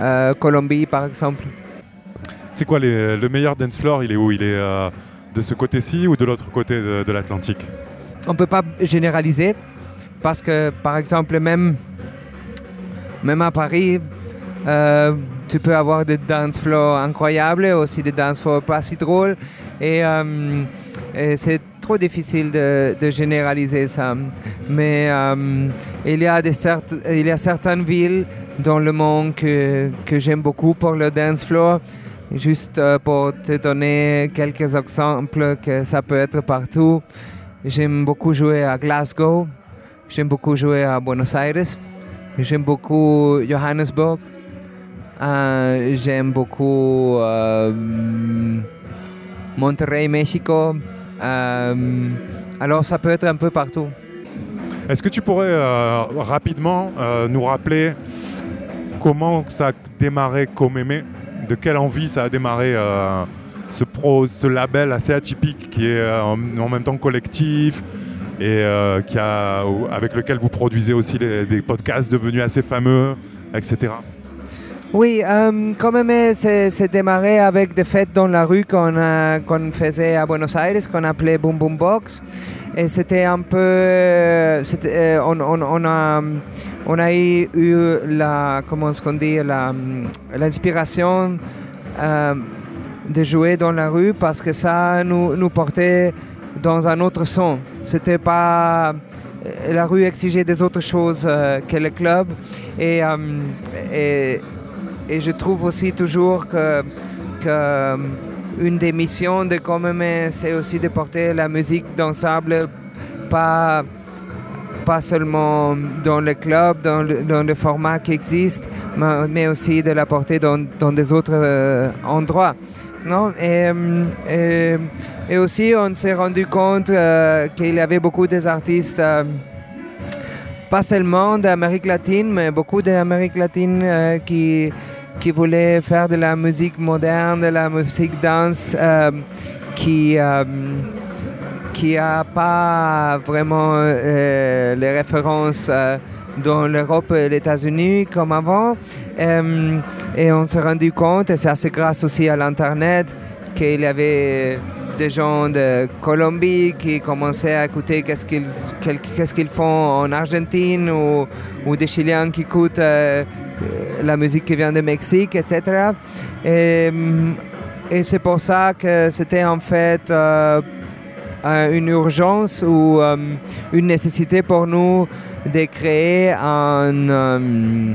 euh, Colombie, par exemple. C'est quoi les- le meilleur dance floor? Il est où? Il est de ce côté-ci ou de l'autre côté de, de l'Atlantique? On ne peut pas généraliser parce que, par exemple, même, même à Paris, euh, tu peux avoir des dance floors incroyables, aussi des dance floors pas si drôles. Et, euh, et c'est trop difficile de, généraliser ça. Mais euh, il, y a il y a certaines villes dans le monde que, que j'aime beaucoup pour le dance floor. Juste euh, pour te donner quelques exemples que ça peut être partout. J'aime beaucoup jouer à Glasgow. J'aime beaucoup jouer à Buenos Aires. J'aime beaucoup Johannesburg. J'aime beaucoup Monterrey, Mexico. Euh, alors ça peut être un peu partout. Est-ce que tu pourrais euh, rapidement euh, nous rappeler comment ça a démarré Comeme De quelle envie ça a démarré ce, pro, ce label assez atypique qui est en, même temps collectif et avec lequel vous produisez aussi des podcasts devenus assez fameux, etc. Oui, euh, quand même, c'est démarré avec des fêtes dans la rue qu'on faisait à Buenos Aires, qu'on appelait Boom Boom Box. Et c'était un peu. c'était, euh, on, on- on a, on a eu la. Comment qu'on dit L'inspiration euh, de jouer dans la rue parce que ça nous, nous portait dans un autre son. C'était pas. La rue exigeait des autres choses euh, que le club. Et, euh, et, et je trouve aussi toujours que, une des missions de Comeme, c'est aussi de porter la musique dansable, pas, pas seulement dans le club, dans le, dans le format qui existe, mais, aussi de la porter dans, dans des autres euh, endroits. Non? Et, euh, et, aussi, on s'est rendu compte euh, qu'il y avait beaucoup des artistes. euh, pas seulement d'Amérique latine, mais beaucoup d'Amérique latine qui, qui voulaient faire de la musique moderne, de la musique danse, euh, qui euh, qui a pas vraiment euh, les références euh, dans l'Europe et les États-Unis comme avant. Et on s'est rendu compte, et c'est grâce aussi à l'Internet, qu'il y avait des gens de Colombie qui commençaient à écouter qu'est-ce qu'ils font en Argentine ou, ou des Chiliens qui écoutent la musique qui vient de Mexique, etc. Et, c'est pour ça que c'était en fait euh, une urgence ou euh, une nécessité pour nous de créer un, euh,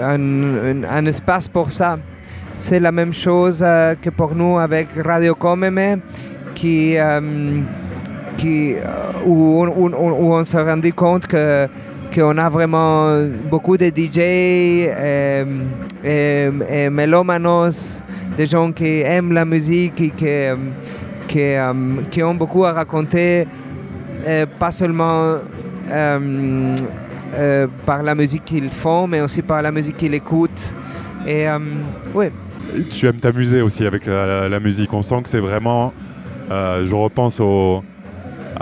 un, un- espace pour ça. C'est la même chose que pour nous avec Radio Comeme, qui, qui, où- où on s'est rendu compte que qu'on a vraiment beaucoup de DJ et, et, mélomanos, des gens qui aiment la musique et qui, euh, euh, qui ont beaucoup à raconter, euh, pas seulement par la musique qu'ils font, mais aussi par la musique qu'ils écoutent. Et Tu aimes t'amuser aussi avec la, musique. On sent que c'est vraiment. je repense au,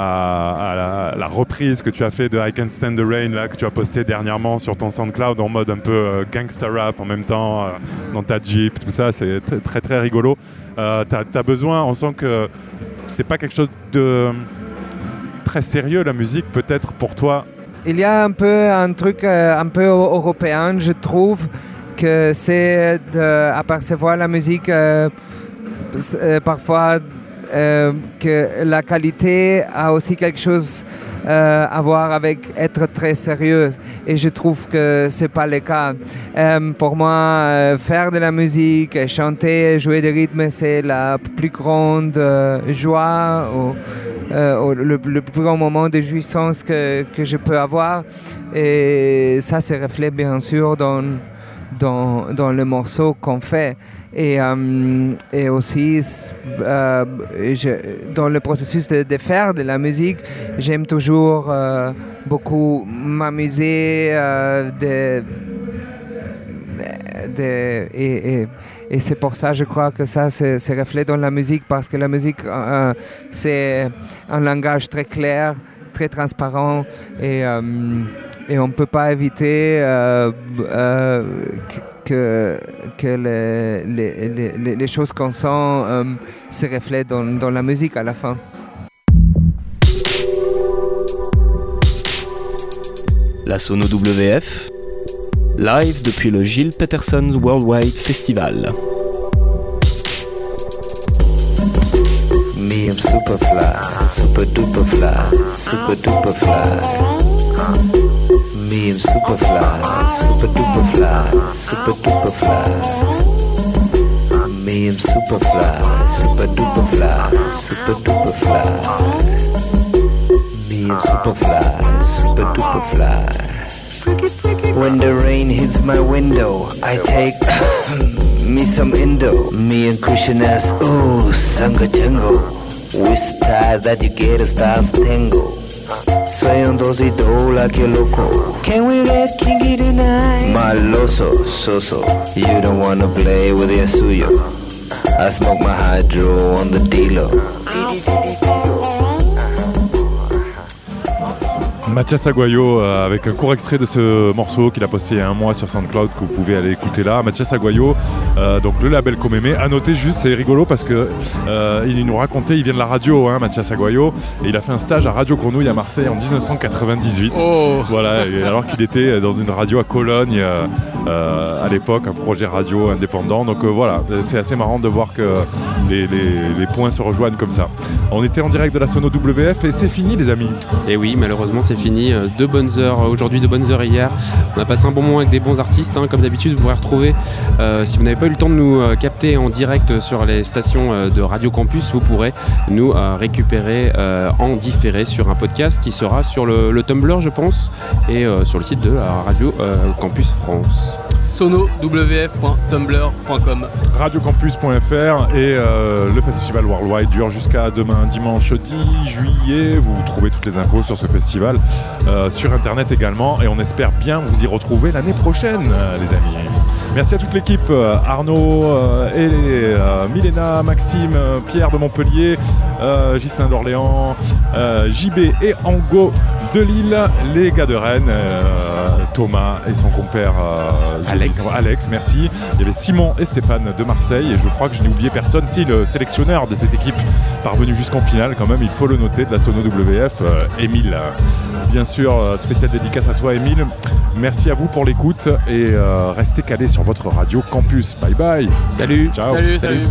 à, la, reprise que tu as fait de I Can't Stand the Rain, là, que tu as posté dernièrement sur ton SoundCloud en mode un peu euh, gangsta rap en même temps, euh, dans ta Jeep, tout ça. C'est très très rigolo. Euh, t'as as besoin, on sent que c'est pas quelque chose de très sérieux la musique, peut-être pour toi. il y a un peu un truc euh, un peu eu- européen, je trouve, que c'est d'apercevoir la musique euh, parfois euh, que la qualité a aussi quelque chose euh, à voir avec être très sérieux. Et je trouve que c'est pas le cas. Euh, pour moi, faire de la musique, chanter, jouer des rythmes, c'est la plus grande joie. ou, le plus grand moment de jouissance que, que je peux avoir. Et ça se reflète bien sûr dans, dans, dans le morceau qu'on fait. Et, euh, et aussi, euh, dans le processus de, faire de la musique, j'aime toujours euh, beaucoup m'amuser et, c'est pour ça, je crois que ça se, reflète dans la musique, parce que la musique, c'est un langage très clair, très transparent, et, et on ne peut pas éviter que, que les, les- les- les- les choses qu'on sent euh, se reflètent dans, dans la musique à la fin. La Sono WF, live depuis le Gilles Peterson Worldwide Festival. Me, I'm super fly, super duper fly, super duper fly. Me, I'm super fly, super duper fly, super duper fly. Me, I'm super fly, super duper fly, super duper fly. Me, I'm super fly, super duper fly. When the rain hits my window, I take *coughs* me some Indo. Me and Christian ass, ooh, sanga jungle. We style that you get a style tango. Swayando y do like a loco. Can we get kinky tonight? Maloso, soso. You don't wanna play with your suyo. I smoke my hydro on the dealer. Mathias Aguayo euh, avec un court extrait de ce morceau qu'il a posté il y a un mois sur SoundCloud que vous pouvez aller écouter là. Mathias Aguayo, euh, donc le label Comémé. À noter juste, c'est rigolo parce que euh, il nous racontait, il vient de la radio, hein, Mathias Aguayo, et il a fait un stage à Radio Grenouille à Marseille en 1998. Voilà, et alors qu'il était dans une radio à Cologne euh, euh, à l'époque, un projet radio indépendant. Donc euh, voilà, c'est assez marrant de voir que les, les- les points se rejoignent comme ça. On était en direct de la Sono WF et c'est fini les amis. Et oui, malheureusement, c'est fini. Euh, Deux bonnes heures aujourd'hui, deux bonnes heures hier. On a passé un bon moment avec des bons artistes. hein. Comme d'habitude, vous pourrez retrouver, euh, si vous n'avez pas eu le temps de nous euh, capter en direct sur les stations euh, de Radio Campus, vous pourrez nous euh, récupérer euh, en différé sur un podcast qui sera sur le, le Tumblr, je pense, et euh, sur le site de Radio euh, Campus France. sonowf.tumblr.com radiocampus.fr et euh, le festival Worldwide dure jusqu'à demain dimanche 10 juillet. Vous trouvez toutes les infos sur ce festival euh, sur internet également et on espère bien vous y retrouver l'année prochaine euh, les amis. Merci à toute l'équipe, euh, Arnaud, euh, et euh, Milena, Maxime, euh, Pierre de Montpellier, euh, Ghislain d'Orléans, euh, JB et Ango de Lille, les gars de Rennes, euh, Thomas et son compère euh, Alex. Alex, merci. Il y avait Simon et Stéphane de Marseille et je crois que je n'ai oublié personne. Si le sélectionneur de cette équipe parvenu jusqu'en finale, quand même, il faut le noter de la Sono WF, euh, Émile. Bien sûr, euh, spéciale dédicace à toi, Émile. Merci à vous pour l'écoute et euh, restez calés sur votre radio campus. Bye bye. Salut. Ciao. Salut, salut.